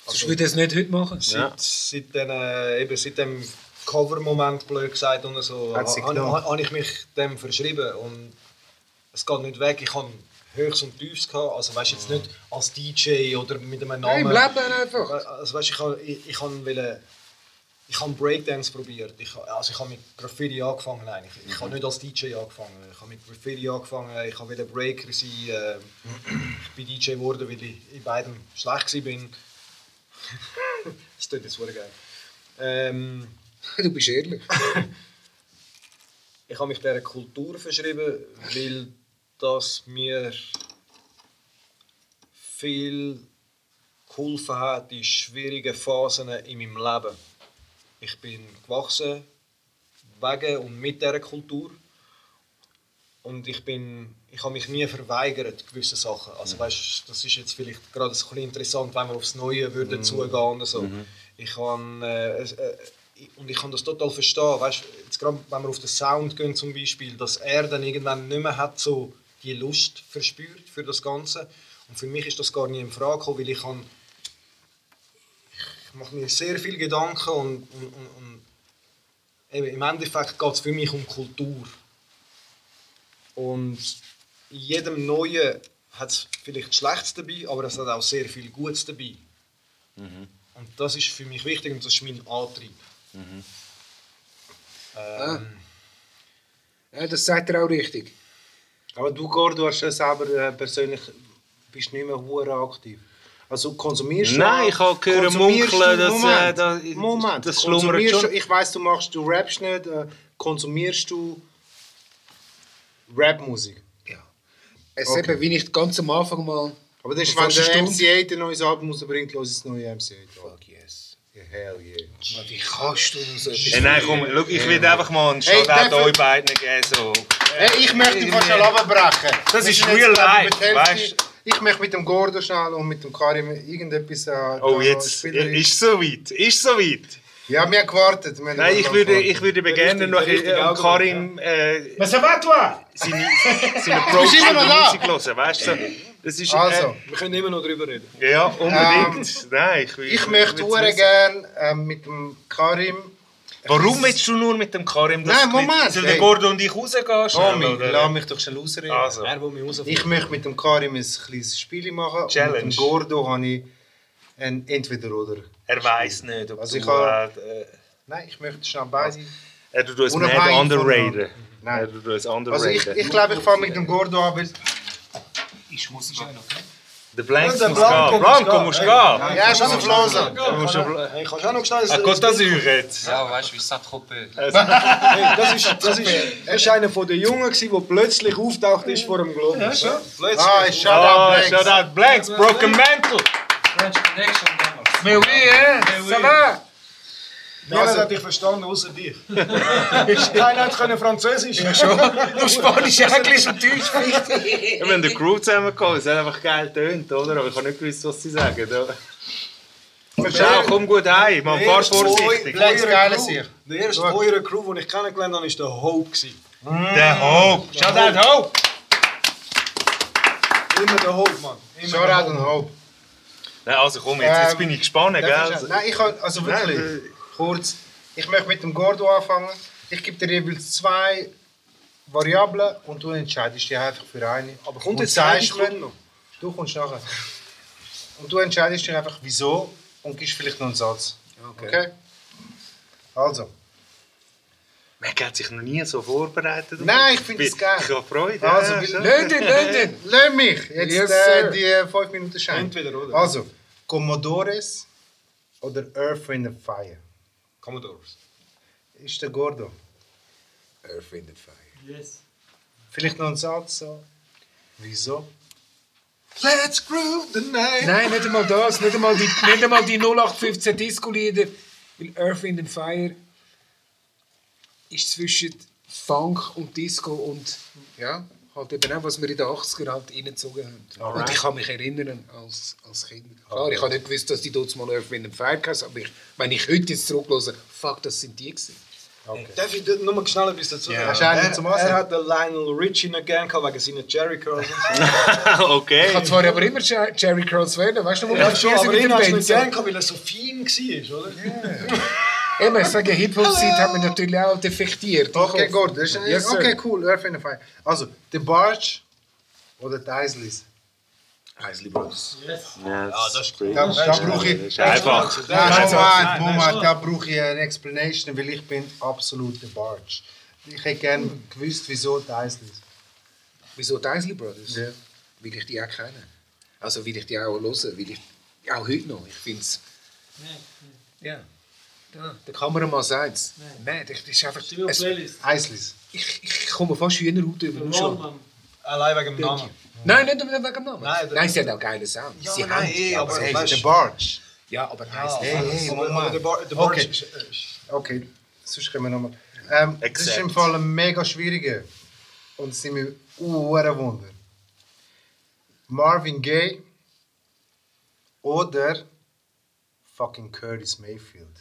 Speaker 6: Sonst würde ich es nicht heute machen.
Speaker 4: Seit,
Speaker 2: Ja.
Speaker 4: seit, den, äh, eben, seit dem Cover-Moment, blöd gesagt, und so, habe
Speaker 3: genommen.
Speaker 4: ha, ha ich mich dem verschrieben. Und es geht nicht weg. Ich habe Höchst und Tiefs gehabt. Also, weißt, jetzt nicht als DJ oder mit einem
Speaker 5: Ja,
Speaker 4: Namen.
Speaker 5: Im Leben einfach.
Speaker 4: Also, weißt, ich habe ich, ich wollte- ich habe Breakdance probiert. Ich, also ich habe mit Graffiti angefangen eigentlich. Ich habe nicht als DJ angefangen. Ich habe mit Graffiti angefangen. Ich wollte Breaker sein. Äh, ich bin DJ geworden, weil ich in beidem schlecht war. das tut jetzt geil. Ähm,
Speaker 5: Du bist ehrlich.
Speaker 4: ich habe mich dieser Kultur verschrieben, weil das mir viel geholfen hat in schwierigen Phasen in meinem Leben. Ich bin gewachsen wegen und mit dieser Kultur. Und ich, bin, ich habe mich nie verweigert, gewisse Sachen. Also weißt, das ist jetzt vielleicht gerade so ein bisschen interessant, wenn wir aufs Neue würden zugehen oder so. Ich kann, äh, äh, und ich kann das total verstehen. Weißt, jetzt gerade wenn wir auf den Sound gehen zum Beispiel, dass er dann irgendwann nicht mehr hat, so die Lust verspürt für das Ganze. Und für mich ist das gar nicht in Frage gekommen, weil ich kann, ich mache mir sehr viel Gedanken und, und, und, und eben, im Endeffekt geht es für mich um Kultur. Und in jedem Neuen hat es vielleicht Schlechtes dabei, aber es hat auch sehr viel Gutes dabei. Und das ist für mich wichtig und das ist mein Antrieb. Ähm,
Speaker 5: Ja, das sagt er auch richtig.
Speaker 3: Aber du, Gord, du hast ja selber äh, persönlich bist nicht mehr aktiv. Also konsumierst du
Speaker 2: Nein, ich habe gehört munkeln,
Speaker 3: du-
Speaker 2: dass,
Speaker 3: Moment,
Speaker 2: äh, da-
Speaker 3: Moment,
Speaker 2: das schlummert
Speaker 3: konsumierst
Speaker 2: schon.
Speaker 3: Du, ich weiß, du machst, du rappst nicht, äh, konsumierst du Rapmusik?
Speaker 5: Ja. Es
Speaker 3: Okay.
Speaker 5: eben, wie ich ganz am Anfang mal.
Speaker 3: Aber das ist, wenn der
Speaker 5: eine Stunde.
Speaker 3: MC8 ein neues Album rausbringt, los das neue MC8.
Speaker 5: Fuck yes.
Speaker 3: Yeah, hell yeah.
Speaker 5: Wie kannst du so etwas
Speaker 2: Hey, nein, komm, schau, ich will einfach mal einen
Speaker 3: Hey,
Speaker 2: Shoutout
Speaker 3: darf
Speaker 2: euch
Speaker 3: ich-
Speaker 2: beiden geben. So.
Speaker 3: Hey, ich möchte ihn fast schon runterbrechen.
Speaker 2: Das ist real life, weißt
Speaker 3: Ich möchte mit dem Gordo schnell und mit dem Karim irgendetwas... Äh,
Speaker 2: Oh, jetzt ist so weit. Ist so weit.
Speaker 3: Ja, wir haben gewartet. Wir haben
Speaker 2: Nein, ich würde,
Speaker 3: gewartet.
Speaker 2: ich würde gerne noch
Speaker 4: richtig
Speaker 2: äh, Karim äh,
Speaker 3: Was erwartet du?
Speaker 2: seine, seine Approach
Speaker 3: immer
Speaker 2: zu der
Speaker 3: da?
Speaker 2: Musik hören. Weißt du? so, Das ist,
Speaker 3: Also,
Speaker 4: wir können immer noch darüber reden.
Speaker 2: Äh, ja, unbedingt. Nein, ich, will-
Speaker 3: ich möchte gerne ähm, mit dem Karim...
Speaker 2: Warum willst du nur mit dem Karim das
Speaker 3: Nein, Moment,
Speaker 2: Soll der. Gordo und ich rausgehen?
Speaker 3: Tommy,
Speaker 2: schnell, oder?
Speaker 3: lass mich doch schnell ausreden.
Speaker 2: Also.
Speaker 4: Er will mich.
Speaker 3: Ich möchte mit dem Karim ein kleines Spiel machen.
Speaker 2: Challenge.
Speaker 3: Und mit dem Gordo habe ich ein Entweder-Oder.
Speaker 2: Er weiß nicht, ob
Speaker 3: Also
Speaker 2: du...
Speaker 3: ich habe-
Speaker 2: äh,
Speaker 3: Nein, ich möchte schnell beide.
Speaker 2: Er tut uns
Speaker 3: von-
Speaker 2: underrated.
Speaker 3: Nein.
Speaker 2: Er tut uns
Speaker 3: Also ich,
Speaker 2: underrated.
Speaker 3: ich glaube, ich fange mit dem Gordo an, weil...
Speaker 6: Ich muss ich auch
Speaker 2: Der Blanks muss gehen.
Speaker 4: muss
Speaker 2: Blanco
Speaker 4: Hey.
Speaker 2: gehen.
Speaker 3: Ja, ist auf Losen.
Speaker 2: Du musst auf-
Speaker 4: Hey, kannst du auch noch schnell...
Speaker 2: Ah, Côte d'Azur jetzt.
Speaker 1: Ja, weißt du, wie Saint-Tropez.
Speaker 4: Hey, das ist, das ist, er ist einer von den Jungen, der plötzlich auftaucht ist vor dem Globus. Ja, Plötzlich.
Speaker 3: Ah, ich shout
Speaker 2: Oh,
Speaker 3: out
Speaker 2: shout
Speaker 3: Blanks.
Speaker 2: out Blanks, Broken Mantle.
Speaker 1: French Connection damals.
Speaker 6: Mais oui, hein? Ça va?
Speaker 4: Niemand hat dich verstanden, außer dich. Keiner hat können Französisch. Ja, schon.
Speaker 6: Nur Spanisch, Englisch und Deutsch.
Speaker 2: Wir haben die Crew zusammengekommen, es hat einfach geil tönt, oder? Aber ich habe nicht gewusst, was sie sagen. Ciao, komm gut heim, man, fahr vorsichtig.
Speaker 3: Sich.
Speaker 4: Der erste von eurer Crew, den ich kennengelernt habe, war der Hope.
Speaker 2: Der Hope. Shout out Hope.
Speaker 4: Immer der Hope, Mann. Immer
Speaker 3: Shout
Speaker 4: der
Speaker 3: out und Hope.
Speaker 2: Nein, also komm, jetzt, jetzt bin ich gespannt,
Speaker 3: ich-
Speaker 2: gell?
Speaker 3: Nein, ich kann, also wirklich,
Speaker 2: Nein,
Speaker 3: kurz. Ich möchte mit dem Gordo anfangen. Ich gebe dir jeweils zwei Variablen und du entscheidest dich einfach für eine.
Speaker 4: Aber kommt jetzt
Speaker 3: sagst mir, du kommst nachher. Und du entscheidest dich einfach wieso und gibst vielleicht noch einen Satz. Okay? Also.
Speaker 2: Man hat sich noch nie so vorbereitet.
Speaker 3: Nein, ich finde es geil.
Speaker 2: Ich habe Freude.
Speaker 3: Also,
Speaker 2: ja.
Speaker 6: London, London.
Speaker 3: Lass mich jetzt
Speaker 6: Yes,
Speaker 3: äh, die 5 Minuten Schein.
Speaker 4: Entweder oder.
Speaker 3: Also, Commodores oder Earth in the Fire?
Speaker 4: Commodores.
Speaker 3: Ist der Gordo.
Speaker 9: Earth, Wind and Fire.
Speaker 3: Vielleicht noch ein Satz so. Wieso?
Speaker 4: Let's groove the night.
Speaker 6: Nein, nicht einmal das. Nicht einmal die, nicht einmal die 0815 Disco-Lieder. Weil Earth, Wind and Fire ist zwischen Funk und Disco und ja, halt eben auch, was wir in den 80er halt reingezogen haben. Und ich kann mich erinnern als, als Kind. Klar, ich habe nicht gewusst, dass die dort mal Earth, Wind and Fire hatten, aber ich, wenn ich heute jetzt zurückhöre, fuck, das sind die gewesen.
Speaker 4: Darf ich nur mal schnell etwas dazu sagen?
Speaker 3: Hast du einen
Speaker 4: er, er hat den Lionel Richie nicht gern gehabt wegen seiner Jerry Curls.
Speaker 6: Ich
Speaker 2: okay.
Speaker 6: habe zwar aber immer Jer- Jerry Curls werden, weißt du, wo
Speaker 4: Ja, schon, aber ihn hast du nicht gern gehabt, weil er so fein war, oder?
Speaker 6: Eben, ich sage, Hip-Hop-Zeit hat man natürlich auch defektiert.
Speaker 3: Okay, gut. Das ist,
Speaker 6: Yes, sir.
Speaker 3: okay, cool. Earth in the Fire. Also, The Barge oder die Isleys?
Speaker 9: Isley Bros.
Speaker 2: Ja, das ist
Speaker 3: Da, da brauche ich...
Speaker 2: Das ist einfach.
Speaker 3: Nein, Moment, Moment, da brauche ich eine Explanation, weil ich bin absolut der Barge. Ich hätte gerne gewusst, wieso die Isleys.
Speaker 6: Wieso die Isley Brothers?
Speaker 3: Ja.
Speaker 6: Weil ich die auch kenne. Also, weil ich die auch höre. Weil ich, auch heute noch. Ich finde es... Ja. ja. Der Kameramann sagt es. Nein, das ist einfach... Es,
Speaker 3: Isleys.
Speaker 6: ich, ich komme fast Hühnerhaut über. nur schon.
Speaker 4: Allein wegen dem Namen.
Speaker 6: Nein, nicht wegen dem Namen.
Speaker 4: Nein,
Speaker 6: Nein,
Speaker 4: der-
Speaker 6: sie hat auch geile Sound.
Speaker 4: Ja,
Speaker 6: sie
Speaker 4: nein,
Speaker 6: haben, ja,
Speaker 4: aber
Speaker 6: sie
Speaker 3: Hey,
Speaker 4: weißt-
Speaker 3: The Barge.
Speaker 6: ja, aber
Speaker 4: Ja,
Speaker 6: Isley.
Speaker 3: Hey, hey,
Speaker 4: aber, aber der Bar, der
Speaker 3: Okay.
Speaker 4: Ist, äh, ist
Speaker 3: Okay, sonst können wir nochmal. Ähm, das ist im Fall ein mega schwieriger. Und es sind mir uhren Wunder. Marvin Gaye oder fucking Curtis Mayfield.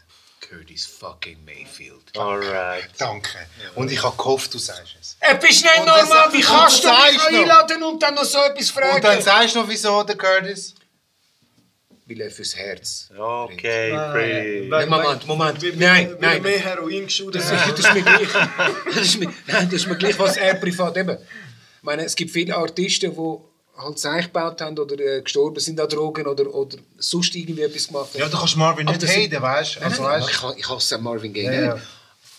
Speaker 6: Curtis fucking Mayfield.
Speaker 2: Alright.
Speaker 3: Danke. Und ich habe gehofft, du sagst es.
Speaker 6: Äh, bist nicht normal? Wie kannst du mich einladen und dann noch so etwas fragen?
Speaker 3: Und dann sagst du noch, wieso der Curtis?
Speaker 6: Weil er fürs Herz.
Speaker 2: Okay,
Speaker 4: Nein,
Speaker 2: pretty.
Speaker 4: nein,
Speaker 6: Moment, Moment.
Speaker 4: Weil-
Speaker 6: Nein, nein.
Speaker 4: mehr Heroin geschaut
Speaker 6: Das das ist mir gleich. Das ist mir, nein, das ist mir gleich, was er privat eben. Ich meine, es gibt viele Artisten, die halt Seich gebaut haben oder äh, gestorben sind an Drogen oder, oder sonst irgendwie etwas gemacht haben.
Speaker 3: Ja, du kannst Marvin nicht
Speaker 6: das sind-
Speaker 3: haten, weißt du? Also, weißt
Speaker 6: ich, ha- ich hasse Marvin Gaye
Speaker 3: Ja, ja.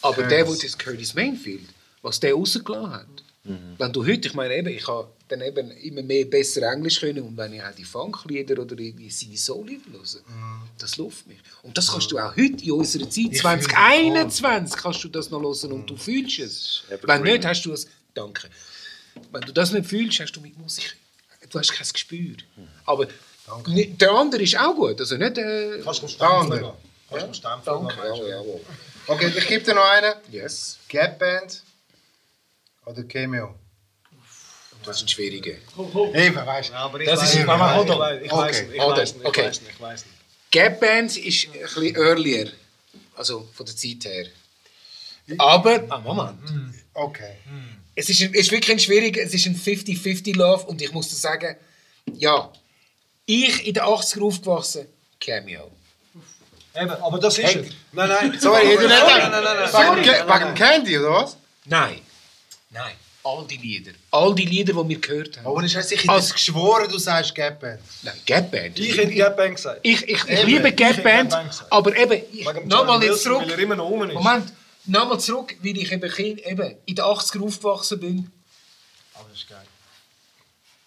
Speaker 6: Aber
Speaker 3: Curtis.
Speaker 6: der, wo das Curtis Mayfield, was der rausgelassen hat,
Speaker 3: Mhm.
Speaker 6: wenn du heute, ich meine eben, ich habe dann eben immer mehr besser Englisch können und wenn ich auch die Funklieder oder irgendwie seine Soul-Lieder höre,
Speaker 3: Mhm.
Speaker 6: das läuft mich. Und das kannst du auch heute in unserer Zeit,
Speaker 3: Ich
Speaker 6: 2021, kannst du das noch hören und du fühlst es. Wenn nicht, hast du es, danke. Wenn du das nicht fühlst, hast du mit Musik, du hast kein Gespür. Aber ni- der andere ist auch gut, also nicht... Äh,
Speaker 4: Kannst du
Speaker 3: andere.
Speaker 4: gehen. Kannst du Stempeln
Speaker 6: danke, ja.
Speaker 3: Okay, ich gebe dir noch einen.
Speaker 6: Yes.
Speaker 3: Gap Band oder Cameo?
Speaker 6: Das sind schwierige.
Speaker 3: Eben, weißt du?
Speaker 4: Ja, aber ich
Speaker 6: Das
Speaker 4: weiß
Speaker 6: ist-
Speaker 4: ich
Speaker 6: hold on.
Speaker 4: weiß- ich
Speaker 3: Okay,
Speaker 4: weiß nicht, ich weiß nicht, ich
Speaker 6: okay.
Speaker 4: ich weiß nicht.
Speaker 6: Gap Band ist ein bisschen earlier. Also von der Zeit her. Aber, ah, Moment.
Speaker 3: Okay.
Speaker 6: Es ist, ein, ist wirklich ein schwieriger, es ist ein 50-50 Love und ich muss dir sagen, ja, ich in den 80er aufgewachsen, Cameo.
Speaker 4: Eben, aber das ist es. Nein, nein.
Speaker 3: Sorry, hätte nicht
Speaker 4: Nein, nein, nein, nein.
Speaker 3: Wegen, wegen Candy, oder was?
Speaker 6: Nein, nein, all die Lieder, all die Lieder, die wir gehört haben.
Speaker 3: Aber ich ich hätte
Speaker 6: Als-
Speaker 3: es geschworen, du sagst Gap Band.
Speaker 6: Nein, Gap Band.
Speaker 4: Ich hätte Gap Band gesagt.
Speaker 6: ich, ich, ich liebe Gap Band, aber eben,
Speaker 4: dem
Speaker 6: nochmal jetzt zurück. Moment, nochmal zurück, weil ich eben, kind, eben in den 80er aufgewachsen bin.
Speaker 4: Aber das ist geil.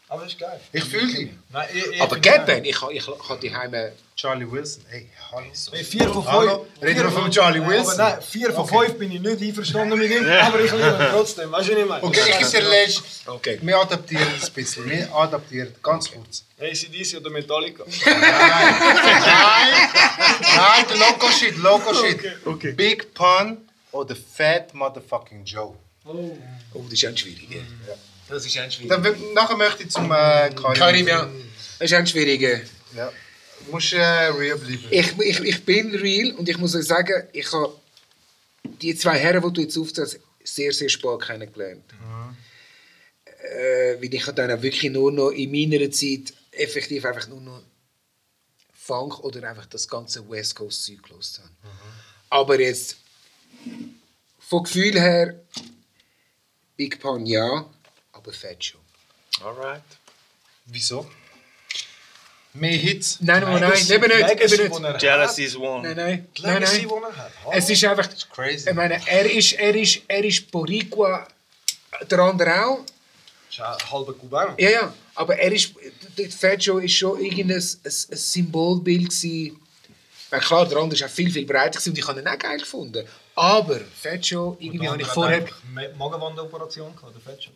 Speaker 4: Aber das ist geil.
Speaker 3: Ich fühle dich.
Speaker 4: Nein, ich, ich
Speaker 6: Aber. Gaben, ich habe ich, ich ha die Heime.
Speaker 3: Charlie Wilson. Hey, hallo.
Speaker 4: Hey, vier von fünf.
Speaker 3: Reden wir von Charlie
Speaker 4: Aber
Speaker 3: Wilson?
Speaker 4: nein, vier von fünf bin ich nicht einverstanden mit ihm, aber ich liebe ihn trotzdem. Weißt du, was ich meine?
Speaker 3: Okay, ich Letzte.
Speaker 6: Okay.
Speaker 3: Wir adaptieren es ein bisschen. Wir adaptieren, ganz kurz.
Speaker 4: ACDC oder Metallica?
Speaker 3: Nein, nein, der Loco Shit, Loco Shit. Big Pun oder Fat Motherfucking Joe.
Speaker 6: Oh, das ist ein schwieriger. Das ist ein schwieriger.
Speaker 3: Dann, nachher möchte ich zum äh, Karim.
Speaker 6: Karim, ja. Das ist ein schwieriger.
Speaker 3: Ja. Du musst äh, real bleiben.
Speaker 6: Ich, ich, ich bin real und ich muss euch sagen, ich habe die zwei Herren, die du jetzt aufzählst, sehr, sehr spät kennengelernt. Äh, weil ich habe dann auch wirklich nur noch in meiner Zeit effektiv einfach nur noch Funk oder einfach das ganze West Coast Zeug habe. Aber jetzt vom Gefühl her Big Pun ja, aber Fat Show.
Speaker 2: Alright.
Speaker 3: Wieso? Mehr Hits.
Speaker 6: Nein, nein, nein, eben nicht. Eben nicht.
Speaker 2: Jealousy is one.
Speaker 6: Nein, nein,
Speaker 4: Die
Speaker 6: nein,
Speaker 4: Legacy,
Speaker 6: nein.
Speaker 4: er hat.
Speaker 6: Es ist einfach,
Speaker 3: Crazy.
Speaker 6: ich meine, er ist, er ist, er ist Boricua, der andere auch.
Speaker 4: Halber Kubaner.
Speaker 6: Ja, ja, aber er ist, Joe ist schon irgendein ein, ein Symbolbild gewesen. Klar, der andere ist auch viel, viel breiter und ich habe ihn auch geil gefunden. Aber Fat Joe, irgendwie habe ich vorher...
Speaker 4: Magenwandoperation gehabt, der Fettscher.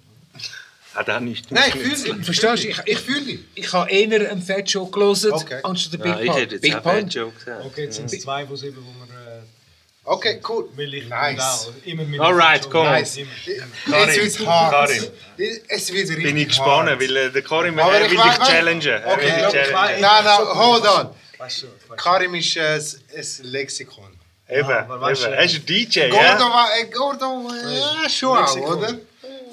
Speaker 2: Hat er nicht.
Speaker 3: Nein, ich fühle dich.
Speaker 6: Verstehst du? Ich, ich,
Speaker 3: fühle dich.
Speaker 6: ich habe eher einen Fat Joe gelesen,
Speaker 3: Okay.
Speaker 6: anstatt den
Speaker 2: Ja,
Speaker 6: Big
Speaker 2: ich
Speaker 6: Pun.
Speaker 2: hätte jetzt
Speaker 6: Big
Speaker 2: auch Joke gesagt.
Speaker 4: Okay, jetzt sind es zwei von sieben, wo wir... Äh,
Speaker 3: Okay, cool.
Speaker 4: will ich
Speaker 3: Nice.
Speaker 4: Immer mit
Speaker 2: Alright, komm.
Speaker 3: Nice.
Speaker 4: Immer.
Speaker 3: Jetzt wird es hart.
Speaker 2: Karim.
Speaker 3: Es wird richtig
Speaker 2: Bin ich gespannt,
Speaker 3: hart.
Speaker 2: weil äh, der Karim
Speaker 3: Aber
Speaker 2: er
Speaker 3: ich
Speaker 2: will dich challengen. Er will
Speaker 3: Okay. Nein, nein, hold on. Karim ist äh, ein Lexikon.
Speaker 2: Eben,
Speaker 4: weißt
Speaker 2: eben.
Speaker 4: du-
Speaker 2: Er ist ein DJ,
Speaker 3: Gordo
Speaker 2: ja?
Speaker 3: war, äh, Gordo, äh, schon auch, oder?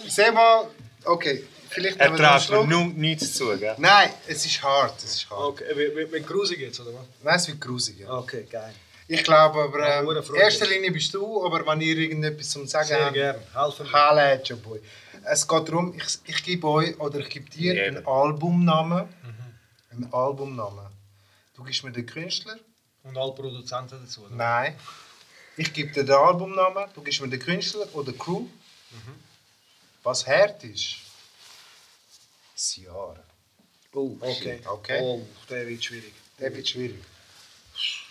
Speaker 3: Sag mal, okay, vielleicht
Speaker 2: Er traut mir
Speaker 3: Schluck.
Speaker 2: nu- nichts zu, gell?
Speaker 3: Nein, es ist hart, es ist hart.
Speaker 4: Okay, wie, wie, wie grusig jetzt, oder was?
Speaker 3: Nein, es wird grusig, ja.
Speaker 4: Okay, geil.
Speaker 3: Ich glaube aber,
Speaker 4: Ja,
Speaker 3: ähm, in
Speaker 4: Freude.
Speaker 3: erster Linie bist du, aber wenn ihr irgendetwas zum Sagen
Speaker 4: Sehr
Speaker 3: habt,
Speaker 4: gerne. Helfen mir.
Speaker 3: Halle Boy. Es geht darum, ich, ich gebe euch oder ich gebe dir
Speaker 2: Ja.
Speaker 3: einen Albumnamen. Einen Albumnamen. Du gibst mir den Künstler.
Speaker 4: Und alle Produzenten dazu, oder?
Speaker 3: Nein. Ich gebe dir den Albumnamen, du gibst mir den Künstler oder die Crew. Was hart ist, das Jahr.
Speaker 6: Oh,
Speaker 4: Okay.
Speaker 3: Okay?
Speaker 4: Oh, der wird schwierig.
Speaker 3: Der wird schwierig.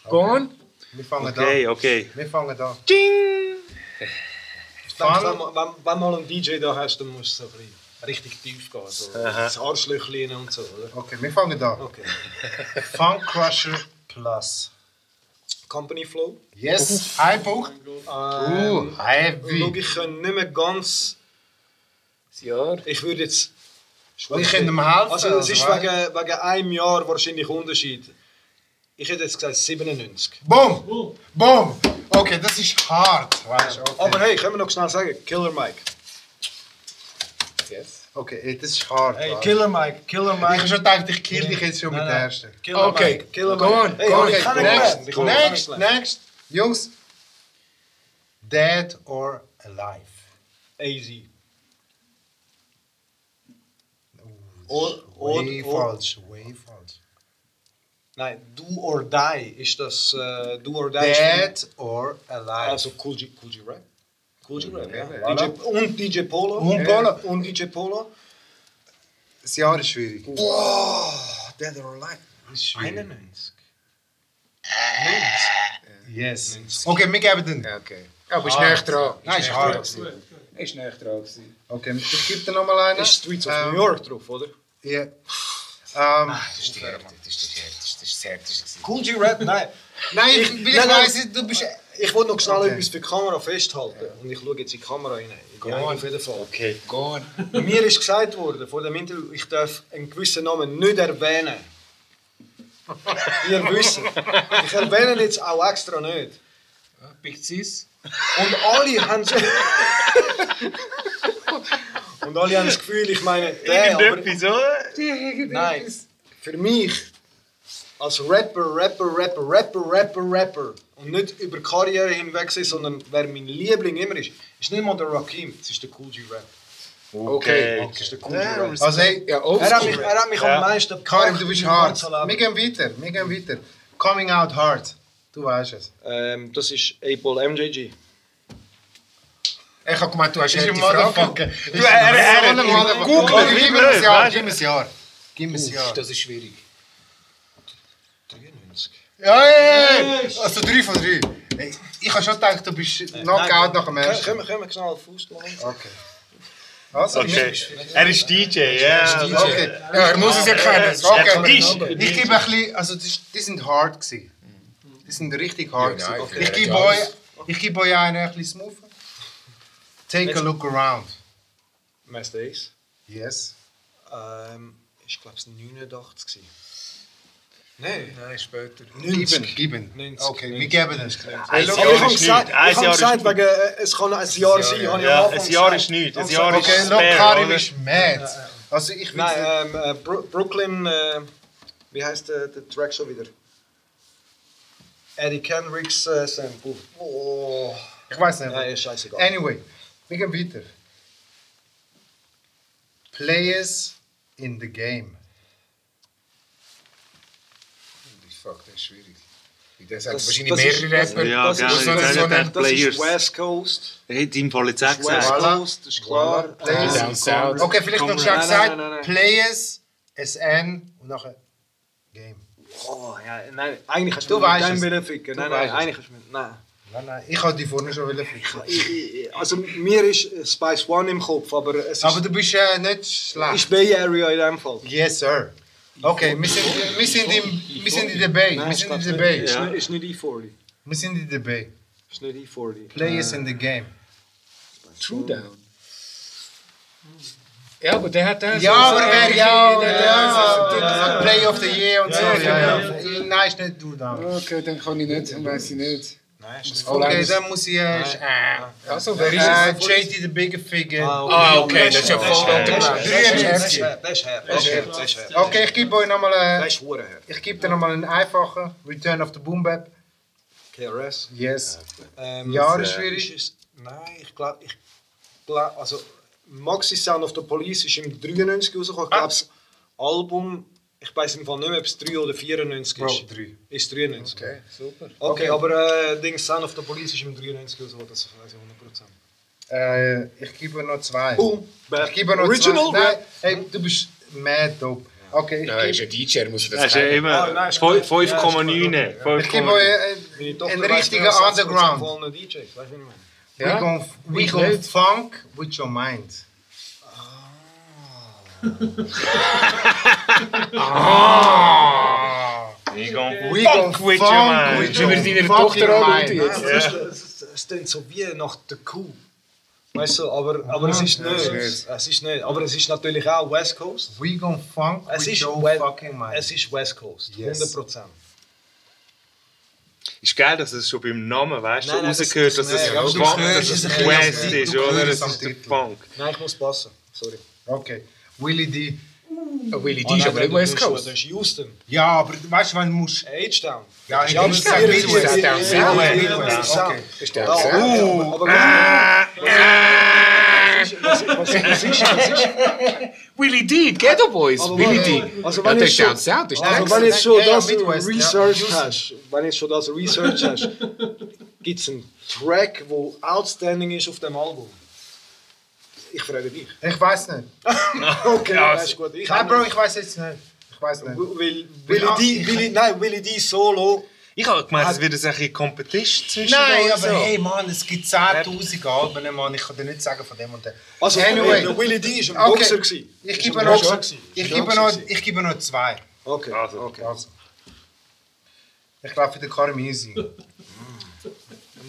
Speaker 6: On.
Speaker 3: Wir fangen
Speaker 2: Okay,
Speaker 3: an.
Speaker 2: okay.
Speaker 3: Wir fangen an.
Speaker 4: Denke, wenn, wenn mal einen DJ da hast, dann musst du so ein bisschen richtig tief gehen. So das Arschlöchlein und so, oder?
Speaker 3: Okay, wir fangen an.
Speaker 4: Okay.
Speaker 3: Funk Crusher Plus.
Speaker 4: Company Flow.
Speaker 3: Yes, ein Punkt.
Speaker 4: Ähm,
Speaker 3: Uh,
Speaker 4: Schau,
Speaker 3: heavy.
Speaker 4: ich kann nicht mehr ganz.
Speaker 6: Jahr.
Speaker 4: Ich würde jetzt.
Speaker 3: Ich könnte ihm helfen.
Speaker 4: Also, es ist
Speaker 3: weißt
Speaker 4: wegen, wegen einem Jahr wahrscheinlich Unterschied. Ich hätte jetzt gesagt 97.
Speaker 3: Boom! Boom! Okay, das ist hart. Weißt, okay.
Speaker 4: Aber hey, können wir noch schnell sagen: Killer Mike.
Speaker 6: Yes.
Speaker 3: Okay, ey, das ist hart.
Speaker 4: Hey,
Speaker 3: weißt.
Speaker 4: Killer Mike, Killer
Speaker 3: ich
Speaker 4: Mike.
Speaker 3: habe schon gedacht, ich kill dich jetzt schon mit
Speaker 4: Nein,
Speaker 3: der
Speaker 4: nein.
Speaker 3: ersten.
Speaker 4: Killer
Speaker 6: Okay,
Speaker 4: Mike. Killer
Speaker 6: go
Speaker 4: Mike.
Speaker 6: on,
Speaker 4: Hey,
Speaker 6: go
Speaker 4: aber
Speaker 6: on.
Speaker 4: ich kann nicht
Speaker 3: next,
Speaker 4: lernen. Ich kann
Speaker 3: next,
Speaker 4: nicht lernen.
Speaker 3: next. Jungs. Dead or alive?
Speaker 4: Easy.
Speaker 3: Oh,
Speaker 4: Or-
Speaker 3: way
Speaker 4: or-
Speaker 3: falsch, way falsch.
Speaker 4: Nein, Do or Die ist das. Äh, do or Die ist von-
Speaker 3: Dead or alive?
Speaker 4: Also Cool G, cool G Rap. Rap, ja. DJ, und DJ Polo.
Speaker 3: Und Polo.
Speaker 4: Und DJ Polo.
Speaker 3: das Jahr ist schwierig.
Speaker 4: Dead or Alive.
Speaker 3: Das ist schwierig.
Speaker 4: 91.
Speaker 3: Yes. Okay, wir geben den.
Speaker 6: Ja, okay. Aber ist näher dran.
Speaker 3: Nein, ist hart.
Speaker 6: Ist näher dran.
Speaker 3: Okay, ich gebe dir nochmal einen.
Speaker 4: Ist Streets of
Speaker 3: Ähm,
Speaker 4: New York drauf, oder?
Speaker 3: Ja. Ähm,
Speaker 6: Das ist die Härte. Das ist die Härte. Das ist das Härteste.
Speaker 4: Cool G Rap, nein.
Speaker 3: nein, ich,
Speaker 4: Ich- nein.
Speaker 3: weiss, du bist.
Speaker 4: Ich wollte noch schnell
Speaker 3: Okay.
Speaker 4: etwas für die Kamera festhalten. Und ich schaue jetzt in die Kamera rein. Ja, auf jeden Fall.
Speaker 2: Okay.
Speaker 6: Go on.
Speaker 4: Mir ist gesagt worden, vor dem Interview, ich darf einen gewissen Namen nicht erwähnen. Ihr wisst. Ich erwähne jetzt auch extra nicht.
Speaker 6: Big Cis.
Speaker 4: Und alle haben Und alle haben das Gefühl, ich meine, der, aber,
Speaker 2: Irgendetwas, oder?
Speaker 4: nein, für mich als Rapper, Rapper, Rapper, Rapper, Rapper, Rapper und nicht über Karriere hinweg, sein, sondern wer mein Liebling immer ist, ist nicht mal der Rakim, es ist der Cool G Rap.
Speaker 2: Okay.
Speaker 4: Es ist der Cool.
Speaker 3: Also, hey,
Speaker 6: Ja,
Speaker 4: Er hat mich, er hat mich
Speaker 2: Ja.
Speaker 4: am meisten
Speaker 3: Karim, du bist hart. Wir gehen weiter, wir gehen weiter. Coming out hard. Du weißt es.
Speaker 4: Ähm, das ist Apple MJG.
Speaker 6: Ich habe gemeint, du hast
Speaker 3: Ist
Speaker 6: ja
Speaker 3: ein
Speaker 6: die Frage.
Speaker 3: Motherfucker.
Speaker 2: Du, er, er, er,
Speaker 3: Motherfucker.
Speaker 2: Google,
Speaker 3: Gib
Speaker 2: gib
Speaker 3: mir ein
Speaker 2: mir
Speaker 3: Jahr,
Speaker 2: weißt
Speaker 3: gib mir ein Jahr. Gib mir ein
Speaker 6: Uff,
Speaker 3: Jahr.
Speaker 6: Das ist schwierig.
Speaker 10: 93.
Speaker 3: Ja, ja, ja. Also 3 von 3. Hey, Ich habe schon gedacht, du bist Knockout nach dem ersten.
Speaker 4: Können wir, schnell Fuß machen?
Speaker 3: Okay. Also,
Speaker 2: Okay. Er ist DJ, ja.
Speaker 3: Okay.
Speaker 6: Ja, er muss es ja kennen.
Speaker 3: Okay.
Speaker 2: Ich-
Speaker 3: gebe ein bisschen, also die, sind hard gewesen. Die sind richtig gewesen.
Speaker 6: okay.
Speaker 3: Ich gebe euch, ich gebe euch einen ein bisschen smooth. Take a look around.
Speaker 10: Master Ace.
Speaker 3: Yes.
Speaker 10: Ähm, ich glaube es 89 gewesen. Nein.
Speaker 6: Nein, später.
Speaker 3: Geben, geben.
Speaker 10: 90.
Speaker 3: Okay, wir geben es.
Speaker 2: Ein Jahr
Speaker 4: ich habe
Speaker 2: ist
Speaker 4: gesagt, ich habe gesagt wegen, äh, es kann ein Jahr sein.
Speaker 2: Ja,
Speaker 4: Anfang
Speaker 2: ein Jahr ist nichts. Ein Jahr ist
Speaker 3: Okay, no, Karim ist mad. Also ich
Speaker 4: Nein, ähm, äh, Brooklyn, äh, wie heißt der, der Track schon wieder? Eddie Kendricks äh, Sample. Oh.
Speaker 3: ich weiß nicht.
Speaker 4: Nein, scheißegal.
Speaker 3: Anyway, wir gehen weiter. Players in the game.
Speaker 6: Fuck, das ist schwierig. Das hat
Speaker 4: Das-
Speaker 6: wahrscheinlich
Speaker 4: das
Speaker 6: mehrere
Speaker 4: das-
Speaker 6: Rapper.
Speaker 2: Ja,
Speaker 4: das
Speaker 2: gerne.
Speaker 4: ist-
Speaker 6: so
Speaker 4: Das ist
Speaker 2: Players.
Speaker 4: West Coast.
Speaker 2: Jetzt auch
Speaker 4: West
Speaker 2: gesagt.
Speaker 3: Voilà.
Speaker 4: Coast, das ist klar.
Speaker 3: Players. Okay, vielleicht noch schnell
Speaker 4: nein,
Speaker 3: gesagt. Players, SN und nachher Game.
Speaker 4: Oh, ja, nein, eigentlich hast
Speaker 3: Du
Speaker 4: du, mit
Speaker 3: weißt
Speaker 4: dem
Speaker 3: es.
Speaker 4: wollen ficken. Nein, nein, eigentlich hast du mit, nein.
Speaker 3: Nein, nein, ich habe die vorne schon wollen.
Speaker 4: Ich, ich, also mir ist äh, Spice One im Kopf, aber es ist,
Speaker 3: Aber du bist äh, nicht
Speaker 4: ist
Speaker 3: schlecht.
Speaker 4: Bay Area in dem Fall.
Speaker 3: Yes, sir. Okay, wir sind, wir sind, im, wir sind in der Bay. Wir
Speaker 4: Nein,
Speaker 3: sind in
Speaker 4: ist
Speaker 3: der
Speaker 4: nicht-
Speaker 3: Bay.
Speaker 4: Ist,
Speaker 2: Ja.
Speaker 4: nicht, ist nicht E40.
Speaker 3: Wir sind in der Bay.
Speaker 4: Ist nicht E40.
Speaker 3: Players in the game.
Speaker 6: True Down. Ja, aber der hat das.
Speaker 3: Ja, aber
Speaker 6: so-
Speaker 3: wer ja, ja,
Speaker 6: ja,
Speaker 3: ja, Play of the Year und so.
Speaker 6: Ja,
Speaker 3: Ja,
Speaker 6: genau.
Speaker 3: ja. Nein, ist nicht du da.
Speaker 6: Okay, dann kann ich nicht,
Speaker 3: Okay, dann muss ich. Äh,
Speaker 6: Also, wer ist?
Speaker 3: JT the Bigger Figure.
Speaker 6: Ah, okay, ist
Speaker 4: hart, das ist hart.
Speaker 3: Okay, ich gebe euch nochmal. Ich gebe dir nochmal einen einfachen. Return of the Boom Bap.
Speaker 4: KRS.
Speaker 3: Yes. Ja, das ist schwierig.
Speaker 4: es- Nein, ich glaube, ich glaub, also Maxi Sound of the Police ist im 93 rausgekommen. Ich glaube, das Album, ich weiß im Fall nicht mehr, ob es 3 oder 94
Speaker 3: Bro,
Speaker 4: ist.
Speaker 3: drei.
Speaker 4: Ist 93.
Speaker 3: Okay, super.
Speaker 4: Okay, aber äh, Ding Sound of the Police ist im 93 rausgekommen, das weiß ich 100%.
Speaker 3: Äh, ich gebe noch zwei.
Speaker 4: Boom.
Speaker 3: Ich gebe noch
Speaker 4: Original
Speaker 3: zwei. Nein, hey, du bist mad dope. Okay, ich
Speaker 6: Ja, ist
Speaker 3: gebe,
Speaker 6: ein DJ, muss ich
Speaker 2: Das ist
Speaker 6: sagen.
Speaker 2: immer
Speaker 4: nein, ist
Speaker 2: 5,9.
Speaker 4: gut. Ja, ist gut.
Speaker 2: 5,9.
Speaker 3: ich gebe euch einen richtigen
Speaker 4: mehr als 60%
Speaker 3: Underground.
Speaker 4: von allen DJs, weißt du, wie ich meine?
Speaker 3: We
Speaker 6: Ja?
Speaker 3: gon we
Speaker 6: Ich nicht.
Speaker 3: funk with your mind.
Speaker 2: We gon
Speaker 3: We
Speaker 2: funk
Speaker 3: gon
Speaker 2: with your mind.
Speaker 6: Wie wir deiner Tochter anrufen jetzt.
Speaker 4: Es, ist- so wie nach der Kuh. Weißt du, aber, aber es ist nicht. Es ist nicht. Aber es ist natürlich auch West Coast.
Speaker 3: We gon funk
Speaker 4: Es
Speaker 3: with
Speaker 4: ist,
Speaker 3: your
Speaker 4: We
Speaker 3: fucking mind.
Speaker 4: es ist West Coast.
Speaker 3: Yes.
Speaker 4: 100%.
Speaker 2: Ist geil, dass es schon beim Namen, weißt du,
Speaker 4: Nein, nein, das-
Speaker 2: rausgehört, dass
Speaker 4: das-
Speaker 2: es Funk- dass
Speaker 4: es
Speaker 2: West ist, oder?
Speaker 3: es
Speaker 2: ist der. Funk.
Speaker 4: Nein, ich muss passen. Sorry.
Speaker 3: Okay. Willie D.
Speaker 6: Oh, Willie
Speaker 4: Oh,
Speaker 6: D ist aber nicht West Coast.
Speaker 4: Das ist Houston.
Speaker 3: Ja, aber weißt du, wenn du musst.
Speaker 4: H-Town.
Speaker 3: Ja,
Speaker 4: Ja,
Speaker 3: H-Town,
Speaker 4: das ist
Speaker 3: Midwest.
Speaker 6: South.
Speaker 4: ihr-
Speaker 3: Midwest, okay.
Speaker 4: Sound.
Speaker 6: Ist der
Speaker 4: Ja, ist-
Speaker 6: Willie D, Ghetto Boys. Willie D.
Speaker 4: also
Speaker 6: Ja,
Speaker 4: wenn ich schon-.
Speaker 6: Das ist
Speaker 4: Also wenn jetzt schon
Speaker 3: Ja, ja,
Speaker 4: das
Speaker 3: Midwest, ja.
Speaker 4: Research
Speaker 3: Houston.
Speaker 4: hast, wenn jetzt schon das Research hast, gibt es einen Track, der outstanding ist auf dem Album? Ich frage dich.
Speaker 3: Ich weiß nicht.
Speaker 4: Okay, das ist gut. Ich
Speaker 3: Nein, Bro, ich weiß jetzt nicht. Ich weiß nicht.
Speaker 4: Will, Willy D, Willy, nein, Willy D Solo.
Speaker 2: Ich habe gemeint, es wird ein bisschen Competition zwischen
Speaker 3: Nein,
Speaker 2: uns.
Speaker 3: aber
Speaker 2: so.
Speaker 3: hey Mann, es gibt 10.000 Alben, Mann. Ich kann dir nicht sagen von dem und dem.
Speaker 4: Also,
Speaker 3: Anyway.
Speaker 4: der Willy D ist ein
Speaker 3: Okay.
Speaker 4: Boxer. gewesen.
Speaker 3: Ich gebe
Speaker 4: ein
Speaker 3: noch, ich gebe noch, ich gebe noch zwei.
Speaker 4: Okay,
Speaker 2: Also.
Speaker 4: okay.
Speaker 3: Also. Ich glaube für den Karim easy.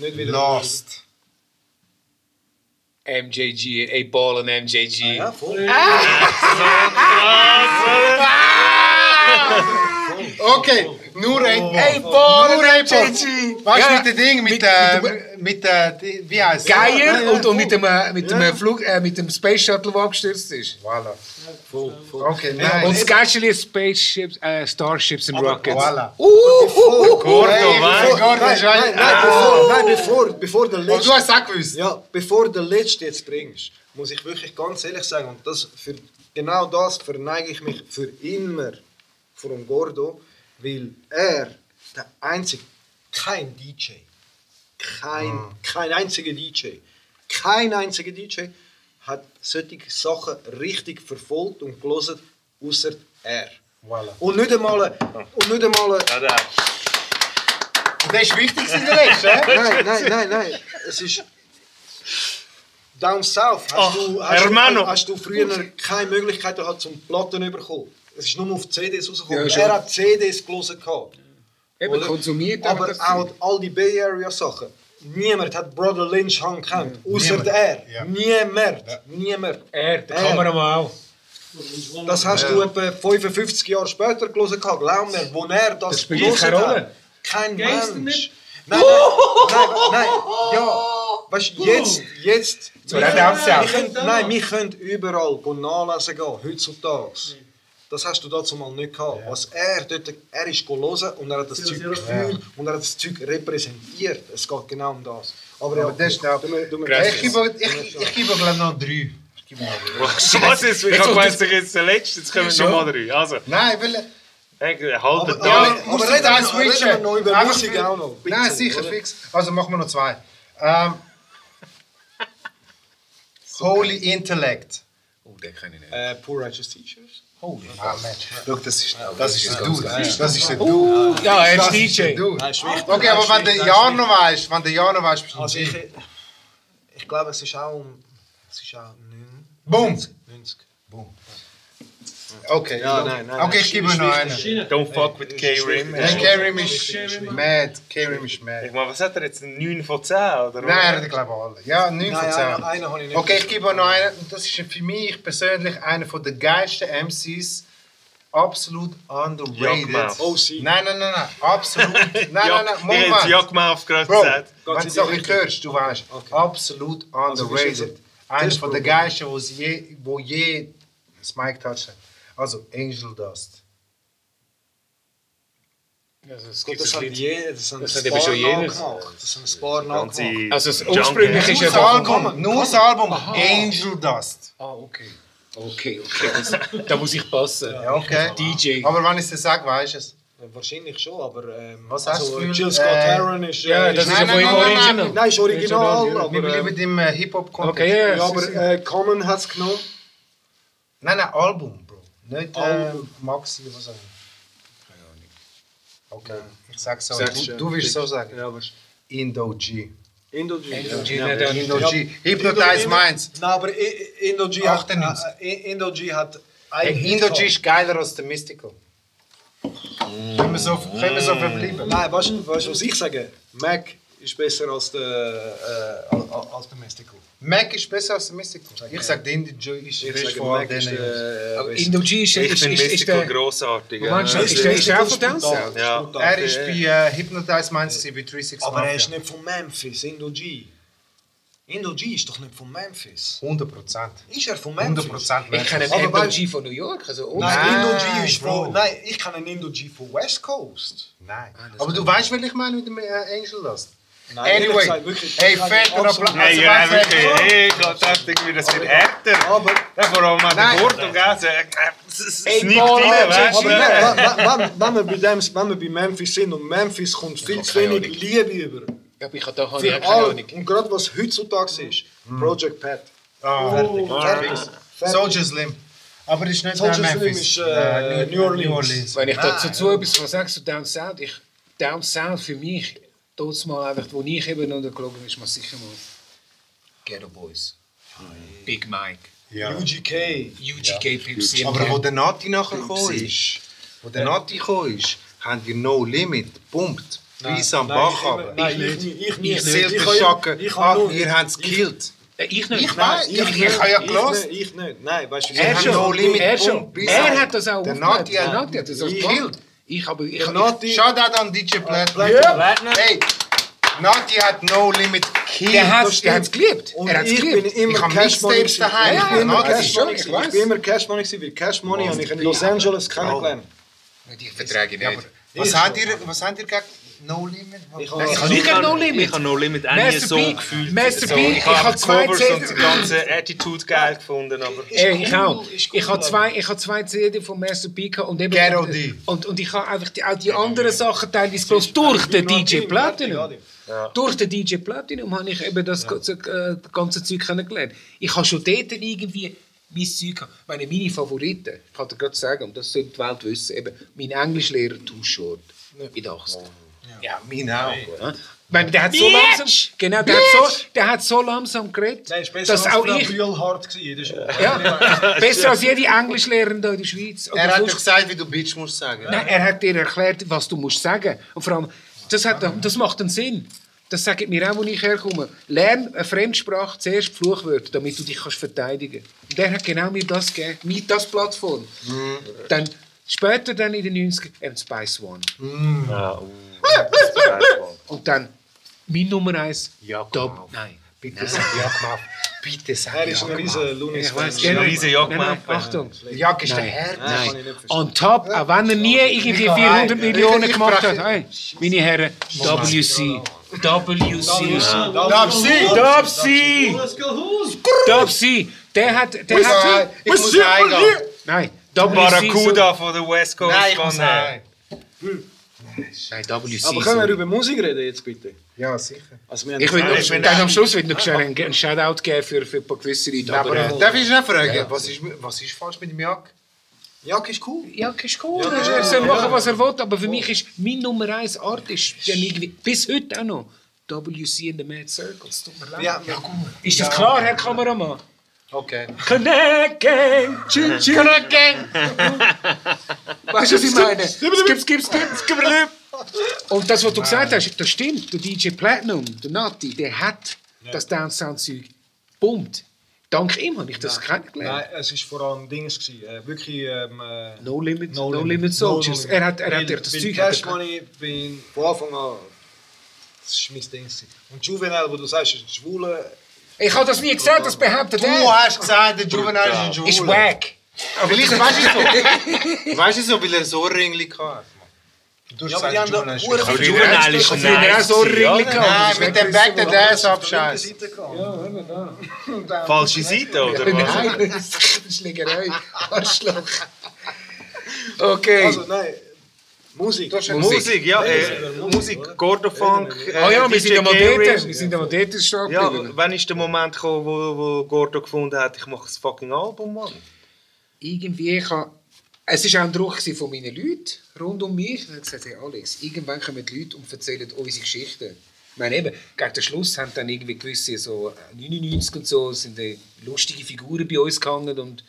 Speaker 4: Nicht wieder.
Speaker 3: Lost.
Speaker 6: MJG, A Ball und MJG.
Speaker 4: Ja, voll.
Speaker 3: Okay, nur ein
Speaker 6: Hey, Ball
Speaker 3: Nur ein. Weißt du, mit dem Ding, mit,
Speaker 6: mit-
Speaker 3: äh,
Speaker 6: mit
Speaker 3: mit, äh, die- wie heißt
Speaker 6: Geier und, und mit dem, mit dem Flug, äh, mit dem Space Shuttle, der abgestürzt ist.
Speaker 3: Voilà.
Speaker 4: voll, voll.
Speaker 3: Okay, nice.
Speaker 6: Und Scatchely Spaceships, äh, Starships and Rockets.
Speaker 3: Voilà.
Speaker 2: Gordo,
Speaker 3: Hey,
Speaker 2: weißt
Speaker 3: Gordon,
Speaker 4: Nein, nein,
Speaker 3: ein-
Speaker 4: nein, bevor, nein, bevor, bevor der
Speaker 3: Aber du
Speaker 4: letzte,
Speaker 3: hast es auch gewusst.
Speaker 4: ja, bevor der letzte jetzt bringst, muss ich wirklich ganz ehrlich sagen, und das für genau das verneige ich mich für immer vor dem Gordo, weil er der einzige, kein DJ, kein, kein einziger DJ kein einziger DJ hat solche Sachen richtig verfolgt und gelesen, außer er. Und nicht einmal, und nicht einmal
Speaker 2: Ja,
Speaker 3: das ist wichtig in der Rest, hä?
Speaker 4: Nein, nein, nein, nein. Es ist. Down South hast,
Speaker 2: Ach,
Speaker 4: du, hast, du, hast du früher keine Möglichkeit gehabt, zum Platten zu bekommen. Es ist nur auf CDs rausgekommen.
Speaker 6: Ja,
Speaker 4: er hat CDs gelesen. Gehabt,
Speaker 6: Eben,
Speaker 4: oder?
Speaker 6: konsumiert
Speaker 4: Aber
Speaker 6: das
Speaker 4: auch all die Bay Area Sachen. Niemand hat Brother Lynch Hang gekannt, außer
Speaker 3: Niemand.
Speaker 4: er.
Speaker 3: Ja.
Speaker 4: Niemand. Niemand.
Speaker 6: Er, der
Speaker 4: Er.
Speaker 6: Kameramann auch.
Speaker 4: Das hast du etwa 55 Jahre später gelesen, glaub mir, wo er das,
Speaker 6: Das spielt
Speaker 4: gelesen
Speaker 6: keine
Speaker 4: hat.
Speaker 6: Rolle.
Speaker 4: Kein
Speaker 1: Gangster
Speaker 4: Mensch. Nein, nein, nein, nein, ja. Weißt du, jetzt, jetzt.
Speaker 6: So, ja.
Speaker 4: wir können, nein, wir können überall nachlesen gehen, heutzutage. Das hast du dazu mal nicht gehabt. Was er dort, er ist hören und er hat das Zeug gefühlt und er hat das Zeug repräsentiert. Es geht genau um das. Aber, ja,
Speaker 3: das ist auch-
Speaker 4: du, du, du,
Speaker 3: Ich gebe, ich, ich gebe glaube noch drei. Ich gebe noch drei.
Speaker 2: Was ist? Ich habe gemeint, ich jetzt der Letzte, jetzt kommen nochmal drei. Also,
Speaker 3: Nein, weil...
Speaker 2: ein halber
Speaker 4: Aber-
Speaker 2: Tag.
Speaker 4: Ja,
Speaker 3: musst
Speaker 4: aber reden wir noch-
Speaker 3: switchen.
Speaker 4: reden wir noch über Musik auch noch. Bitte,
Speaker 3: Nein, sicher,
Speaker 4: oder?
Speaker 3: fix. Also machen wir noch zwei. Ähm, Holy Intellect.
Speaker 11: Oh, den kann ich nicht.
Speaker 4: Äh, Poor Righteous Teachers.
Speaker 3: Schau, das ist, das ist der Dude. Das ist der Dude.
Speaker 6: Ja, er ist DJ.
Speaker 3: Okay, aber wenn der Jahr noch weißt, wenn der Jahr noch weißt, bist du
Speaker 4: Also
Speaker 3: ein
Speaker 4: ich, glaube, es ist auch um. Es ist auch 9,
Speaker 3: Boom.
Speaker 4: 90.
Speaker 3: Okay,
Speaker 4: Ja, nein, nein,
Speaker 3: Okay,
Speaker 4: nein,
Speaker 3: ich gebe noch einen.
Speaker 2: Don't fuck with K-Rim.
Speaker 3: Nein, Karim ist mad. Karim ist
Speaker 2: Ich
Speaker 3: mad.
Speaker 2: meine, was hat er jetzt? 9 von 10? Oder?
Speaker 3: Nein, hat glaube alle. Ja, 9 von
Speaker 4: Nein,
Speaker 3: 10.
Speaker 4: einen, einen habe ich nicht.
Speaker 3: Okay, ich gebe noch einen. Und das ist für mich persönlich einer der geilsten MCs. Absolut underrated.
Speaker 2: Jagdmouth.
Speaker 4: Oh, sie.
Speaker 3: Nein, nein, nein, nein. Absolut. Nein, nein, nein.
Speaker 2: Ich hätte
Speaker 3: Moment.
Speaker 2: Gerade
Speaker 3: Bro,
Speaker 2: gesagt.
Speaker 3: wenn du es noch nicht hörst, du weißt. Absolut underrated. Einer
Speaker 4: das
Speaker 3: von der geilsten, wo je, wo je das Mic touched hat. Also Angel Dust.
Speaker 6: Also, es
Speaker 4: Gut, das hat jeder, das haben
Speaker 6: Das
Speaker 4: ein
Speaker 6: hat schon jeder.
Speaker 4: nachgemacht. Das haben nachgemacht.
Speaker 2: Ganze
Speaker 6: Also, das ursprünglich ist ja
Speaker 3: das Album, nur das Album Angel Dust.
Speaker 6: Ah, okay. Okay, okay. Das, da muss ich passen.
Speaker 3: Ja, okay.
Speaker 6: DJ.
Speaker 3: Aber wenn ich es dir sage, weißt du es.
Speaker 4: Wahrscheinlich schon, aber. Ähm,
Speaker 3: Was hast du für-
Speaker 4: Jill Scott
Speaker 3: äh,
Speaker 4: Heron ist.
Speaker 6: Ja,
Speaker 4: äh,
Speaker 6: das
Speaker 4: ist
Speaker 6: ist ja von ihm Original.
Speaker 4: Nein, ist original,
Speaker 3: Wir
Speaker 4: aber.
Speaker 3: bleiben
Speaker 4: äh,
Speaker 3: im äh, Hip-Hop-Kontext.
Speaker 6: Okay, ja,
Speaker 4: Ja,
Speaker 6: ja.
Speaker 4: aber äh, Common hat es genommen.
Speaker 3: Nein, nein, Album. Nicht äh. Maxi oder was auch immer. Okay, ich sag's so.
Speaker 4: Sag's
Speaker 3: Du, du willst so sagen.
Speaker 4: Ja, aber.
Speaker 3: Indo G.
Speaker 4: Indo G.
Speaker 6: Indo G,
Speaker 4: ja.
Speaker 6: nicht der-
Speaker 3: Indo G. Hypnotize Minds.
Speaker 4: Nein, aber I- I- Indo G hat.
Speaker 3: 98.
Speaker 4: äh, Indo G hat.
Speaker 3: Hey,
Speaker 4: einen
Speaker 3: Indo
Speaker 4: Hit
Speaker 3: G ist geiler als der Mystical. Können wir so, können wir so verbleiben?
Speaker 4: Nein, weißt du, was ich sage? Mac ist besser als der, äh, als, als der Mystical.
Speaker 3: Mac ist besser als der Mystical. Ich sag, der Indo G ist
Speaker 4: Ich sage,
Speaker 3: vor
Speaker 4: der.
Speaker 6: Aber
Speaker 4: Äh,
Speaker 6: Indo G ist,
Speaker 2: Ich finde Mystical grossartig.
Speaker 6: Meinst du, ist der- auch von. Downsound?
Speaker 2: Ja.
Speaker 3: Er ist bei äh, Hypnotize Minds bei 365.
Speaker 4: Aber er ist nicht von Memphis, Indo G. Indo G ist doch nicht von Memphis.
Speaker 3: 100 Prozent.
Speaker 4: Ist er von
Speaker 3: 100
Speaker 4: Memphis?
Speaker 3: Prozent.
Speaker 6: Ich kenne
Speaker 4: Aber
Speaker 6: Indo G von New York. Also,
Speaker 4: Nein,
Speaker 3: Nein,
Speaker 4: Indo G ist
Speaker 3: Bro.
Speaker 4: von. Nein, ich kenne einen Indo G von West Coast.
Speaker 3: Nein. Aber du weißt, was ich meine mit dem äh, Angel Dust?
Speaker 4: Nein,
Speaker 3: Anyway,
Speaker 4: gesagt, wirklich,
Speaker 3: hey,
Speaker 4: ich kann
Speaker 3: fett und
Speaker 4: absolut-
Speaker 3: Applaus. Also,
Speaker 2: ja, wirklich.
Speaker 3: sagst du?
Speaker 2: Hey, Gott, das wird härter.
Speaker 4: Aber,
Speaker 2: Ja, vor allem an
Speaker 3: Nein.
Speaker 2: äh, Es es
Speaker 6: Ey,
Speaker 2: sneakt rein, weißt
Speaker 4: aber
Speaker 2: du?
Speaker 4: wenn, wenn, wenn, wir bei dem, wenn wir bei Memphis sind und Memphis kommt viel zu wenig Liebe über.
Speaker 6: Ja, ich habe da keine. Ahnung.
Speaker 4: Und gerade was heutzutage ist, Project Pat.
Speaker 3: Ah,
Speaker 4: Fertig.
Speaker 3: Soldier Slim. Aber das ist nicht
Speaker 4: Soldier Slim
Speaker 3: Memphis.
Speaker 4: ist, äh, New Orleans.
Speaker 6: Wenn ich dazu etwas kann sagen zu Down South, ich, Down South für mich, dort mal einfach, wo ich eben untergelogen bin, ist mal sicher mal Ghetto Boys. Big Mike.
Speaker 3: Ja.
Speaker 4: UGK.
Speaker 6: UGK Pepsi.
Speaker 3: Aber wo der Nati nachher gekommen ist, wo der Nati gekommen ist, haben die No Limit gepumpt. Bis am Bach
Speaker 4: ich
Speaker 3: aber.
Speaker 4: Nein, ich nicht. Ich nicht.
Speaker 3: Silberschacken,
Speaker 4: Ich
Speaker 3: ach,
Speaker 4: nur...
Speaker 3: ihr habt es gekillt.
Speaker 6: Äh, ich nicht.
Speaker 3: Ich weiß, ich, ich, habe ja gelassen.
Speaker 4: Ich nicht, ich nicht. Nein, weißt du,
Speaker 3: Er
Speaker 4: wir haben
Speaker 3: No Limit
Speaker 6: er schon. Er hat das auch
Speaker 3: Der Nati hat
Speaker 6: das auch
Speaker 3: gekillt.
Speaker 6: Ich habe... Ich,
Speaker 4: Der
Speaker 6: ich,
Speaker 4: Nati...
Speaker 3: Shoutout an DJ Platt.
Speaker 4: Ja.
Speaker 3: Hey, Nati hat No Limit gekillt.
Speaker 6: der hat hat's geliebt.
Speaker 4: Und
Speaker 6: Er hat es
Speaker 4: ich bin
Speaker 6: geliebt.
Speaker 4: immer
Speaker 3: Ich
Speaker 4: Cash Money
Speaker 3: daheim.
Speaker 4: Ich
Speaker 3: Ja,
Speaker 4: bin immer
Speaker 3: Nati,
Speaker 4: Cash Money
Speaker 6: ich.
Speaker 4: Ich bin immer Cash Money gewesen, weil Cash Money habe ich in Los Angeles kennengelernt.
Speaker 11: Die verträge ich nicht.
Speaker 3: Was habt ihr, was habt ihr gegen No Limit?
Speaker 4: Ich
Speaker 6: Ich
Speaker 4: habe
Speaker 6: No Limit.
Speaker 2: Ich habe No Limit auch nie so
Speaker 6: P,
Speaker 2: gefühlt.
Speaker 6: Master
Speaker 2: so,
Speaker 6: P,
Speaker 2: ich
Speaker 6: ich
Speaker 2: habe
Speaker 6: zwei
Speaker 2: Covers
Speaker 6: CD
Speaker 2: und die ganze Attitude geil gefunden, aber...
Speaker 6: Ich auch. Ich habe zwei, ich habe zwei CD von Master P gehabt und eben und, und, und ich habe einfach die, auch die anderen Sachen teilweise bloß durch den DJ Platinum. Durch den DJ Platinum habe ich eben das ganze, äh, ganze Zeug kennengelernt. Ich habe schon dort irgendwie mein Zeug gehabt. Meine, meine Favoriten, ich kann dir gerade sagen, und das sollte die Welt wissen, eben mein Englischlehrer Too Short in der 80
Speaker 3: Ja, auch.
Speaker 6: Ich meine, der hat so langsam, genau, der hat so, der hat so langsam geredet,
Speaker 1: Nein, ist besser
Speaker 6: dass
Speaker 1: als
Speaker 6: auch
Speaker 1: Frau
Speaker 6: ich,
Speaker 1: Bühlhardt gewesen in der Schule.
Speaker 6: ja, besser als jede Englischlehrerin hier in der Schweiz. Oder
Speaker 3: Er hat dir gesagt, wie du Bitch musst sagen.
Speaker 6: Nein, er hat dir erklärt, was du musst sagen. Und vor allem, das, hat, das macht einen Sinn. Das sagt mir auch, wo ich herkomme. Lern eine Fremdsprache zuerst Fluchwörter, damit du dich kannst verteidigen kannst. Und der hat genau mir das gegeben, mir das Plattform. Dann, später dann in den 90ern, eben Spice One.
Speaker 2: Ja, uh,
Speaker 6: Und dann, mein Nummer eins,
Speaker 3: Jakob.
Speaker 6: Nein.
Speaker 3: Bitte sag Jack mal. Bitte sag
Speaker 1: Er ist ein riesen Lunis.
Speaker 6: Achtung.
Speaker 3: Jack ist der. Herr.
Speaker 6: Nein. On top, auch wenn er nie irgendwie
Speaker 3: Ich kann
Speaker 6: 400
Speaker 3: ein-
Speaker 6: Millionen gemacht hat. Hey, meine Herren, WC. WC.
Speaker 3: Darf sie?
Speaker 6: Dub C! Dub C! Der hat. Der hat
Speaker 3: ich muss heimgehen.
Speaker 6: Nein, WC.
Speaker 2: Barracuda von der West Coast.
Speaker 3: Nein, ich muss
Speaker 2: von,
Speaker 1: Aber können wir über Musik reden jetzt bitte?
Speaker 3: Ja, sicher.
Speaker 1: Also wir haben
Speaker 6: Ich will
Speaker 2: ich
Speaker 6: noch, dann
Speaker 2: auch-
Speaker 6: am Schluss will ich noch schnell einen, einen Shoutout geben für, für ein paar gewisse Leute. Aber,
Speaker 3: Aber
Speaker 6: äh,
Speaker 3: darf ich schnell fragen, was, ist, was ist falsch mit dem Jack?
Speaker 1: Jack ist cool.
Speaker 6: ja, ist cool. er soll machen, was er will. Aber für mich ist mein Nummer 1 Artist bis heute auch noch WC in the Mad Circles. Tut mir leid.
Speaker 1: Ja,
Speaker 6: Ist das klar, Herr Kameramann?
Speaker 3: Okay.
Speaker 6: Connect Gang! Chin, chin. Connect Gang! Weißt du, was ich meine? Skip, skip, skip, skip. Und das, was du gesagt hast, das stimmt. Der DJ Platinum, der Nati, der hat das Downsound-Zeug pumpt. Dank ihm habe ich das kennengelernt.
Speaker 1: Nein, es war vor allem Dings. Gewesen. Äh, wirklich. Ähm, äh,
Speaker 6: No Limit, no,
Speaker 1: No
Speaker 6: Limit,
Speaker 1: Limit.
Speaker 6: Soldiers.
Speaker 1: No
Speaker 6: Er hat, er hat
Speaker 1: Weil-
Speaker 6: dir das Zeug...
Speaker 1: Cash
Speaker 6: er-
Speaker 1: Money bin von Anfang an. Das war mein Ding. Und Juvenile, wo du sagst, ist ein Schwule.
Speaker 6: Ich habe das nie gesagt, das behauptet
Speaker 3: Du
Speaker 6: er.
Speaker 3: hast gesagt, der Juvenile ist ein Schwuler.
Speaker 6: Ist wack.
Speaker 3: Vielleicht weißt du so. weißt du so, weil er so Ringli hatte. Du hast
Speaker 1: Ja, aber
Speaker 3: gesagt, Juvenile ist ein Schwuler.
Speaker 2: Juvenile ist
Speaker 6: auch so
Speaker 2: nice.
Speaker 6: Ringli.
Speaker 3: Nein, mit dem Back
Speaker 1: der. Seite gehabt.
Speaker 2: Falsche Seite, oder was?
Speaker 6: Nein, das ist Schlägerei. Arschloch. Okay.
Speaker 1: Also, nein. Musik.
Speaker 2: Musik, ja. Äh, Musik, Gordo Funk. Äh,
Speaker 6: Ah ja, wir sind ja mal dort. Wir sind ja mal dort stark
Speaker 2: Ja, wann ist der Moment gekommen, wo, wo Gordo gefunden hat, ich mache ein fucking Album, Mann?
Speaker 6: Irgendwie, ich habe... Es war auch ein Druck von meinen Leuten rund um mich. Ich habe gesagt, hey Alex, irgendwann kommen die Leute und erzählen unsere Geschichten. Ich meine eben, gegen den Schluss haben dann irgendwie gewisse, so äh, 99 und so, sind dann lustige Figuren bei uns gehangen und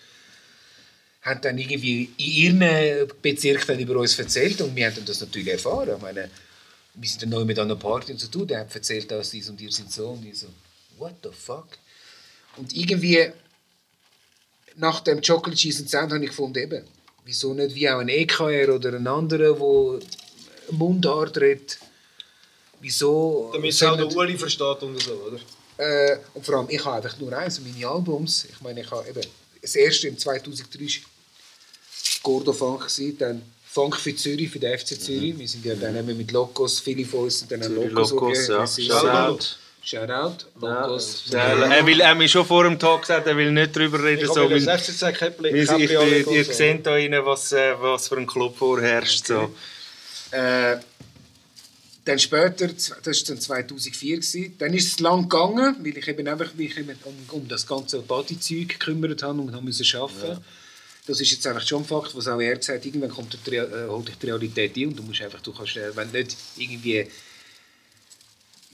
Speaker 6: haben dann irgendwie in ihren Bezirk dann über uns erzählt und wir haben das natürlich erfahren. Ich meine, wir sind dann neu mit einer Party und so, du, der hat erzählt, dass dies und ihr sind so und ich so, what the fuck? Und irgendwie nach dem Chocolate Cheese and Sound habe ich gefunden, eben, wieso nicht wie auch ein EKR oder ein anderer, der Mundart redet, wieso...
Speaker 1: Damit es auch der Uli versteht und so, oder?
Speaker 6: äh, und vor allem, ich habe einfach nur eins, meine Albums. Ich meine, ich habe eben, das erste im 2003 war Gordo Funk, gewesen, dann Funk für Zürich, für den FC Zürich. Wir sind ja dann eben mit Locos, viele von uns sind dann an
Speaker 2: Zürich
Speaker 6: Locos.
Speaker 2: Locos, ja. Shoutout.
Speaker 6: Shoutout, Locos.
Speaker 2: Er, will, er hat mir schon vor dem Tag gesagt, er will nicht darüber reden.
Speaker 1: Ich
Speaker 2: so, weil, ich, ich,
Speaker 1: alle
Speaker 2: ihr seht da rein, was, äh, was für ein Club vorherrscht. So.
Speaker 6: Äh, dann später, das war dann 2004, gewesen, dann ist es lang gegangen, weil ich eben einfach mich um, um das ganze Bodyzeug gekümmert habe und habe müssen arbeiten. Das ist jetzt einfach schon ein Fakt, was auch er hat, irgendwann kommt die, äh, holt dich die Realität ein und du musst einfach, du kannst, äh, wenn nicht irgendwie,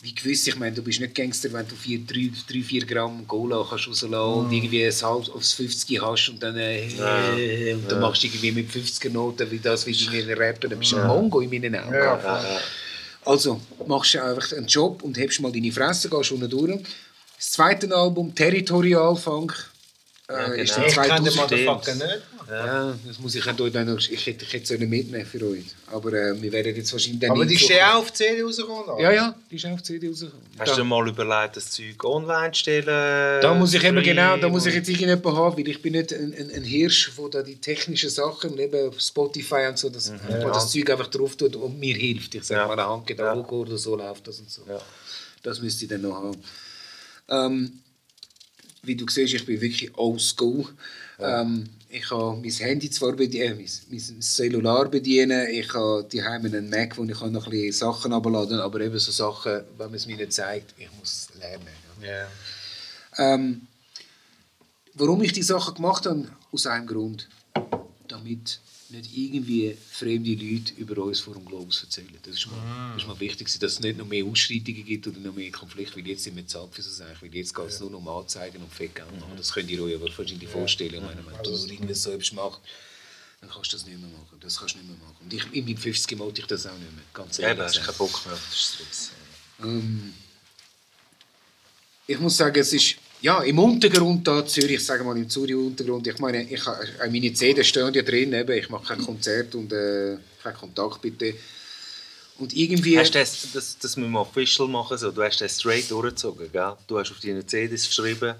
Speaker 6: wie gewiss, ich meine, du bist nicht Gangster, wenn du 3-4 Gramm Cola kannst rauslassen und irgendwie ein halb aufs 50 hast und dann, äh, und dann machst du irgendwie mit 50er Noten wie das, wie deine Rapper, dann bist du ein Mongo in meinen Augen. Also machst du einfach einen Job und hebst mal deine Fresse, gehst unten durch. Das zweite Album, Territorial Funk, äh, ist dann
Speaker 3: Ich kenne den
Speaker 6: 2000.
Speaker 3: Motherfucker nicht.
Speaker 6: Ja, das muss ich dann noch, ich hätte, ich hätte es mitnehmen für euch. Aber äh, wir werden jetzt wahrscheinlich dann
Speaker 3: Aber die
Speaker 6: Zukunft-
Speaker 3: stehen auch auf die CD rausgekommen.
Speaker 6: Ja, ja, die ist auch auf CD rausgekommen.
Speaker 2: Hast du dir mal überlegt, das Zeug online zu stellen?
Speaker 6: Da muss ich eben genau, da muss ich jetzt irgendjemanden haben, weil ich bin nicht ein, ein, ein Hirsch, der da die technischen Sachen, eben auf Spotify und so, das, wo das Zeug einfach drauf tut und mir hilft. Ich sage
Speaker 2: Ja.
Speaker 6: mal, eine Hand geht
Speaker 2: Ja.
Speaker 6: ja. oder so läuft das und so.
Speaker 2: Ja.
Speaker 6: Das müsste ich dann noch haben. Ähm, wie du siehst, ich bin wirklich oldschool. Ähm, ich kann mein Handy zwar bedienen, mein, mein Cellular bedienen, ich habe die einen Mac, wo ich kann noch ein bisschen Sachen abladen aber eben so Sachen, wenn man es mir nicht zeigt, ich muss lernen. Ja. Ähm, warum ich die Sachen gemacht habe? Aus einem Grund. Damit nicht irgendwie fremde Leute über uns vor dem Globus erzählen. Das ist mal, das ist mal wichtig, dass es nicht noch mehr Ausschreitungen gibt oder noch mehr Konflikte, weil jetzt sind wir zahlt für so Sachen, weil jetzt geht es nur noch um Anzeigen und Fettgeld machen. Das könnt ihr euch aber wahrscheinlich vorstellen. Ich meine, wenn du so etwas machst, dann kannst du das nicht mehr machen. Das kannst du nicht mehr machen. Und ich, in meinem 50 wollte ich das auch nicht mehr, ganz
Speaker 2: Eben,
Speaker 6: ehrlich.
Speaker 2: hast
Speaker 6: sagen.
Speaker 2: keinen Bock mehr auf den Stress.
Speaker 6: Ähm, ich muss sagen, es ist ja, im Untergrund da, Zürich, ich sage mal im Zürich-Untergrund, ich meine, ich, äh, meine CDs stehen ja drin, eben, ich mache kein Konzert und äh, keinen Kontakt bitte. Und irgendwie...
Speaker 2: Hast du das, das, das müssen wir official machen, so. du hast das straight durchgezogen, gell? Du hast auf deine CDs geschrieben,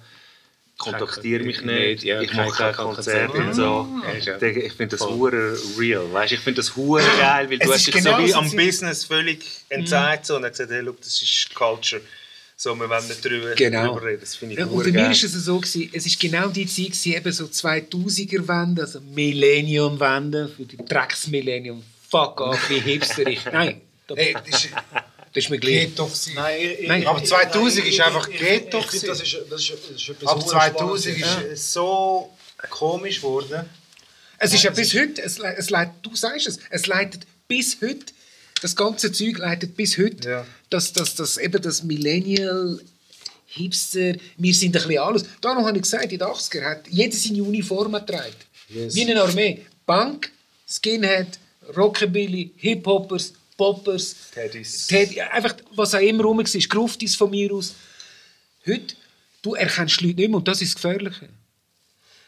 Speaker 2: kontaktiere mich nicht,
Speaker 6: ja,
Speaker 2: ich mache kein Konzert
Speaker 6: Konzert.
Speaker 2: und so.
Speaker 6: Ja, ja.
Speaker 2: Ich finde das hure real, weißt? Ich finde das hure geil, weil du
Speaker 3: Es
Speaker 2: hast
Speaker 3: ist
Speaker 2: dich
Speaker 3: genau
Speaker 2: so wie am Business völlig entzeigt so, und hast gesagt, hey, look, das ist Culture. So, wir wollen nicht drüber,
Speaker 6: Genau.
Speaker 2: drüber reden, das finde ich
Speaker 6: Ja, und für mich ist es so, gewesen, es ist genau die Zeit, gewesen, eben so 2000er-Wende, also Millennium-Wende, für die Drecks-Millennium, fuck off, wie hipster ich. Nein, da,
Speaker 3: das ist
Speaker 6: das ist mir gleich.
Speaker 3: Ghetto gewesen.
Speaker 4: Nein, ich, ich,
Speaker 6: Nein,
Speaker 3: aber 2000 ist einfach
Speaker 4: ich, Ich, ich, finde, das ist, das ist, das ist etwas
Speaker 3: Ab
Speaker 4: hure
Speaker 3: 2000
Speaker 4: Spannendes.
Speaker 3: ist es so komisch geworden.
Speaker 6: Es ist ja bis heute, es, es leitet, du sagst es, es leitet bis heute, das ganze Zeug leitet bis heute,
Speaker 3: Ja.
Speaker 6: dass, dass, dass eben das Millennial, Hipster, wir sind ein bisschen alles. Darum habe ich gesagt, in den 80er hat jeder seine Uniform getragen. Wie eine Armee. Punk, Skinhead, Rockabilly, Hip-Hoppers, Poppers,
Speaker 2: Teddys.
Speaker 6: Teddy, einfach was auch immer rum war, Gruftis von mir aus. Heute, du erkennst Leute nicht mehr und das ist das Gefährliche.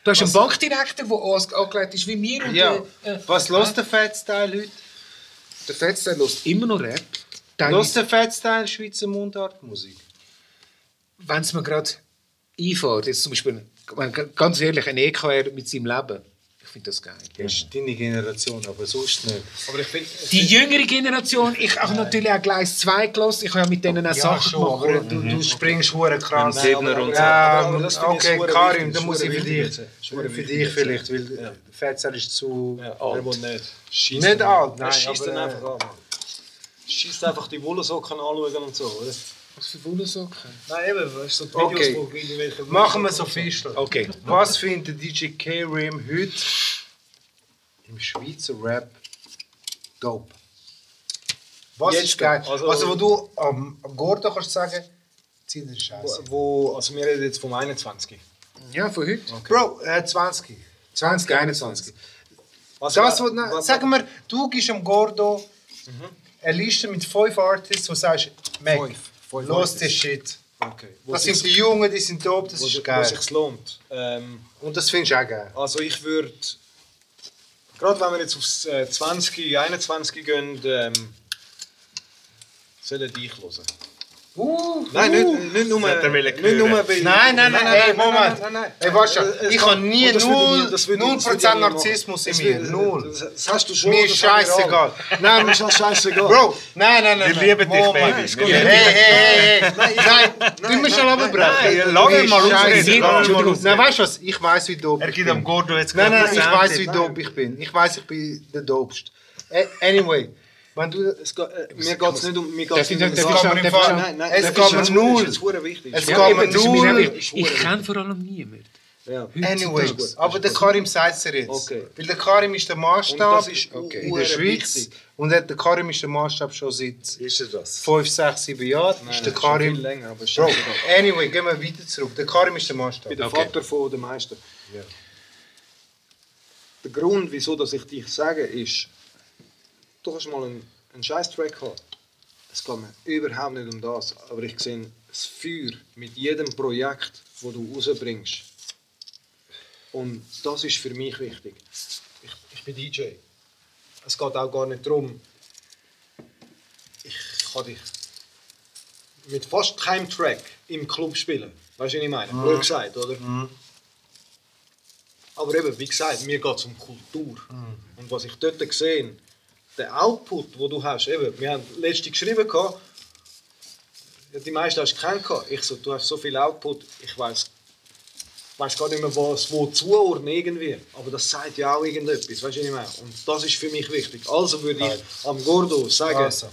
Speaker 6: Du hast einen Bankdirektor, der ange- angelegt ist wie mir. Und,
Speaker 3: Ja.
Speaker 6: äh, äh,
Speaker 3: Was lässt der Fettstyle heute?
Speaker 6: Der Fettstein hört immer noch Rap.
Speaker 3: Lässt der Fettstyle Schweizer Mundartmusik?
Speaker 6: Wenn es mir gerade einfällt, jetzt zum Beispiel, ganz ehrlich, ein EKR mit seinem Leben, ich finde das geil.
Speaker 3: Das ist deine Generation, aber sonst nicht.
Speaker 4: Aber ich finde,
Speaker 6: Die jüngere Generation, ich habe natürlich auch Gleis 2 gelassen, ich habe ja mit denen auch Sachen gemacht.
Speaker 3: aber du, du springst hure krass.
Speaker 2: Nein, Siebner und so.
Speaker 3: Ja,
Speaker 4: aber das
Speaker 3: okay, Karim,
Speaker 4: wichtig,
Speaker 3: da
Speaker 4: das
Speaker 3: muss ich für dich, für dich vielleicht, weil der Fettstyle ist zu
Speaker 4: Ja, er
Speaker 3: alt.
Speaker 4: nicht. Schießt
Speaker 3: Nicht alt,
Speaker 4: Er
Speaker 3: nein,
Speaker 4: schießt
Speaker 3: aber,
Speaker 4: ihn
Speaker 3: äh,
Speaker 4: einfach an. Schießt einfach die Wollsocken anschauen und so, oder?
Speaker 6: Was für Wollsocken?
Speaker 4: Nein, eben, weißt du, so die
Speaker 3: Okay.
Speaker 4: Videos, wo irgendwelche
Speaker 3: Machen wir so Fischl.
Speaker 6: Okay.
Speaker 3: Was findet DJ K-Rim heute im Schweizer Rap dope? Was
Speaker 4: Jetzt,
Speaker 3: ist geil?
Speaker 4: also-
Speaker 3: Also, wo du am, am Gordo kannst sagen, zieh dir Scheiße.
Speaker 4: Wo, wo, also wir reden jetzt vom 21.
Speaker 6: Ja, von heute.
Speaker 3: Bro, äh, 20. 20, 21.
Speaker 4: Also,
Speaker 3: Das, wo,
Speaker 4: wa-
Speaker 3: na,
Speaker 4: wa-
Speaker 3: sagen wir, du gibst am Gordo eine Liste mit fünf Artists, wo du sagst, Mac,
Speaker 4: Fünf. Fünf
Speaker 3: los
Speaker 4: Artists.
Speaker 3: den Shit.
Speaker 4: Okay. Wo
Speaker 3: Das sind die Jungen, die sind dope, das
Speaker 4: wo,
Speaker 3: ist
Speaker 4: wo
Speaker 3: geil.
Speaker 4: sich's lohnt. Ähm,
Speaker 3: Und das findest du auch geil.
Speaker 4: also ich würde, gerade wenn wir jetzt aufs äh, 20, 21 gehen, ähm, sollen dich hören.
Speaker 3: Uh,
Speaker 4: Nein, nicht, nicht nur,
Speaker 2: er
Speaker 4: nicht nur bei...
Speaker 3: Nein, nein, nein, ey, Moment.
Speaker 4: Nein, nein, es
Speaker 3: Ich habe nie
Speaker 4: und das würde
Speaker 3: null-
Speaker 4: ich nie- das würde ich-
Speaker 3: null
Speaker 4: das würde ich
Speaker 3: Prozent
Speaker 4: nie machen.
Speaker 3: Narzissmus in mir. Null.
Speaker 4: Das, hast du schon.
Speaker 3: Mir ist scheißegal. Nein,
Speaker 4: Mir ist scheißegal.
Speaker 3: Bro, nein, nein, nein.
Speaker 2: Wir lieben dich,
Speaker 3: Moment.
Speaker 2: Baby.
Speaker 3: Hey, hey, hey, hey. Nein, du musst schon runterbrechen.
Speaker 2: Nein, lass ihn mal ausreden.
Speaker 3: Nein, weißt du was? Ich weiß, wie dope
Speaker 2: Er
Speaker 3: ich
Speaker 2: gibt
Speaker 3: bin.
Speaker 2: am Gordo jetzt
Speaker 3: Nein, nein, ich weiß, wie
Speaker 2: Nein.
Speaker 3: dope ich bin. Ich weiß, ich bin der dopest. Anyway, wenn du...
Speaker 4: Es geht, äh, mir geht es nicht um. Mir geht's
Speaker 6: ich-
Speaker 4: nicht um das.
Speaker 3: Fall-
Speaker 6: schon-
Speaker 4: Nein, nein,
Speaker 3: Es
Speaker 4: das
Speaker 3: geht null.
Speaker 4: Das.
Speaker 3: Es
Speaker 4: Ja,
Speaker 3: geht
Speaker 6: das
Speaker 3: null.
Speaker 6: Ich kenne vor allem niemanden.
Speaker 4: ja.
Speaker 3: Anyways, aber der Karim sagt es dir jetzt.
Speaker 4: Okay.
Speaker 3: Weil der Karim ist der Maßstab
Speaker 4: das ist
Speaker 3: in der Schweiz.
Speaker 4: wichtig.
Speaker 3: Und der Karim ist der Maßstab schon seit
Speaker 2: Ist er das?
Speaker 3: 5, 6, 7 Jahren.
Speaker 4: Nein,
Speaker 3: ist der Karim.
Speaker 4: länger, aber
Speaker 3: Bro, anyway, gehen wir weiter zurück. Der Karim ist der Maßstab.
Speaker 4: Ich bin der Vater von den meisten. Der Grund, wieso dass ich dich sage, ist, du kannst mal einen, einen Scheiß-Track haben. Es geht mir überhaupt nicht um das. Aber ich sehe das Feuer mit jedem Projekt, das du rausbringst. Und das ist für mich wichtig. Ich, ich bin DJ. Es geht auch gar nicht darum, ich kann dich mit fast keinem Track im Club spielen. Weißt du, was ich meine? Blöd gesagt, oder? Aber eben, wie gesagt, mir geht es um Kultur. Und was ich dort sehe, der Output, den du hast, eben, wir haben letzte geschrieben, gehabt, die meisten hast du keinen gehabt. Ich so, du hast so viel Output, ich weiß weiß gar nicht mehr, was wo zuordnen irgendwie. Aber das sagt ja auch irgendetwas, weißt du, ich meine? Und das ist für mich wichtig. Also würde ich am Gordo sagen,
Speaker 3: Also.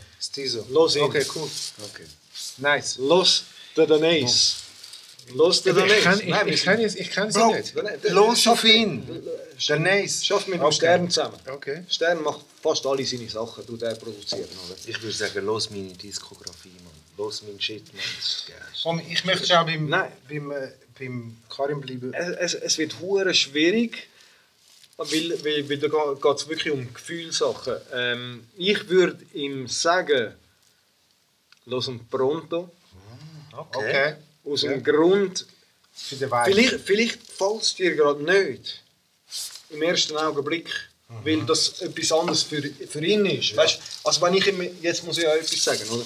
Speaker 4: Los ihn.
Speaker 3: Okay, cool.
Speaker 12: Okay.
Speaker 3: Nice.
Speaker 4: los den Denise. Los den
Speaker 6: Ich
Speaker 4: Denise.
Speaker 6: kann, ich,
Speaker 4: Nein,
Speaker 6: ich,
Speaker 4: sind-
Speaker 6: kann, ich kann sie
Speaker 3: Bro,
Speaker 6: nicht.
Speaker 3: Los auf ihn. Der Nice.
Speaker 4: Schafft mit dem
Speaker 3: Okay.
Speaker 4: Stern zusammen.
Speaker 3: Okay.
Speaker 4: Stern macht fast alle seine Sachen, tut er produzieren. Oder?
Speaker 2: Ich würde sagen, los meine Diskografie, Mann. Los mein Shit, Mann. Das ist geil.
Speaker 3: Komm, ich möchte auch beim,
Speaker 4: Nein.
Speaker 3: beim, äh, beim Karim bleiben.
Speaker 4: Es, es, es wird hure schwierig, weil, weil, weil da geht es wirklich um Gefühlssachen. Ähm, ich würde ihm sagen, los ihn pronto,
Speaker 3: Okay.
Speaker 4: Aus
Speaker 3: Ja.
Speaker 4: dem Grund,
Speaker 3: Für den Vibe.
Speaker 4: vielleicht, vielleicht fällt es dir gerade nicht, im ersten Augenblick, weil das etwas anderes für, für ihn ist. Weißt, also wenn ich ihm, jetzt muss ich ja etwas sagen, oder?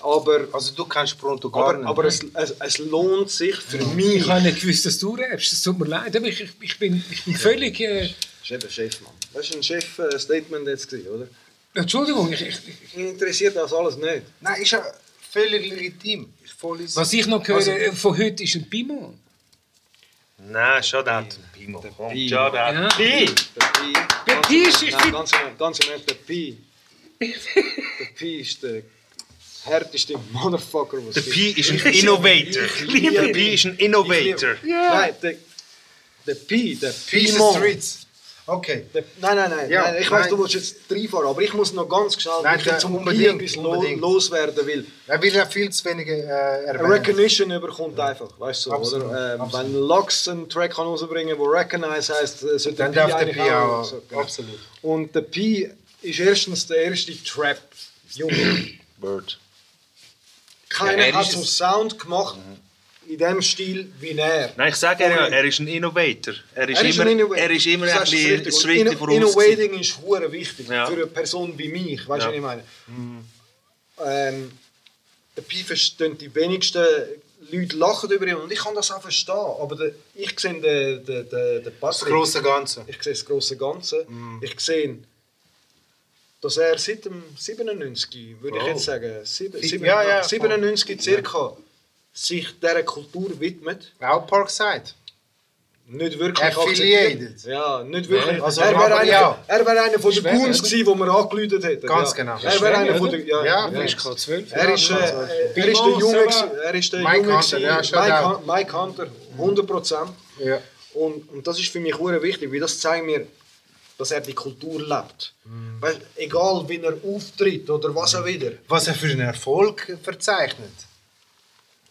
Speaker 4: Aber,
Speaker 3: Also du kennst Pronto gar
Speaker 4: aber,
Speaker 3: nicht.
Speaker 4: aber es, es, es lohnt sich für mich.
Speaker 6: Ich habe nicht gewusst, dass du rappst. Es tut mir leid, aber ich, ich, ich, bin, ich bin völlig... Äh,
Speaker 4: Das ist eben Chef, Mann. Das war ein Chef-Statement jetzt, gewesen, oder?
Speaker 6: Entschuldigung, ich, ich,
Speaker 4: Mich interessiert das alles nicht.
Speaker 3: Nein, ist ja völlig legitim.
Speaker 6: Was ich noch höre äh, von heute ist ein Pimon.
Speaker 2: Nein, schon der Pimo. Komm,
Speaker 4: Pi.
Speaker 2: schon der
Speaker 6: Ja.
Speaker 2: Pi.
Speaker 4: Der Pi.
Speaker 6: Der
Speaker 4: Ganz-
Speaker 6: Pi ist-
Speaker 4: Nein, ganz, im- ganz im Ernst, der Pi. der Pi ist der härteste Motherfucker, was
Speaker 2: Der Pi ist ein Innovator. Der. Pi ist ein Innovator.
Speaker 4: liebe- Nein, der, der Pi, der.
Speaker 3: Streets. Okay.
Speaker 4: Nein, nein, nein,
Speaker 3: Ja,
Speaker 4: nein. Ich weiß, du willst jetzt reinfahren, aber ich muss noch ganz schnell
Speaker 3: Nein, der-
Speaker 4: zum
Speaker 3: unbedingt, unbedingt.
Speaker 4: loswerden, weil
Speaker 3: Er will ja viel zu wenige äh, erwähnen.
Speaker 4: Recognition überkommt einfach, weißt du,
Speaker 3: Absolut,
Speaker 4: oder? Ähm, wenn Lux einen Track kann rausbringen kann, der Recognize heisst, äh, sollte
Speaker 3: Dann
Speaker 4: der
Speaker 3: darf der
Speaker 4: eigentlich
Speaker 3: Pi auch.
Speaker 4: so, genau.
Speaker 3: Absolut.
Speaker 4: Und der Pi ist erstens der erste Trap-Junge.
Speaker 2: Bird.
Speaker 4: Keiner
Speaker 6: Ja,
Speaker 4: hat so. Sound gemacht in dem Stil wie er.
Speaker 2: Nein, ich sage ja, er ist ein Innovator. Er ist,
Speaker 4: Er ist
Speaker 2: immer,
Speaker 4: ein Innovator.
Speaker 2: er ist immer ein bisschen
Speaker 4: richtig.
Speaker 2: Schritt
Speaker 4: Inno-
Speaker 2: voraus.
Speaker 4: Innovating ist hure wichtig
Speaker 2: Ja.
Speaker 4: für eine Person wie mich, weißt du,
Speaker 2: Ja.
Speaker 4: was ich meine? Ähm, der Pi verstehen die wenigsten Leute lachen über ihn und ich kann das auch verstehen, aber der, ich sehe den, den, den, den
Speaker 3: Das große Ganze.
Speaker 4: ich sehe das große Ganze, ich sehe, dass er seit dem 97, würde ich jetzt sagen, sieben, sieben,
Speaker 3: Ja, ja,
Speaker 4: 97 circa, sich dieser Kultur widmet.
Speaker 3: Auch Parkside.
Speaker 4: Nicht wirklich
Speaker 3: Affiliated.
Speaker 4: Ja, nicht wirklich.
Speaker 3: Also,
Speaker 4: er wäre einer,
Speaker 3: ja.
Speaker 4: er wär einer von den Goons gewesen, die wir angeläutet hätten.
Speaker 3: Ganz
Speaker 4: ja.
Speaker 3: genau.
Speaker 4: Er wäre einer von den... Ja,
Speaker 3: Ja,
Speaker 4: ja.
Speaker 3: ja.
Speaker 6: Ich kann zwölf.
Speaker 4: Er ist, äh, er ist der Junge, er ist der
Speaker 3: Mike
Speaker 4: Junge
Speaker 3: Hunter, ja,
Speaker 4: Mike, Mike Hunter, 100%.
Speaker 3: Ja.
Speaker 4: Und, und das ist für mich sehr wichtig, weil das zeigt mir, dass er die Kultur lebt.
Speaker 3: Mhm.
Speaker 4: Weißt, egal wie er auftritt oder was er wieder.
Speaker 3: Was er für einen Erfolg verzeichnet.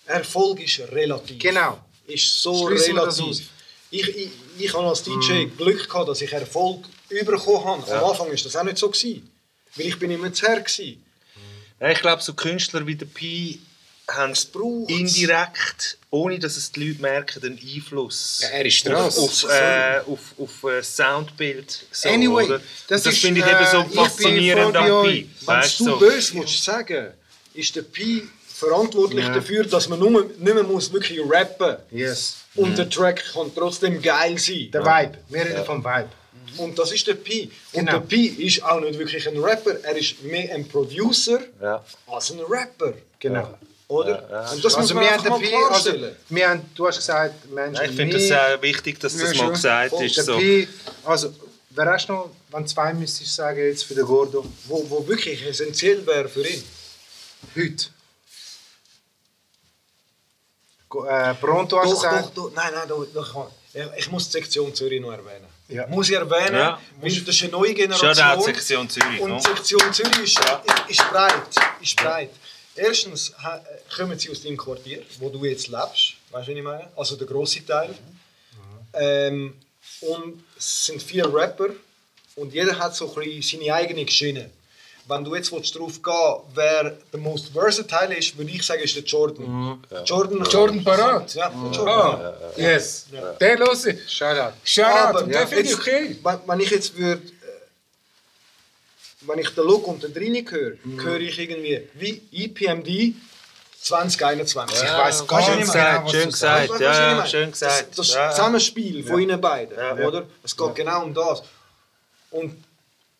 Speaker 4: Erfolg ist relativ.
Speaker 3: Genau.
Speaker 4: Ist so
Speaker 3: Schließen wir das
Speaker 4: relativ.
Speaker 3: aus.
Speaker 4: Ich, ich, ich habe als DJ Glück gehabt, dass ich Erfolg bekommen habe. Am Anfang war das auch nicht so. Gewesen, weil ich bin immer zu Herr gewesen.
Speaker 2: Ja, ich glaube, so Künstler wie der Pi haben
Speaker 4: braucht's.
Speaker 2: indirekt, ohne dass es die Leute merken, einen Einfluss
Speaker 6: Ja, er ist
Speaker 2: auf,
Speaker 6: draus.
Speaker 2: auf, äh, auf, auf äh, Soundbild. So,
Speaker 3: Anyway,
Speaker 2: oder?
Speaker 3: das
Speaker 2: das finde ich
Speaker 3: äh,
Speaker 2: eben so
Speaker 3: bin
Speaker 2: faszinierend an
Speaker 3: euch.
Speaker 2: Pi.
Speaker 4: Wenn
Speaker 2: Weißt
Speaker 4: du?
Speaker 2: So.
Speaker 4: böse willst sagen, ist der Pi verantwortlich
Speaker 3: Ja.
Speaker 4: dafür, dass man nur, nicht mehr muss wirklich rappen
Speaker 3: Yes.
Speaker 4: und der Track kann trotzdem geil sein.
Speaker 3: Der Vibe. Wir reden vom Vibe.
Speaker 4: Und das ist der Pi. Und
Speaker 3: Genau.
Speaker 4: der Pi ist auch nicht wirklich ein Rapper, er ist mehr ein Producer
Speaker 2: Ja.
Speaker 4: als ein Rapper.
Speaker 3: Genau.
Speaker 4: Oder? Und das muss
Speaker 3: Also
Speaker 4: man
Speaker 3: wir haben Pi, also, wir haben, du hast gesagt, Menschen
Speaker 2: ich finde das sehr wichtig, dass das
Speaker 3: Ja,
Speaker 2: mal gesagt
Speaker 4: Voll.
Speaker 2: ist.
Speaker 3: der
Speaker 2: So.
Speaker 3: Pi, also wer hast du noch, wenn zwei müsstest du sagen jetzt für den Gordo,
Speaker 4: wo, wo wirklich essentiell wäre für ihn.
Speaker 3: heute? Äh, Pronto
Speaker 4: Doch, doch, doch, nein, nein, doch, doch, Ja, ich muss die Sektion Zürich noch erwähnen.
Speaker 3: Ja.
Speaker 4: Muss ich erwähnen,
Speaker 2: Ja.
Speaker 4: weil das ist eine neue
Speaker 2: Schon
Speaker 4: Generation.
Speaker 2: Sektion Zürich.
Speaker 4: Und
Speaker 2: no?
Speaker 4: die Sektion Zürich ist, ist breit. Ist breit. Erstens ha- kommen sie aus deinem Quartier, wo du jetzt lebst. Weißt du, was ich meine? Also der grosse Teil. Ähm, und es sind vier Rapper und jeder hat so ein bisschen seine eigene Schiene. Wenn du jetzt willst darauf gehen wer der most versatile ist, würde ich sagen, ist der Jordan. Jordan,
Speaker 6: Jordan Parat?
Speaker 4: Ja, der Jordan.
Speaker 6: Ah, yes. Der los.
Speaker 3: Shoutout.
Speaker 6: Shoutout.
Speaker 4: Aber
Speaker 6: Und der finde ich okay.
Speaker 4: wenn, wenn ich jetzt würde, äh, wenn ich den Look und den Drini höre,
Speaker 3: Mhm.
Speaker 4: höre ich irgendwie wie EPMD 2021.
Speaker 3: Ich weiss
Speaker 4: Weißt du,
Speaker 3: ganz
Speaker 4: was
Speaker 2: Schön
Speaker 4: ich meine?
Speaker 3: genau,
Speaker 2: schön gesagt.
Speaker 4: Was
Speaker 2: Ja,
Speaker 4: ich
Speaker 2: ja, schön gesagt.
Speaker 4: Das, das
Speaker 2: Ja.
Speaker 4: Zusammenspiel von ihnen beiden,
Speaker 2: Ja.
Speaker 4: oder? Es geht genau um das. Und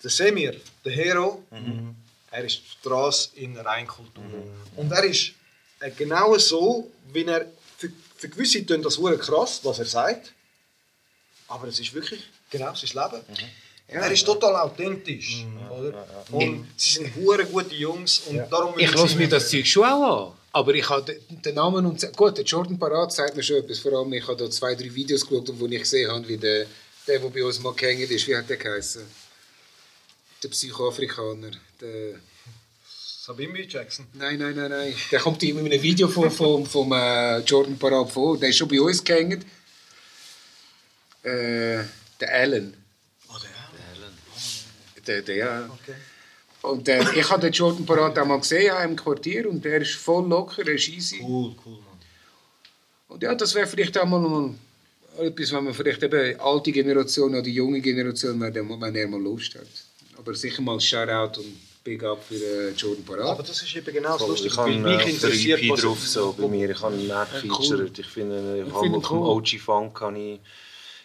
Speaker 4: der Semir, der Hero,
Speaker 2: Mhm.
Speaker 4: er ist die Straße in Reinkultur. Und er ist äh, genau so, wie er für, für gewisse tun das hure krass, was er sagt. Aber es ist wirklich genau sein Leben. Er ist total authentisch. Oder? Und sie sind hure gute Jungs und darum will
Speaker 6: Ich
Speaker 4: sie
Speaker 6: lasse mir das Zeug schon auch an. Aber ich habe den- den Namen und gut, der Jordan Parat sagt mir schon etwas. Vor allem, ich habe da zwei, drei Videos geschaut, wo ich gesehen habe, wie der, der, der bei uns mal gehängt ist, wie hat der geheißen? Der Psychoafrikaner. Der,
Speaker 4: Sabimbi Jackson.
Speaker 6: nein, nein, nein, nein. Der kommt immer in einem Video von, von, vom äh, Jordan Parat vor. Der ist schon bei uns gehängt. Äh, der Allen.
Speaker 4: Oh, der
Speaker 6: Der, der, ja.
Speaker 4: Okay.
Speaker 6: Und äh, ich habe den Jordan Parat auch mal gesehen ja, im Quartier und der ist voll locker, er ist easy.
Speaker 4: Cool, cool, Mann.
Speaker 6: Und ja, das wäre vielleicht auch mal mal etwas, wenn man vielleicht eben die alte Generation oder die junge Generation, wenn, der- wenn er mal Lust hat. Aber sicher mal Shoutout und Big Up für äh, Jordan
Speaker 4: Aber
Speaker 6: Parat.
Speaker 4: das ist eben genau das Lustige.
Speaker 2: Ich habe äh,
Speaker 4: mich
Speaker 2: der
Speaker 4: interessiert, was
Speaker 2: drauf, so bei mir. Ich habe ihn nicht gefeatured. Ich finde, ich habe
Speaker 6: ihn
Speaker 2: auf dem
Speaker 6: cool.
Speaker 2: OG Funk habe ich,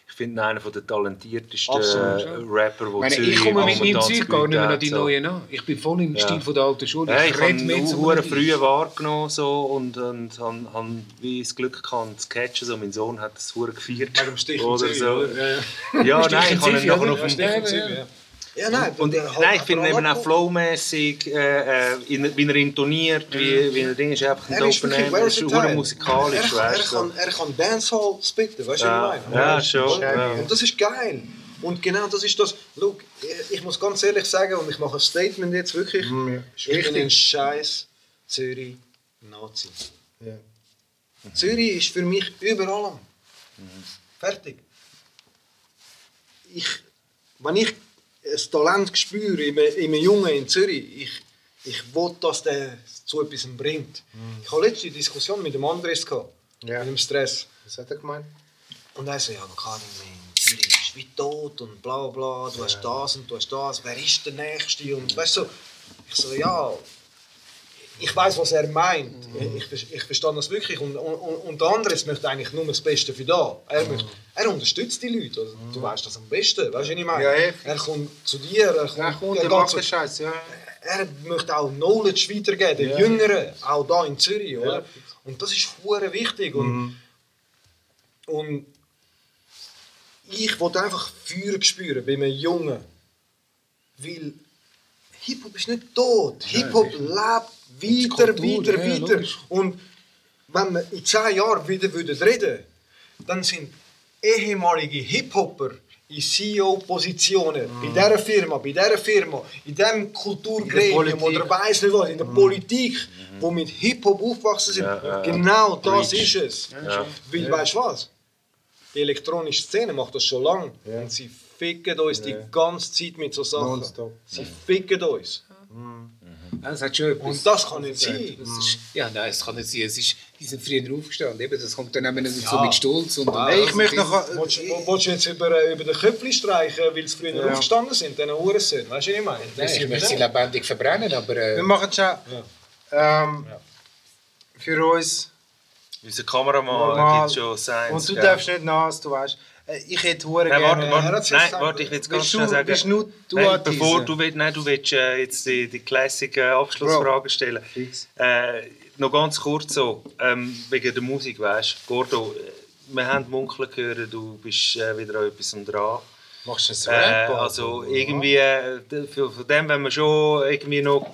Speaker 2: ich finde ihn einer der talentiertesten
Speaker 4: Absolut,
Speaker 2: äh, Rapper,
Speaker 6: Ich
Speaker 2: die
Speaker 6: meine, ich komme mit meinem Zeug gar nicht mehr an die
Speaker 2: so.
Speaker 6: neuen an. Ich bin voll im
Speaker 2: Ja.
Speaker 6: Stil von der alten Schule.
Speaker 2: Ja, ich habe ihn
Speaker 6: mit so
Speaker 2: nur
Speaker 6: einem-
Speaker 2: früh wahrgenommen so, und, und habe hab wie das Glück gehabt, zu catchen. So, mein Sohn hat das hure gefeiert.
Speaker 4: Wegen dem Stich
Speaker 2: oder so.
Speaker 4: oder?
Speaker 2: Ja,
Speaker 6: Stich
Speaker 2: nein, ich habe ihn nachher auf dem...
Speaker 6: Ja,
Speaker 4: nein,
Speaker 2: Und,
Speaker 4: der-
Speaker 2: nein, ich finde eben auch flowmäßig, äh, äh, wie er intoniert, wie, wie er Ding ist, einfach ein
Speaker 4: Er
Speaker 2: Name, er ist hure musikalisch,
Speaker 4: er, er, kann, er kann Dancehall spitten, weißt du,
Speaker 2: Ja,
Speaker 4: ich meine?
Speaker 2: ja, schon, ja.
Speaker 4: Und das ist geil. Und genau das ist das. Look, ich- muss ganz ehrlich sagen, und ich mache ein Statement jetzt wirklich. Ich bin ein scheiß Zürich Nazi.
Speaker 3: Ja.
Speaker 4: Zürich ist für mich über allem. Fertig. Ich, wenn ich ein Talent spüre in einem, in einem Jungen in Zürich, ich, ich will, dass der zu etwas bringt. Ich hatte letzte Diskussion mit dem Andres, gehabt,
Speaker 3: Ja.
Speaker 4: mit dem Stress.
Speaker 3: Was hat er gemeint?
Speaker 4: Und er so, ja, Karin, in Zürich ist wie tot und bla bla, du hast das und du hast das, wer ist der Nächste? Und weißt du, ich so, ja, ich weiß, was er meint. Ich, ich, ich verstehe das wirklich. Und, und, und der Andres möchte eigentlich nur das Beste für da. Er, möchte, er unterstützt die Leute. Also, du weißt das am besten, weißt du, was ich meine?
Speaker 3: Ja, ja.
Speaker 4: Er kommt zu dir, er kommt,
Speaker 3: Ja, komm,
Speaker 4: er
Speaker 3: macht den Scheiß, ja.
Speaker 4: er möchte auch Knowledge weitergeben, den Jüngeren, auch da in Zürich. Oder? Und das ist hure wichtig. Und, und ich wollte einfach Feuer spüren bei einem Jungen. Weil Hip-Hop ist nicht tot. Hip-Hop lebt weiter,
Speaker 6: Kultur,
Speaker 4: weiter,
Speaker 6: ja,
Speaker 4: weiter. Und wenn wir in zehn Jahren wieder würden reden dann sind ehemalige Hip-Hopper in CEO-Positionen, bei dieser Firma, bei dieser Firma, in diesem Kulturgremium oder weiss nicht was, in der Politik, wo mit Hip-Hop aufgewachsen sind.
Speaker 2: Ja, ja, ja.
Speaker 4: Genau das
Speaker 2: Preach.
Speaker 4: ist es.
Speaker 2: Ja.
Speaker 4: Weil, weißt du was? Die elektronische Szene macht das schon lange. Und sie ficken uns die ganze Zeit mit so Sachen. Sie ficken uns.
Speaker 6: Ja, das hat schon etwas.
Speaker 4: Und das kann nicht sein.
Speaker 6: Das ja, nein, es kann nicht sein. Es ist, die sind früher aufgestanden. Eben, das kommt dann eben nicht so
Speaker 4: Ja.
Speaker 6: mit Stolz. Und,
Speaker 3: Hey, ich möchte noch...
Speaker 4: Willst du willst du jetzt über, äh, über den Köpfli streichen, weil sie früher
Speaker 3: Ja.
Speaker 4: aufgestanden sind, diesen Uhrensohn? Weißt du, was ich meine?
Speaker 6: Nein, ich möchte sie lebendig verbrennen, aber... Äh,
Speaker 3: Wir machen schon... Ähm, Für uns...
Speaker 2: Unser Kameramann gibt schon Science.
Speaker 3: Und du
Speaker 2: gell?
Speaker 3: darfst nicht nass, du weißt. Äh, Ich hätte hure
Speaker 2: Nein, warte,
Speaker 3: gerne...
Speaker 4: er
Speaker 2: warte,
Speaker 4: hat's
Speaker 2: nein, warte, ich will jetzt ganz schnell
Speaker 3: du-
Speaker 2: sagen.
Speaker 3: willst nur du
Speaker 2: nein, bevor du willst, nein, du willst äh, jetzt die, die Classic äh, Abschlussfrage stellen. Äh, noch ganz kurz so, ähm, wegen der Musik, weißt du, Gordo, äh, wir haben munkeln gehört, du bist äh, wieder an etwas dran.
Speaker 3: Machst du
Speaker 2: Äh,
Speaker 3: ein Rap?
Speaker 2: also irgendwie, äh, von dem, wenn wir schon irgendwie noch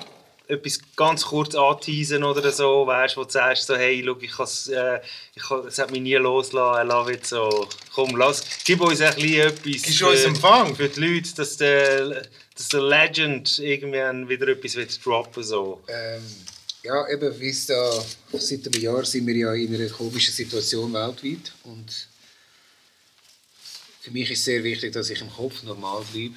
Speaker 2: etwas ganz kurz anteasen oder so, weißt du, wo du sagst, so, hey, schau, ich has, äh, ich has, es hat mich nie losgelassen, I love it, so, komm, lass, gib uns ein bisschen etwas
Speaker 3: du uns Empfang?
Speaker 2: für die Leute, dass der, dass der Legend irgendwann wieder etwas wird droppen so.
Speaker 6: ähm, ja, eben, wie es da... Seit einem Jahr sind wir ja in einer komischen Situation weltweit. Und für mich ist es sehr wichtig, dass ich im Kopf normal bleibe.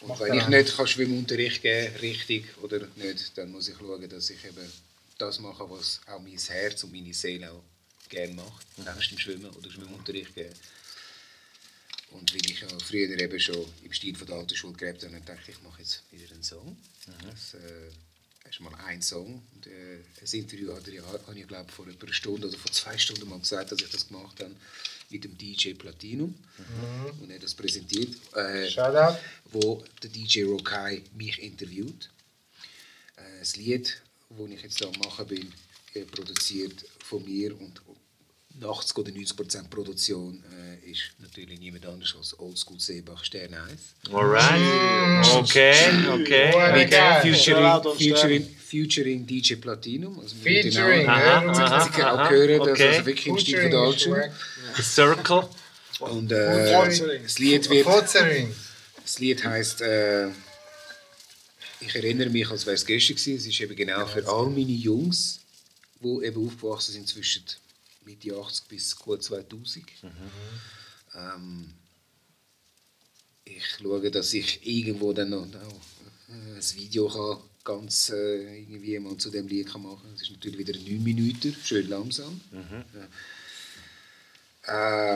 Speaker 6: Und wenn ich nicht kann Schwimmunterricht geben kann, richtig oder nicht, dann muss ich schauen, dass ich eben das mache, was auch mein Herz und meine Seele auch gerne macht. Nebst dem Schwimmen oder Schwimmunterricht geben. Und weil ich ja früher eben schon im Stil von der alten Schule gelebt habe, dachte ich, ich mache jetzt wieder einen Song. Das äh, ist mal ein Song. Und, äh, das Interview hat ja, habe ich glaube vor etwa einer Stunde oder vor zwei Stunden mal gesagt, dass ich das gemacht habe mit dem DJ Platinum. Und er hat das präsentiert. Äh,
Speaker 3: Shoutout.
Speaker 6: wo der DJ Rokai mich interviewt. Äh, Das Lied, das ich jetzt da am machen bin, äh, produziert von mir und 80 oder 90 Prozent Produktion äh, ist natürlich niemand anders als Oldschool Seebach Stern 1.
Speaker 2: Alright. Okay, okay.
Speaker 3: Geil.
Speaker 6: featuring, featuring, featuring DJ Platinum. Also
Speaker 3: Featuring.
Speaker 2: Aha,
Speaker 3: ja.
Speaker 6: Sie
Speaker 2: aha,
Speaker 6: können auch
Speaker 2: aha,
Speaker 6: hören, das
Speaker 2: okay.
Speaker 6: also wirklich im Stil von
Speaker 3: ist korrekt.
Speaker 2: The Circle.
Speaker 6: Und äh, das Lied wird
Speaker 3: Featuring.
Speaker 6: Das Lied heisst, äh, ich erinnere mich, als wäre es gestern gewesen. Es ist eben genau für all meine Jungs, die eben aufgewachsen sind zwischen Mitte 80 bis gut 2000. Ähm, ich schaue, dass ich irgendwo dann noch, noch äh, ein Video kann, ganz äh, irgendwie mal zu dem Lied kann machen kann. Es ist natürlich wieder 9 Minuten, schön langsam. Ja.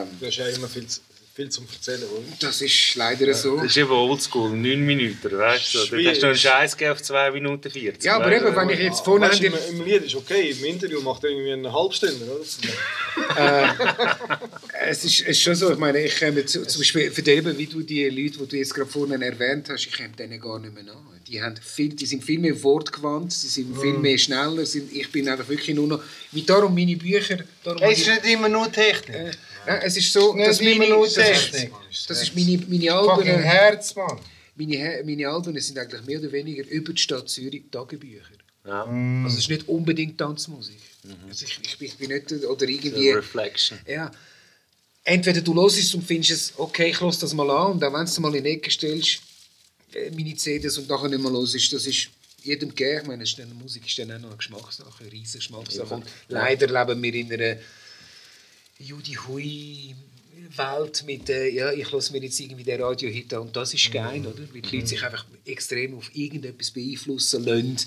Speaker 6: Ähm,
Speaker 4: Du hast ja immer viel, zu- viel zum Erzählen, oder?
Speaker 6: das ist leider so.
Speaker 2: Das ist eben oldschool, 9 Minuten, weißt du? Da
Speaker 4: Schwierig.
Speaker 2: hast du einen Scheiß auf 2 Minuten 40.
Speaker 6: Ja, aber
Speaker 2: weißt
Speaker 6: eben, wenn ich jetzt vorne
Speaker 4: Weißt, im, Im Lied ist okay, im Interview macht er irgendwie eine Halbstunde, oder?
Speaker 6: Es ist, es ist schon so, ich meine, ich komme zu, zum Beispiel für die, eben, wie du die Leute, die du jetzt gerade vorhin erwähnt hast, ich komme denen gar nicht mehr nach. Die, haben viel, die sind viel mehr wortgewandt, sie sind viel mehr schneller, sind, ich bin einfach wirklich nur noch, wie darum meine Bücher, darum
Speaker 3: Es ist nicht immer nur Technik.
Speaker 6: äh, es ist so,
Speaker 3: Nicht
Speaker 6: dass meine, das ist,
Speaker 3: Technik.
Speaker 6: das ist meine, meine
Speaker 3: Fucking
Speaker 6: Alben,
Speaker 3: Herz, Mann.
Speaker 6: meine, meine Alben sind eigentlich mehr oder weniger über die Stadt Zürich Tagebücher.
Speaker 2: Ja.
Speaker 6: Also es ist nicht unbedingt Tanzmusik. Also ich, ich, bin- ich bin nicht, oder irgendwie...
Speaker 2: Reflection.
Speaker 6: Ja. Entweder du hörst es und findest es, okay, ich höre das mal an, und auch wenn du es mal in die Ecke stellst, äh, meine CDs und nachher nicht mehr hörst, das ist jedem gegeben. Ich meine, es ist dann- Musik ist dann auch noch eine Geschmackssache, eine riesige Geschmackssache. Und leider leben wir in einer Judy Hui Welt mit, äh, ja, ich höre mir jetzt irgendwie den Radio-Hit an und das ist geil, oder? Weil die Leute sich einfach extrem auf irgendetwas beeinflussen lassen,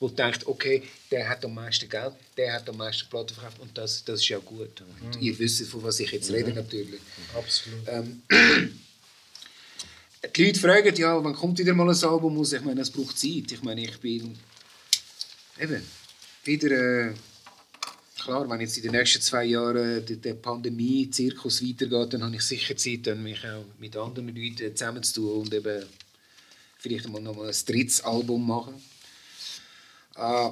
Speaker 6: wo du denkst, okay, der hat am meisten Geld, der hat am meisten Platten verkauft und das, das ist ja gut. Und ihr wisst, von was ich jetzt rede natürlich.
Speaker 3: Absolut.
Speaker 6: Ähm, die Leute fragen, ja, wann kommt wieder mal ein Album raus? Ich meine, es braucht Zeit. Ich meine, ich bin eben wieder... Äh, klar, wenn jetzt in den nächsten zwei Jahren der, der Pandemie-Zirkus weitergeht, dann habe ich sicher Zeit, dann mich auch mit anderen Leuten zusammenzutun und eben vielleicht mal noch mal ein drittes Album machen. Äh,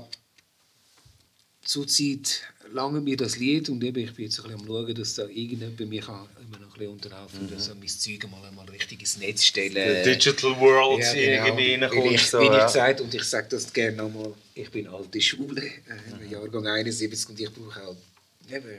Speaker 6: Zurzeit lange mir das Lied und eben, ich bin jetzt ein bisschen am schauen, dass da irgendjemand mich kann immer noch ein bisschen unterhelfen kann, dass so mein Zeug mal, mal richtig ins Netz stellen.
Speaker 2: The Digital World
Speaker 6: Ja, genau.
Speaker 2: irgendwie
Speaker 6: ich,
Speaker 2: So,
Speaker 6: wie ich
Speaker 2: ja.
Speaker 6: gesagt und ich sage das gerne nochmal, ich bin alte Schule, äh,
Speaker 2: Mhm.
Speaker 6: Jahrgang 71 und ich brauche halt, eben,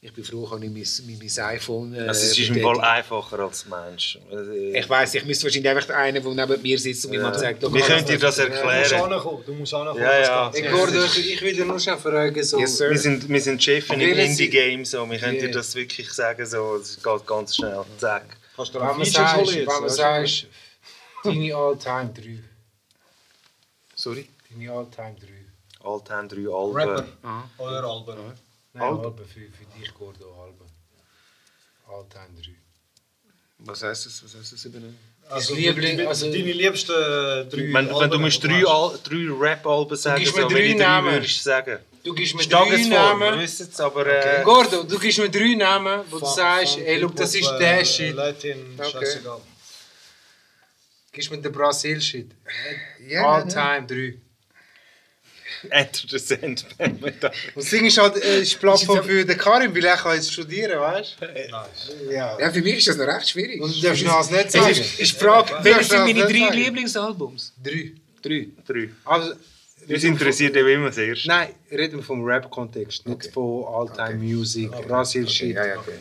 Speaker 6: ich bin froh, kann ich mein, mein, mein iPhone... Äh,
Speaker 2: Also es ist im. Fall einfacher als Mensch. Also,
Speaker 6: Ich weiss, ich müsste wahrscheinlich einfach einen, der neben mir sitzt und mir mal sagt,
Speaker 2: Wie könnt ihr das
Speaker 4: Du musst
Speaker 2: erklären?
Speaker 4: ankommen, du musst ankommen.
Speaker 2: Ja, ja.
Speaker 3: Ich, Gordo, ich will dir nur schon fragen, so,
Speaker 6: Yes.
Speaker 2: Wir sind, wir sind Chef in
Speaker 3: Welche
Speaker 2: einem Indie-Game, so. wir können
Speaker 3: Yeah.
Speaker 2: dir das wirklich sagen, so. es geht ganz schnell, zack.
Speaker 4: Kannst du
Speaker 3: wenn man sagst, wenn man sagst, deine All-Time 3.
Speaker 6: Sorry?
Speaker 3: Deine All-Time 3.
Speaker 2: All-Time 3 Alben.
Speaker 4: Rapper. Oder Alben.
Speaker 3: Nein,
Speaker 6: Alben?
Speaker 3: Alben für, für dich, Gordo, Alben. All-Time 3.
Speaker 6: Was heißt das? Was heißt das übernehmen?
Speaker 4: Also,
Speaker 3: Liebling-
Speaker 4: deine-
Speaker 3: also-
Speaker 4: deine liebsten drei
Speaker 2: Wenn, wenn du
Speaker 4: Alben,
Speaker 2: musst drei. Al drei Rap-Alben sagen,
Speaker 3: gibst mir
Speaker 2: so,
Speaker 3: drei
Speaker 2: drei
Speaker 3: Namen.
Speaker 2: würdest du sagen?
Speaker 3: Du gibst mir drei
Speaker 2: Tagesform, wir
Speaker 3: Namen.
Speaker 2: wissen es, aber... Äh,
Speaker 3: Gordo, du gibst mir drei Namen, wo du sagst, ey, look, das ist der
Speaker 4: äh,
Speaker 3: Shit.
Speaker 4: Latin,
Speaker 6: Okay.
Speaker 4: scheißegal.
Speaker 3: Gibst mir den Brasil-Shit.
Speaker 6: Ja,
Speaker 3: All-Time 3.
Speaker 2: Enter the Sandman.
Speaker 3: Und das Ding ist halt, äh, ist die Plattform für den Karim, weil er kann jetzt studieren, weißt du? Ja.
Speaker 6: Ja, für mich ist das noch recht schwierig.
Speaker 3: Und du darfst noch als nicht sagen.
Speaker 6: ist die Frage, welche sind meine drei. Lieblingsalbums?
Speaker 3: Drei.
Speaker 6: Drei.
Speaker 2: Drei.
Speaker 3: Also,
Speaker 2: Uns interessiert eben immer das erste.
Speaker 3: nein, reden wir vom Rap-Kontext, nicht von All-Time Music, Brasil-Shit,
Speaker 6: Ja, ja, okay.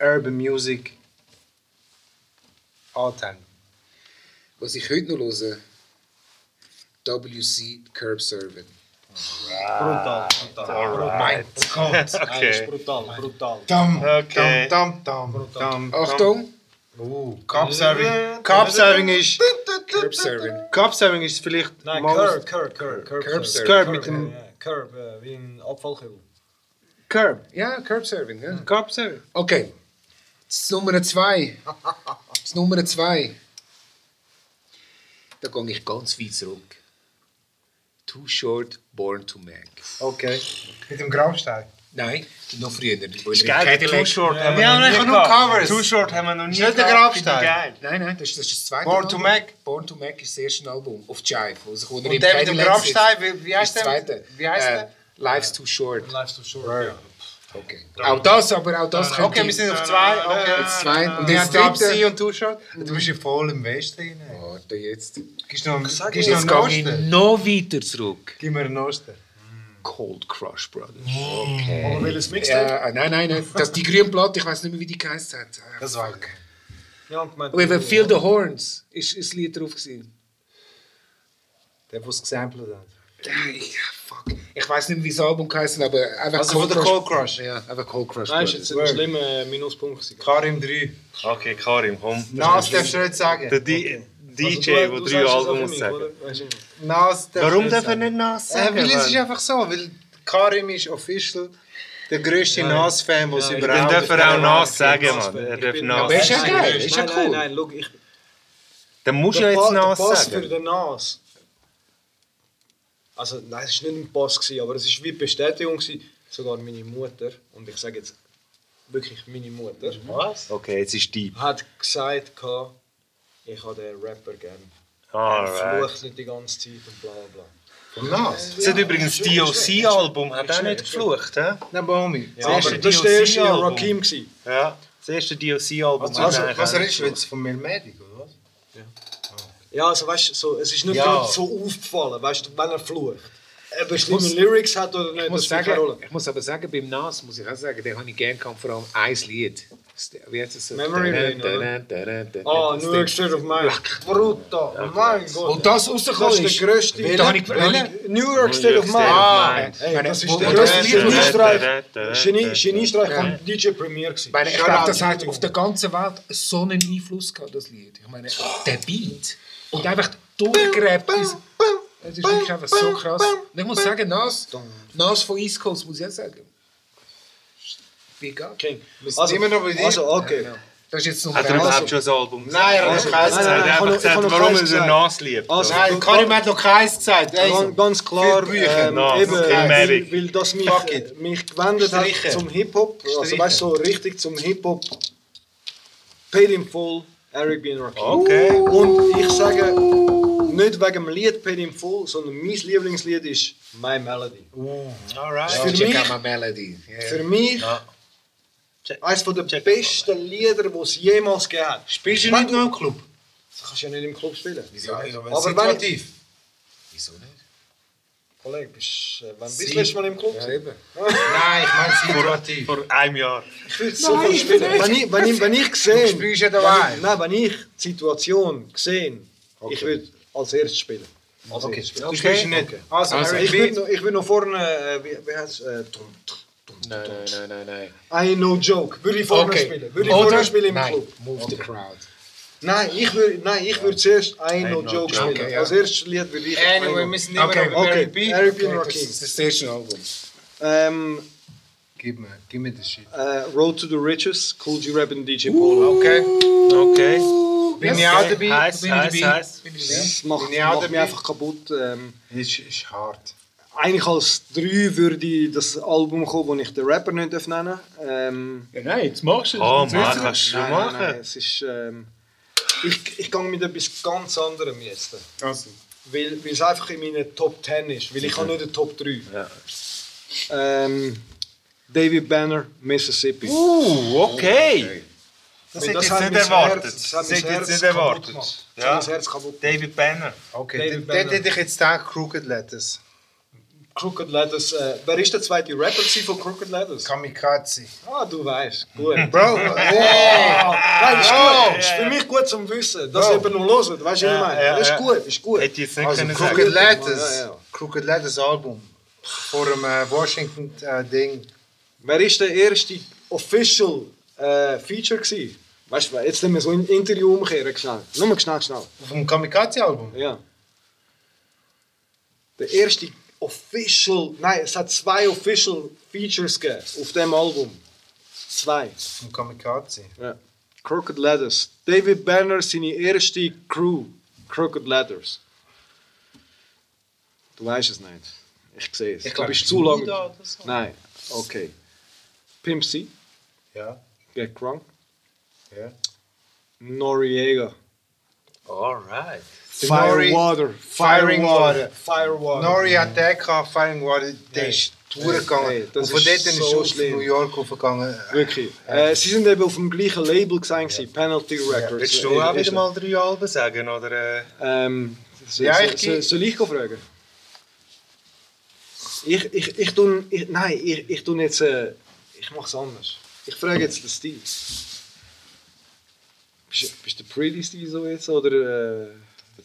Speaker 3: Urban Music. All-Time.
Speaker 6: Was ich heute noch höre, WC Curb Servant.
Speaker 4: Brutal, brutal.
Speaker 2: Alright.
Speaker 4: Nein, ist
Speaker 2: Okay.
Speaker 4: brutal, brutal.
Speaker 3: Dam,
Speaker 2: Okay.
Speaker 3: dam, dam, dam, dam.
Speaker 6: Achtung!
Speaker 3: Uh, Cup Serving. Cup Serving ist,
Speaker 6: Curb Servant.
Speaker 3: Cup Serving ist vielleicht
Speaker 4: Nein, Curb, Curb, Curb, Curb.
Speaker 6: Curb
Speaker 3: mit dem-
Speaker 4: ja, Curb, äh, wie ein Abfallkübel.
Speaker 3: Curb.
Speaker 6: Ja, Curb Serving. Ja.
Speaker 3: Cup Serving.
Speaker 6: Okay. Das Nummer zwei. Das Nummer zwei. Da gehe ich ganz weit zurück. Too Short, Born to Mac.
Speaker 3: Okay. Mit dem Grabstein.
Speaker 6: Nein, noch früher. Die
Speaker 2: Ist geil, Too Short haben wir noch nie.
Speaker 3: Covers.
Speaker 2: Too Short haben wir noch nie
Speaker 3: Ist nicht der Grabstein.
Speaker 2: geil.
Speaker 6: Nein, nein, das ist das, das zweite
Speaker 3: Born to. Mac?
Speaker 6: Born to Mac ist das erste Album. Auf Jive. Wo sich,
Speaker 3: Und der mit dem. Grabstein, wie, wie
Speaker 6: Das
Speaker 3: heißt
Speaker 6: das
Speaker 3: der?
Speaker 6: zweite.
Speaker 3: Wie heißt der?
Speaker 6: Life's Too Short.
Speaker 4: Life's too short. Ja.
Speaker 6: Okay. Auch das, aber auch das könnte
Speaker 3: Okay, wir sind auf zwei. Okay.
Speaker 6: Jetzt zwei. Und das
Speaker 3: haben
Speaker 6: dritte...
Speaker 3: sie und du schon. Du bist ja voll im West drin.
Speaker 6: Warte jetzt.
Speaker 3: Du noch,
Speaker 4: Sag
Speaker 3: du noch
Speaker 6: Jetzt ich noch weiter zurück.
Speaker 3: Gib mir einen Osten.
Speaker 6: Cold Crush Brothers.
Speaker 4: Aber welches Mixtape?
Speaker 6: Ja, nein, nein, nein. Das, die grüne Platte, ich weiß nicht mehr, wie die geheißen hat.
Speaker 3: Das war okay.
Speaker 4: Ja, gemeint.
Speaker 6: Oh, eben Feel the Horns ist, ist das Lied drauf gewesen.
Speaker 3: Der, der es gesampelt hat.
Speaker 6: Ich, fuck. Ich weiß nicht wie das Album geheißen aber einfach
Speaker 3: Also von der Cold Crush.
Speaker 6: Ja, einfach Cold Crush.
Speaker 4: Nein, ist jetzt ein schlimmer Minuspunkt. gewesen.
Speaker 3: Karim 3.
Speaker 2: Okay, Karim, komm.
Speaker 3: Nas darfst du nicht sagen.
Speaker 2: Der D
Speaker 4: Also,
Speaker 2: DJ,
Speaker 4: du-
Speaker 2: der
Speaker 4: du
Speaker 2: drei Alben muss sagen.
Speaker 3: Nas
Speaker 2: Warum darf er
Speaker 3: sagen.
Speaker 2: nicht Nas
Speaker 3: Äh,
Speaker 2: sagen?
Speaker 3: weil es ist einfach so, weil Karim ist official der grösste Nas-Fan, den es
Speaker 4: Nein,
Speaker 3: überhaupt
Speaker 2: Dann darf er auch
Speaker 4: Nein,
Speaker 2: Nas
Speaker 4: nein,
Speaker 2: sagen,
Speaker 4: Nas-
Speaker 2: Mann. Er darf Nas
Speaker 6: Aber ist ja
Speaker 2: sagen.
Speaker 6: geil, ist ja
Speaker 4: nein,
Speaker 6: cool.
Speaker 4: Nein, nein, schau, ich,
Speaker 2: Dann musst du ja
Speaker 4: der,
Speaker 2: jetzt
Speaker 4: Pa- der
Speaker 2: Nas
Speaker 4: Pass für
Speaker 2: sagen.
Speaker 4: den Nas. Also, nein, es war nicht ein Pass, gewesen, aber es war wie Bestätigung. Gewesen. Sogar meine Mutter, und ich sage jetzt wirklich meine Mutter,
Speaker 2: Was? Okay, jetzt ist die.
Speaker 4: hat gesagt, ich habe den Rapper gerne. Er flucht nicht die ganze Zeit und bla bla.
Speaker 3: Nas?
Speaker 2: Das hat übrigens das DOC-Album hat auch nicht geflucht, hä?
Speaker 3: Nein, Bomi.
Speaker 4: Ja, aber das war der erste Rakim.
Speaker 2: Ja. Das erste DOC-Album
Speaker 3: Also, was er
Speaker 2: nicht
Speaker 3: ist, wenn es von was?
Speaker 4: Ja, also weißt du, so, es ist nicht
Speaker 3: Ja.
Speaker 4: gerade so aufgefallen, weißt du, wenn er flucht. Ob er schlimme Lyrics hat oder nicht,
Speaker 6: Ich muss,
Speaker 4: das spielt
Speaker 6: sagen,
Speaker 4: keine Rolle.
Speaker 6: ich muss aber sagen, beim Nas muss ich auch sagen, den habe ich gerne gehabt, vor allem ein Lied. Das- Wie heißt es so?
Speaker 4: Memory Lane? Ah, New York State of Mind. Brutal, mein Gott.
Speaker 6: Und das
Speaker 4: Das
Speaker 6: rausgekommen
Speaker 4: ist
Speaker 6: ist.
Speaker 4: der grösste. New York State of Mind.
Speaker 2: Ah,
Speaker 4: das ist der grösste
Speaker 6: das-
Speaker 4: Geniestreich. Genie- Geniestreich von DJ Premier.
Speaker 6: ich glaube, das hat auf der ganzen Welt so einen Einfluss gehabt, das Lied. Ich meine, der Beat und einfach durchgräbt ist. Das ist wirklich einfach so krass. Und ich muss sagen, Nas, Nas von East Coast, muss ich auch sagen. Wie geil.
Speaker 4: King.
Speaker 3: sind immer noch bei dir.
Speaker 4: Also, okay.
Speaker 6: Das ist jetzt Nummer
Speaker 2: Hat er überhaupt schon ein Album gesagt?
Speaker 3: Nein, er hat noch keins
Speaker 4: nein,
Speaker 2: Er
Speaker 3: gesagt.
Speaker 2: hat einfach
Speaker 4: noch-
Speaker 2: gesagt,
Speaker 4: noch
Speaker 2: warum er den
Speaker 4: gesagt.
Speaker 2: Nas liebt.
Speaker 4: Also,
Speaker 3: Nein, Karim hat noch keins gesagt. Ey,
Speaker 4: Ganz, ganz klar,
Speaker 3: Bücher.
Speaker 4: ähm, eben, weil, weil das mich,
Speaker 3: it.
Speaker 4: mich gewendet hat zum Hip-Hop, also weißt du, so richtig zum Hip-Hop, Paid in Full, Eric B. Rakim.
Speaker 2: Okay.
Speaker 4: Und ich sage, nicht wegen dem Lied Paid in Full, sondern mein Lieblingslied ist My Melody.
Speaker 2: Alright.
Speaker 4: Für
Speaker 6: Check
Speaker 4: mich-
Speaker 6: out my melody. Yeah.
Speaker 4: Für mich eines der besten Lieder, die es jemals gegeben hat.
Speaker 3: Spielst du nicht noch im Club?
Speaker 4: Das kannst du ja nicht im Club spielen.
Speaker 3: Ja, ja,
Speaker 4: Aber wenn-
Speaker 3: situativ.
Speaker 6: Wieso nicht?
Speaker 4: Kollege, bist, wann bist du das letzte Mal im Club?
Speaker 6: Ja, eben.
Speaker 3: Nein, ich meine situativ.
Speaker 2: Vor einem Jahr.
Speaker 4: Ich würde so viel spielen. Wenn ich, wenn ich, wenn ich sehe,
Speaker 3: Du spielst ja dabei.
Speaker 4: wenn, nein, wenn ich die Situation sehe, ich würde als erstes spielen. Als
Speaker 3: Okay,
Speaker 4: erstes spielen.
Speaker 3: du spielst ihn nicht. Also,
Speaker 6: Also,
Speaker 4: Ich
Speaker 3: B.
Speaker 4: noch, ich vorne, äh, wie, heißt es? Äh,
Speaker 6: Nein, nein, nein, nein, nein.
Speaker 4: I ain't no joke. Würde ich vorne
Speaker 6: Okay.
Speaker 4: spielen. Würde ich vorne spielen im
Speaker 6: nein,
Speaker 4: Club.
Speaker 6: Move the crowd.
Speaker 4: Nein, ich würde nein, ich würd zuerst ain't no joke spielen.
Speaker 6: Okay, ja.
Speaker 4: Als erstes Lied würde ich
Speaker 3: Anyway, wir immer
Speaker 6: Okay,
Speaker 3: noch bei
Speaker 4: Okay,
Speaker 3: Eric B.
Speaker 4: Eric B. and
Speaker 6: Das ist das erste Album.
Speaker 4: Ähm,
Speaker 3: Gib mir, gib mir das Shit.
Speaker 4: äh, Road to the Riches, Cool G Rap und DJ Polo.
Speaker 3: Okay.
Speaker 2: Okay.
Speaker 3: Bin ich auch dabei?
Speaker 2: Heiß,
Speaker 6: bin ich
Speaker 2: heiß, heiß.
Speaker 4: Das macht,
Speaker 3: ich
Speaker 4: macht mich einfach kaputt. Ähm,
Speaker 3: Ist, ist hart.
Speaker 4: eigentlich als drei würde das Album kommen, wo ich den Rapper nicht darf nennen ähm,
Speaker 6: Ja, nein, jetzt machst du es.
Speaker 2: Oh kannst du
Speaker 4: nein,
Speaker 2: machen.
Speaker 4: Nein, nein, es ist, ähm, ich, ich gehe mit etwas ganz anderem jetzt.
Speaker 6: Also.
Speaker 4: Weil, weil es einfach in meinen Top 10 ist. Weil ich habe nicht den Top 3.
Speaker 2: Ja.
Speaker 4: Ähm, David Banner, Mississippi.
Speaker 2: Uh, okay. Das hätte ich nicht erwartet.
Speaker 4: Herz-
Speaker 2: Das hätte ich nicht erwartet. Ja. David Banner.
Speaker 3: Okay,
Speaker 4: David Banner.
Speaker 3: hätte ich jetzt gedacht, Crooked Letters.
Speaker 4: Crooked Letters. Äh, wer ist der zweite Rapper von Crooked Letters?
Speaker 3: Kamikaze.
Speaker 4: Ah, du weißt. Gut.
Speaker 3: Bro,
Speaker 4: Nein, ist gut. Ist für mich gut zum Wissen. Dass jemand noch hört. Weißt du, was ich meine?
Speaker 2: ja,
Speaker 4: ist gut, ist gut.
Speaker 2: Hätte ich nicht
Speaker 3: also Crooked. Letters.
Speaker 4: Ja, ja.
Speaker 3: Crooked Letters Album. Vor dem äh, Washington-Ding.
Speaker 4: Wer ist der erste official äh, Feature gewesen? Weißt du, jetzt nehmen wir so ein Interview umkehren, schnell. Nur mal schnell, schnell.
Speaker 3: Vom Kamikaze-Album.
Speaker 4: Ja. Der erste official, nein, es hat zwei official Features gegeben auf dem Album. Zwei.
Speaker 3: Vom Kamikaze.
Speaker 4: Ja. Crooked Letters. David Banner, seine erste Crew. Crooked Letters. Du weißt es nicht. Ich sehe es.
Speaker 3: Ich
Speaker 4: du
Speaker 3: glaub,
Speaker 4: bist zu lange.
Speaker 3: Judah oder so.
Speaker 4: Nein. Okay. Pimp C.
Speaker 3: Ja.
Speaker 4: Get Crunk.
Speaker 3: Ja.
Speaker 4: Noriega.
Speaker 2: Alright.
Speaker 3: Nori-
Speaker 4: Firewater.
Speaker 3: Firing Water.
Speaker 4: Firewater.
Speaker 3: Nori hat den gehabt, Firing Water, ist dort ist
Speaker 4: so
Speaker 3: er auf
Speaker 4: schlimm.
Speaker 3: New York aufgegangen.
Speaker 4: Wirklich. Äh, sie sind eben auf dem gleichen Label gewesen, Penalty Records.
Speaker 2: Willst du auch wieder mal drei Alben sagen? Oder,
Speaker 4: soll,
Speaker 3: Ja, ich-
Speaker 4: soll, soll ich fragen? Ich, ich, ich tue, ich, nein, ich, ich tue jetzt, äh, ich mache es anders. Ich frage jetzt den Steve. Bist, bist du der Pretty Steve so jetzt oder äh,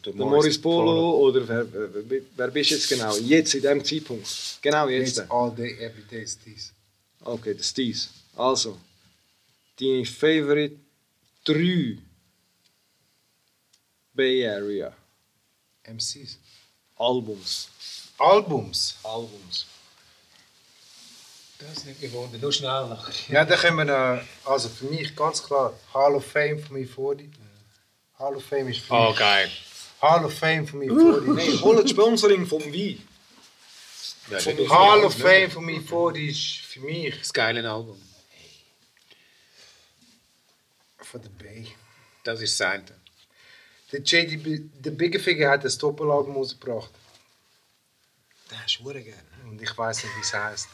Speaker 4: der Morris Polo oder wer, wer, wer bist du jetzt genau? Jetzt in diesem Zeitpunkt? Genau jetzt.
Speaker 3: It's all day, every day is this.
Speaker 4: Okay, der Steve. Also, deine favorite drei Bay Area
Speaker 3: MCs.
Speaker 4: Albums.
Speaker 3: Albums.
Speaker 4: Albums.
Speaker 6: Das ist nicht gewohnt, nur schnell nachher.
Speaker 3: Ja, da können wir, äh, also für mich ganz klar, Hall of Fame von mir vor. Hall of Fame ist für mich.
Speaker 6: geil.
Speaker 3: Hall of Fame von mir vor die.
Speaker 4: Hey, hol das Sponsoring vom Wein.
Speaker 3: Hall of Fame von mir vor die ist für mich
Speaker 6: Das geile Album.
Speaker 3: von der Bay.
Speaker 6: Das ist sein.
Speaker 3: Der JD, der Bigger Figure hat das Doppelalbum rausgebracht.
Speaker 4: Das ist gerne.
Speaker 3: Und ich weiß nicht, wie es heißt.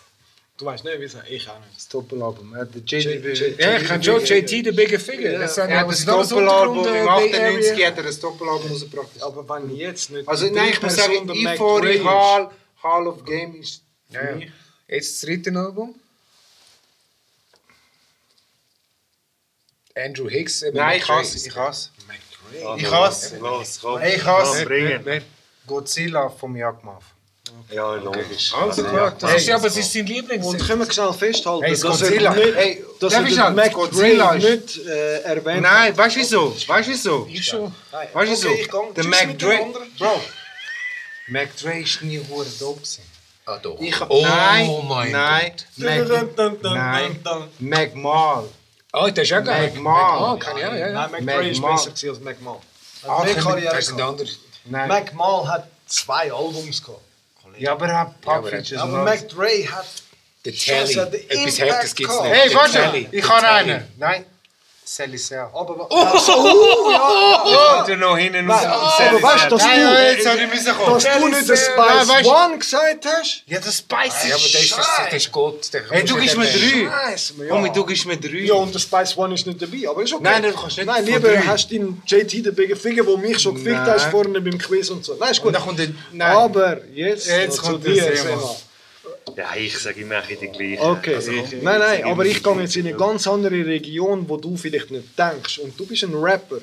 Speaker 4: Du weißt nicht, wie es Ich auch nicht.
Speaker 3: Das Doppelalbum. Er hat der
Speaker 4: J-
Speaker 3: JD,
Speaker 4: J-
Speaker 6: Ja, ich kann schon JT, the Bigger Figure.
Speaker 4: Ja.
Speaker 6: Das sind
Speaker 3: er hat
Speaker 6: was
Speaker 3: das
Speaker 6: ist noch
Speaker 3: Doppelalbum
Speaker 6: Untergrund,
Speaker 3: im
Speaker 6: äh, Bay
Speaker 3: 98
Speaker 6: Area?
Speaker 3: hat er das Doppelalbum rausgebracht.
Speaker 4: Aber wenn jetzt nicht.
Speaker 3: Also
Speaker 4: die
Speaker 3: nein, ich muss
Speaker 4: Person
Speaker 3: sagen,
Speaker 4: der
Speaker 3: ich
Speaker 4: Mac
Speaker 3: vor
Speaker 4: Dre
Speaker 3: die
Speaker 4: ist.
Speaker 3: Hall, Hall of Game ist für
Speaker 6: Ja, ja.
Speaker 3: mich.
Speaker 6: Jetzt das dritte Album. Andrew Hicks. eben
Speaker 3: Nein,
Speaker 6: Mac
Speaker 3: ich
Speaker 6: Dre.
Speaker 3: hasse, ich hasse.
Speaker 4: Mac Dre.
Speaker 3: Ich hasse
Speaker 2: Los, komm.
Speaker 3: Ich hasse-
Speaker 2: Komm, bringen.
Speaker 3: Godzilla von Jagdmaf.
Speaker 2: Ja, logisch.
Speaker 6: Also klar, das ist ja, aber es ist sein Lieblings.
Speaker 4: Und können wir schnell festhalten,
Speaker 3: Hey, das
Speaker 4: dass
Speaker 3: Godzilla.
Speaker 4: er nicht,
Speaker 3: Hey,
Speaker 4: dass
Speaker 3: darf
Speaker 4: er? Mac
Speaker 3: Godzilla
Speaker 4: Dre
Speaker 3: ist-
Speaker 4: nicht äh, erwähnt
Speaker 3: Nein, weißt du wieso? Weißt du wieso?
Speaker 6: Ich schon.
Speaker 4: Nein,
Speaker 3: Weißt du
Speaker 4: okay,
Speaker 3: so?
Speaker 4: ich gang.
Speaker 3: Der Mac Dre. Bro. Mac Dre ist nie hure dope gewesen.
Speaker 6: Ah, doch.
Speaker 3: Ich,
Speaker 6: oh
Speaker 3: nein,
Speaker 6: mein
Speaker 3: nein, Mac, nein, Mac Mal.
Speaker 6: Oh, das ist ja geil.
Speaker 3: Mac Mal.
Speaker 6: Mal, kann ich ja, ja. ja.
Speaker 4: Nein, Mac Dre ist besser als Mac Mal.
Speaker 3: Ah,
Speaker 4: Hat mehr
Speaker 3: können-
Speaker 4: Karriere
Speaker 6: Das sind
Speaker 4: gehabt.
Speaker 6: andere.
Speaker 3: Nein.
Speaker 4: Mac Mal hat zwei Albums gehabt.
Speaker 3: Ja, aber er hat
Speaker 6: Ja,
Speaker 3: Pop
Speaker 6: aber er-
Speaker 3: Features.
Speaker 4: Aber
Speaker 3: und
Speaker 4: Mac Dre hat.
Speaker 6: Der
Speaker 4: Scheiße,
Speaker 6: Telly.
Speaker 4: der
Speaker 6: Etwas
Speaker 4: Impact
Speaker 6: Härtes gibt es
Speaker 4: gehabt.
Speaker 6: nicht.
Speaker 3: Hey,
Speaker 6: Der
Speaker 3: warte,
Speaker 6: Telly.
Speaker 3: ich
Speaker 6: Der
Speaker 3: kann
Speaker 6: Telly.
Speaker 3: einen. Nein, Sally Cell.
Speaker 4: Aber, also, oh, ja,
Speaker 2: Oder noch hinten
Speaker 4: Nein, aber weißt du, dass du,
Speaker 3: jetzt soll ich kommen.
Speaker 4: dass du nicht den Spice
Speaker 3: Nein,
Speaker 4: One gesagt hast?
Speaker 3: Ja, das Spice
Speaker 6: Ja, aber das ist, das ist Gott. Der
Speaker 3: Hey, du gibst mir drei.
Speaker 4: Scheiße, ja.
Speaker 3: Komm, du gibst mir drei.
Speaker 4: Ja, und der Spice One ist nicht dabei, aber ist okay.
Speaker 3: Nein, du kannst nicht
Speaker 4: Nein, lieber
Speaker 3: drei.
Speaker 4: hast du den JT, den Bigger Finger, der mich schon gefickt hast vorne beim Quiz und so. Nein, ist
Speaker 3: Und
Speaker 4: gut.
Speaker 3: dann kommt der... Nein.
Speaker 4: Aber jetzt,
Speaker 3: Jetzt kommt
Speaker 4: zu
Speaker 3: der
Speaker 4: dir,
Speaker 3: Sema.
Speaker 2: Ja, ich sage immer die gleiche.
Speaker 4: Okay,
Speaker 2: Also, ich-
Speaker 4: nein, nein, aber ich gehe jetzt in eine ganz andere Region, wo du vielleicht nicht denkst. Und du bist ein Rapper.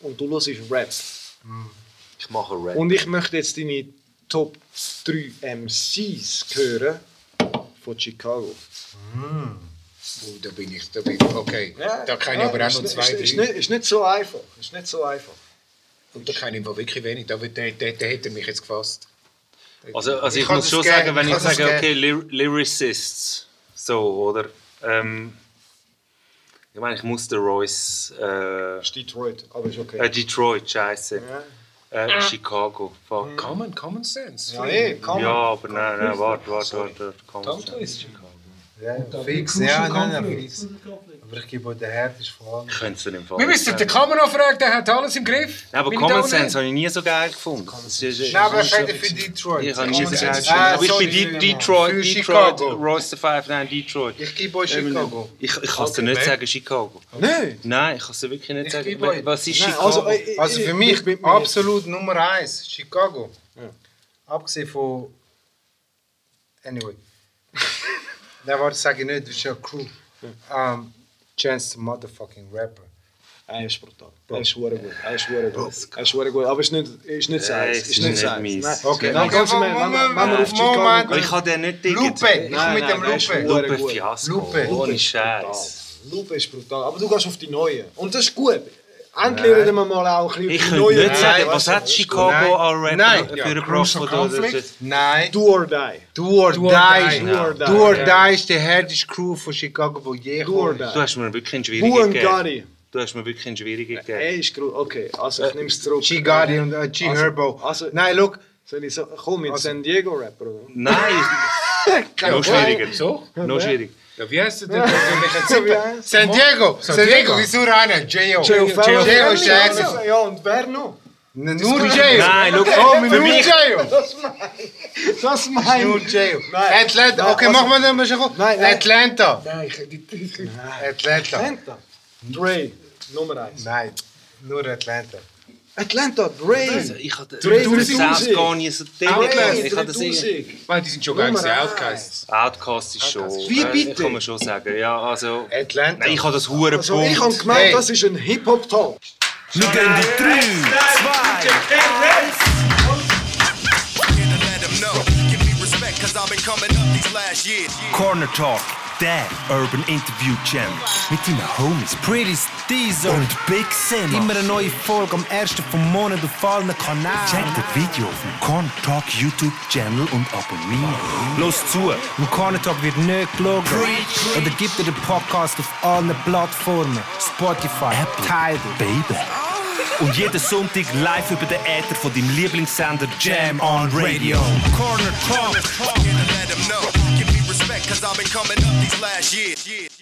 Speaker 4: Und du hörst Rap.
Speaker 2: Ich mache Rap.
Speaker 4: Und ich möchte jetzt deine Top 3 MCs hören von Chicago.
Speaker 6: Oh, da bin ich. Da bin ich. Okay. Da kann ich aber auch noch
Speaker 4: nicht-
Speaker 6: zwei,
Speaker 4: ist, ist,
Speaker 6: drei.
Speaker 4: nicht, ist nicht so einfach. Ist nicht so einfach.
Speaker 6: Und da kann ich aber wirklich wenig. Da, der, der, der hätte mich jetzt gefasst.
Speaker 2: Also, also
Speaker 3: Ich
Speaker 2: ich, muss schon
Speaker 3: gerne-
Speaker 2: sagen, wenn
Speaker 3: ich
Speaker 2: ich sage, okay, Ly Lyricists, so, oder? Ähm, ich meine, ich muss den Royce, äh,
Speaker 4: ist Detroit, aber ist okay.
Speaker 2: äh, Detroit, scheiße.
Speaker 4: Ja.
Speaker 2: Äh, Chicago, fuck.
Speaker 6: Common, Common Sense.
Speaker 4: Ja, eh, kann
Speaker 2: Ja, aber nein, nein, warte, warte, warte. komm.
Speaker 6: Tongue Twist.
Speaker 3: Ja, fix. Ja, nein, nein, fix. Aber ich gebe euch den härtesten vor allem.
Speaker 2: Ich könnte es im Fall
Speaker 6: Wir müssen den. Kamera fragen, der hat alles im Griff.
Speaker 2: Nein, aber
Speaker 6: ich
Speaker 2: Common Sense habe ich nie so geil gefunden. Ist-
Speaker 3: Nein, aber er fährt für Detroit.
Speaker 2: Ich habe nie so geil gefunden.
Speaker 3: Ah,
Speaker 2: Aber ich bin De. Detroit,
Speaker 3: Für
Speaker 2: Detroit,
Speaker 3: Chicago.
Speaker 2: Royce the Five, nein, Detroit.
Speaker 3: Ich gebe euch Chicago.
Speaker 2: Ich, ich kann es dir nicht sagen, Chicago.
Speaker 4: Nein.
Speaker 2: Nein, ich kann es dir wirklich nicht
Speaker 3: Ich
Speaker 2: sagen. Was ist
Speaker 4: Nein,
Speaker 2: Chicago?
Speaker 4: also, äh,
Speaker 3: Also für
Speaker 4: ich-
Speaker 3: mich
Speaker 4: ich
Speaker 3: absolut Nummer eins, Chicago. Abgesehen von. Anyway. Nein, warte, sage ich nicht, das ist ja Crew. Um, Chance the motherfucking Rapper.
Speaker 4: Er ist brutal. Er ist hure gut. Er ist hure gut. Er ist hure gut. Aber es ist nicht, ist nicht
Speaker 2: es
Speaker 4: Ist
Speaker 2: ist
Speaker 4: nicht. Nein.
Speaker 3: Okay,
Speaker 4: Ernst, wenn wir- wir auf
Speaker 3: Moment.
Speaker 4: Chicago
Speaker 2: ich kann den nicht diggen.
Speaker 3: Lupe, ich mit dem Lupe.
Speaker 2: Lupe. Fiasco.
Speaker 3: Lupe.
Speaker 2: Ohne Scheiß.
Speaker 4: Lupe ist brutal. Aber du gehst auf die neue. Und das ist gut. Lernen wir mal auch ein bisschen
Speaker 2: Ich
Speaker 4: die
Speaker 2: könnte
Speaker 4: neue
Speaker 2: nicht sagen,
Speaker 4: kennen,
Speaker 2: was hat Chicago an Rapper
Speaker 3: Nein.
Speaker 2: für?
Speaker 3: Nein.
Speaker 4: Do or die.
Speaker 3: Do or
Speaker 6: Do
Speaker 3: Die.
Speaker 6: or die.
Speaker 4: Do or die.
Speaker 3: Do or Die ist die härteste Crew von Chicago, wo je
Speaker 4: Do or
Speaker 3: kommt.
Speaker 4: die.
Speaker 2: Du hast mir wirklich einen schwierigen gegeben.
Speaker 4: Gotti.
Speaker 2: Du hast mir wirklich einen schwierigen gegeben.
Speaker 4: ist gut. Okay, also ich nehme es zurück.
Speaker 3: G Gotti und G
Speaker 4: Also-
Speaker 3: Herbo. Nein, look.
Speaker 4: Soll ich so, komm mit San Diego Rapper, oder?
Speaker 2: Nein, noch schwieriger.
Speaker 6: So?
Speaker 2: Noch schwierig.
Speaker 6: Ja, wie heißt der.
Speaker 3: San Diego! San Diego, wieso einer? J.O. Ist der
Speaker 4: Ja, und wer noch?
Speaker 3: Nur J.O.
Speaker 13: Nein, schau,
Speaker 3: Oh, nur J.O.
Speaker 4: Das meine
Speaker 3: Nur
Speaker 4: ich.
Speaker 3: J.O.
Speaker 4: Nein.
Speaker 3: Atlanta, okay,
Speaker 4: also-
Speaker 3: machen wir dann mal schon. Atlanta.
Speaker 4: Nein.
Speaker 3: Atlanta.
Speaker 4: Atlanta. Dre, Nummer 1.
Speaker 3: Nein, nur Atlanta.
Speaker 4: Atlanta, Dre.
Speaker 13: Also, ich habe South
Speaker 4: Tausend.
Speaker 13: gar nicht so denken. Ich habe das irgendwie-
Speaker 4: 3000.
Speaker 6: Weil die sind schon gar nicht
Speaker 4: Nummer
Speaker 6: Outcasts.
Speaker 13: Outcast ist schon.
Speaker 4: Wie bitte?
Speaker 13: Kann man schon sagen. Ja, also.
Speaker 3: Atlanta.
Speaker 13: Nein, ich habe das hure
Speaker 4: Also ich habe gemeint,
Speaker 3: Hey.
Speaker 4: das ist ein Hip-Hop-Talk.
Speaker 2: Wir gehen die 3, 2,
Speaker 14: let them know. Give me respect, cause I've been coming up these last years.
Speaker 2: Corner Talk, der Urban Interview Channel. Mit deinen Homies Pretty Steezer und Big Sim.
Speaker 15: Immer eine neue Folge am 1. vom Monat auf allen Kanälen.
Speaker 2: Check das Video auf dem Corner Talk YouTube Channel und abonniere. Los zu.
Speaker 15: Im Corner Talk wird nicht gelogen. Oder gibt dir den Podcast auf allen Plattformen. Spotify, Tidal.
Speaker 2: Baby. Und jeden Sonntag live über den Äther von deinem Lieblingssender Jam on Radio.
Speaker 15: Corner Talk.
Speaker 14: Let them cause I've been coming up these last years.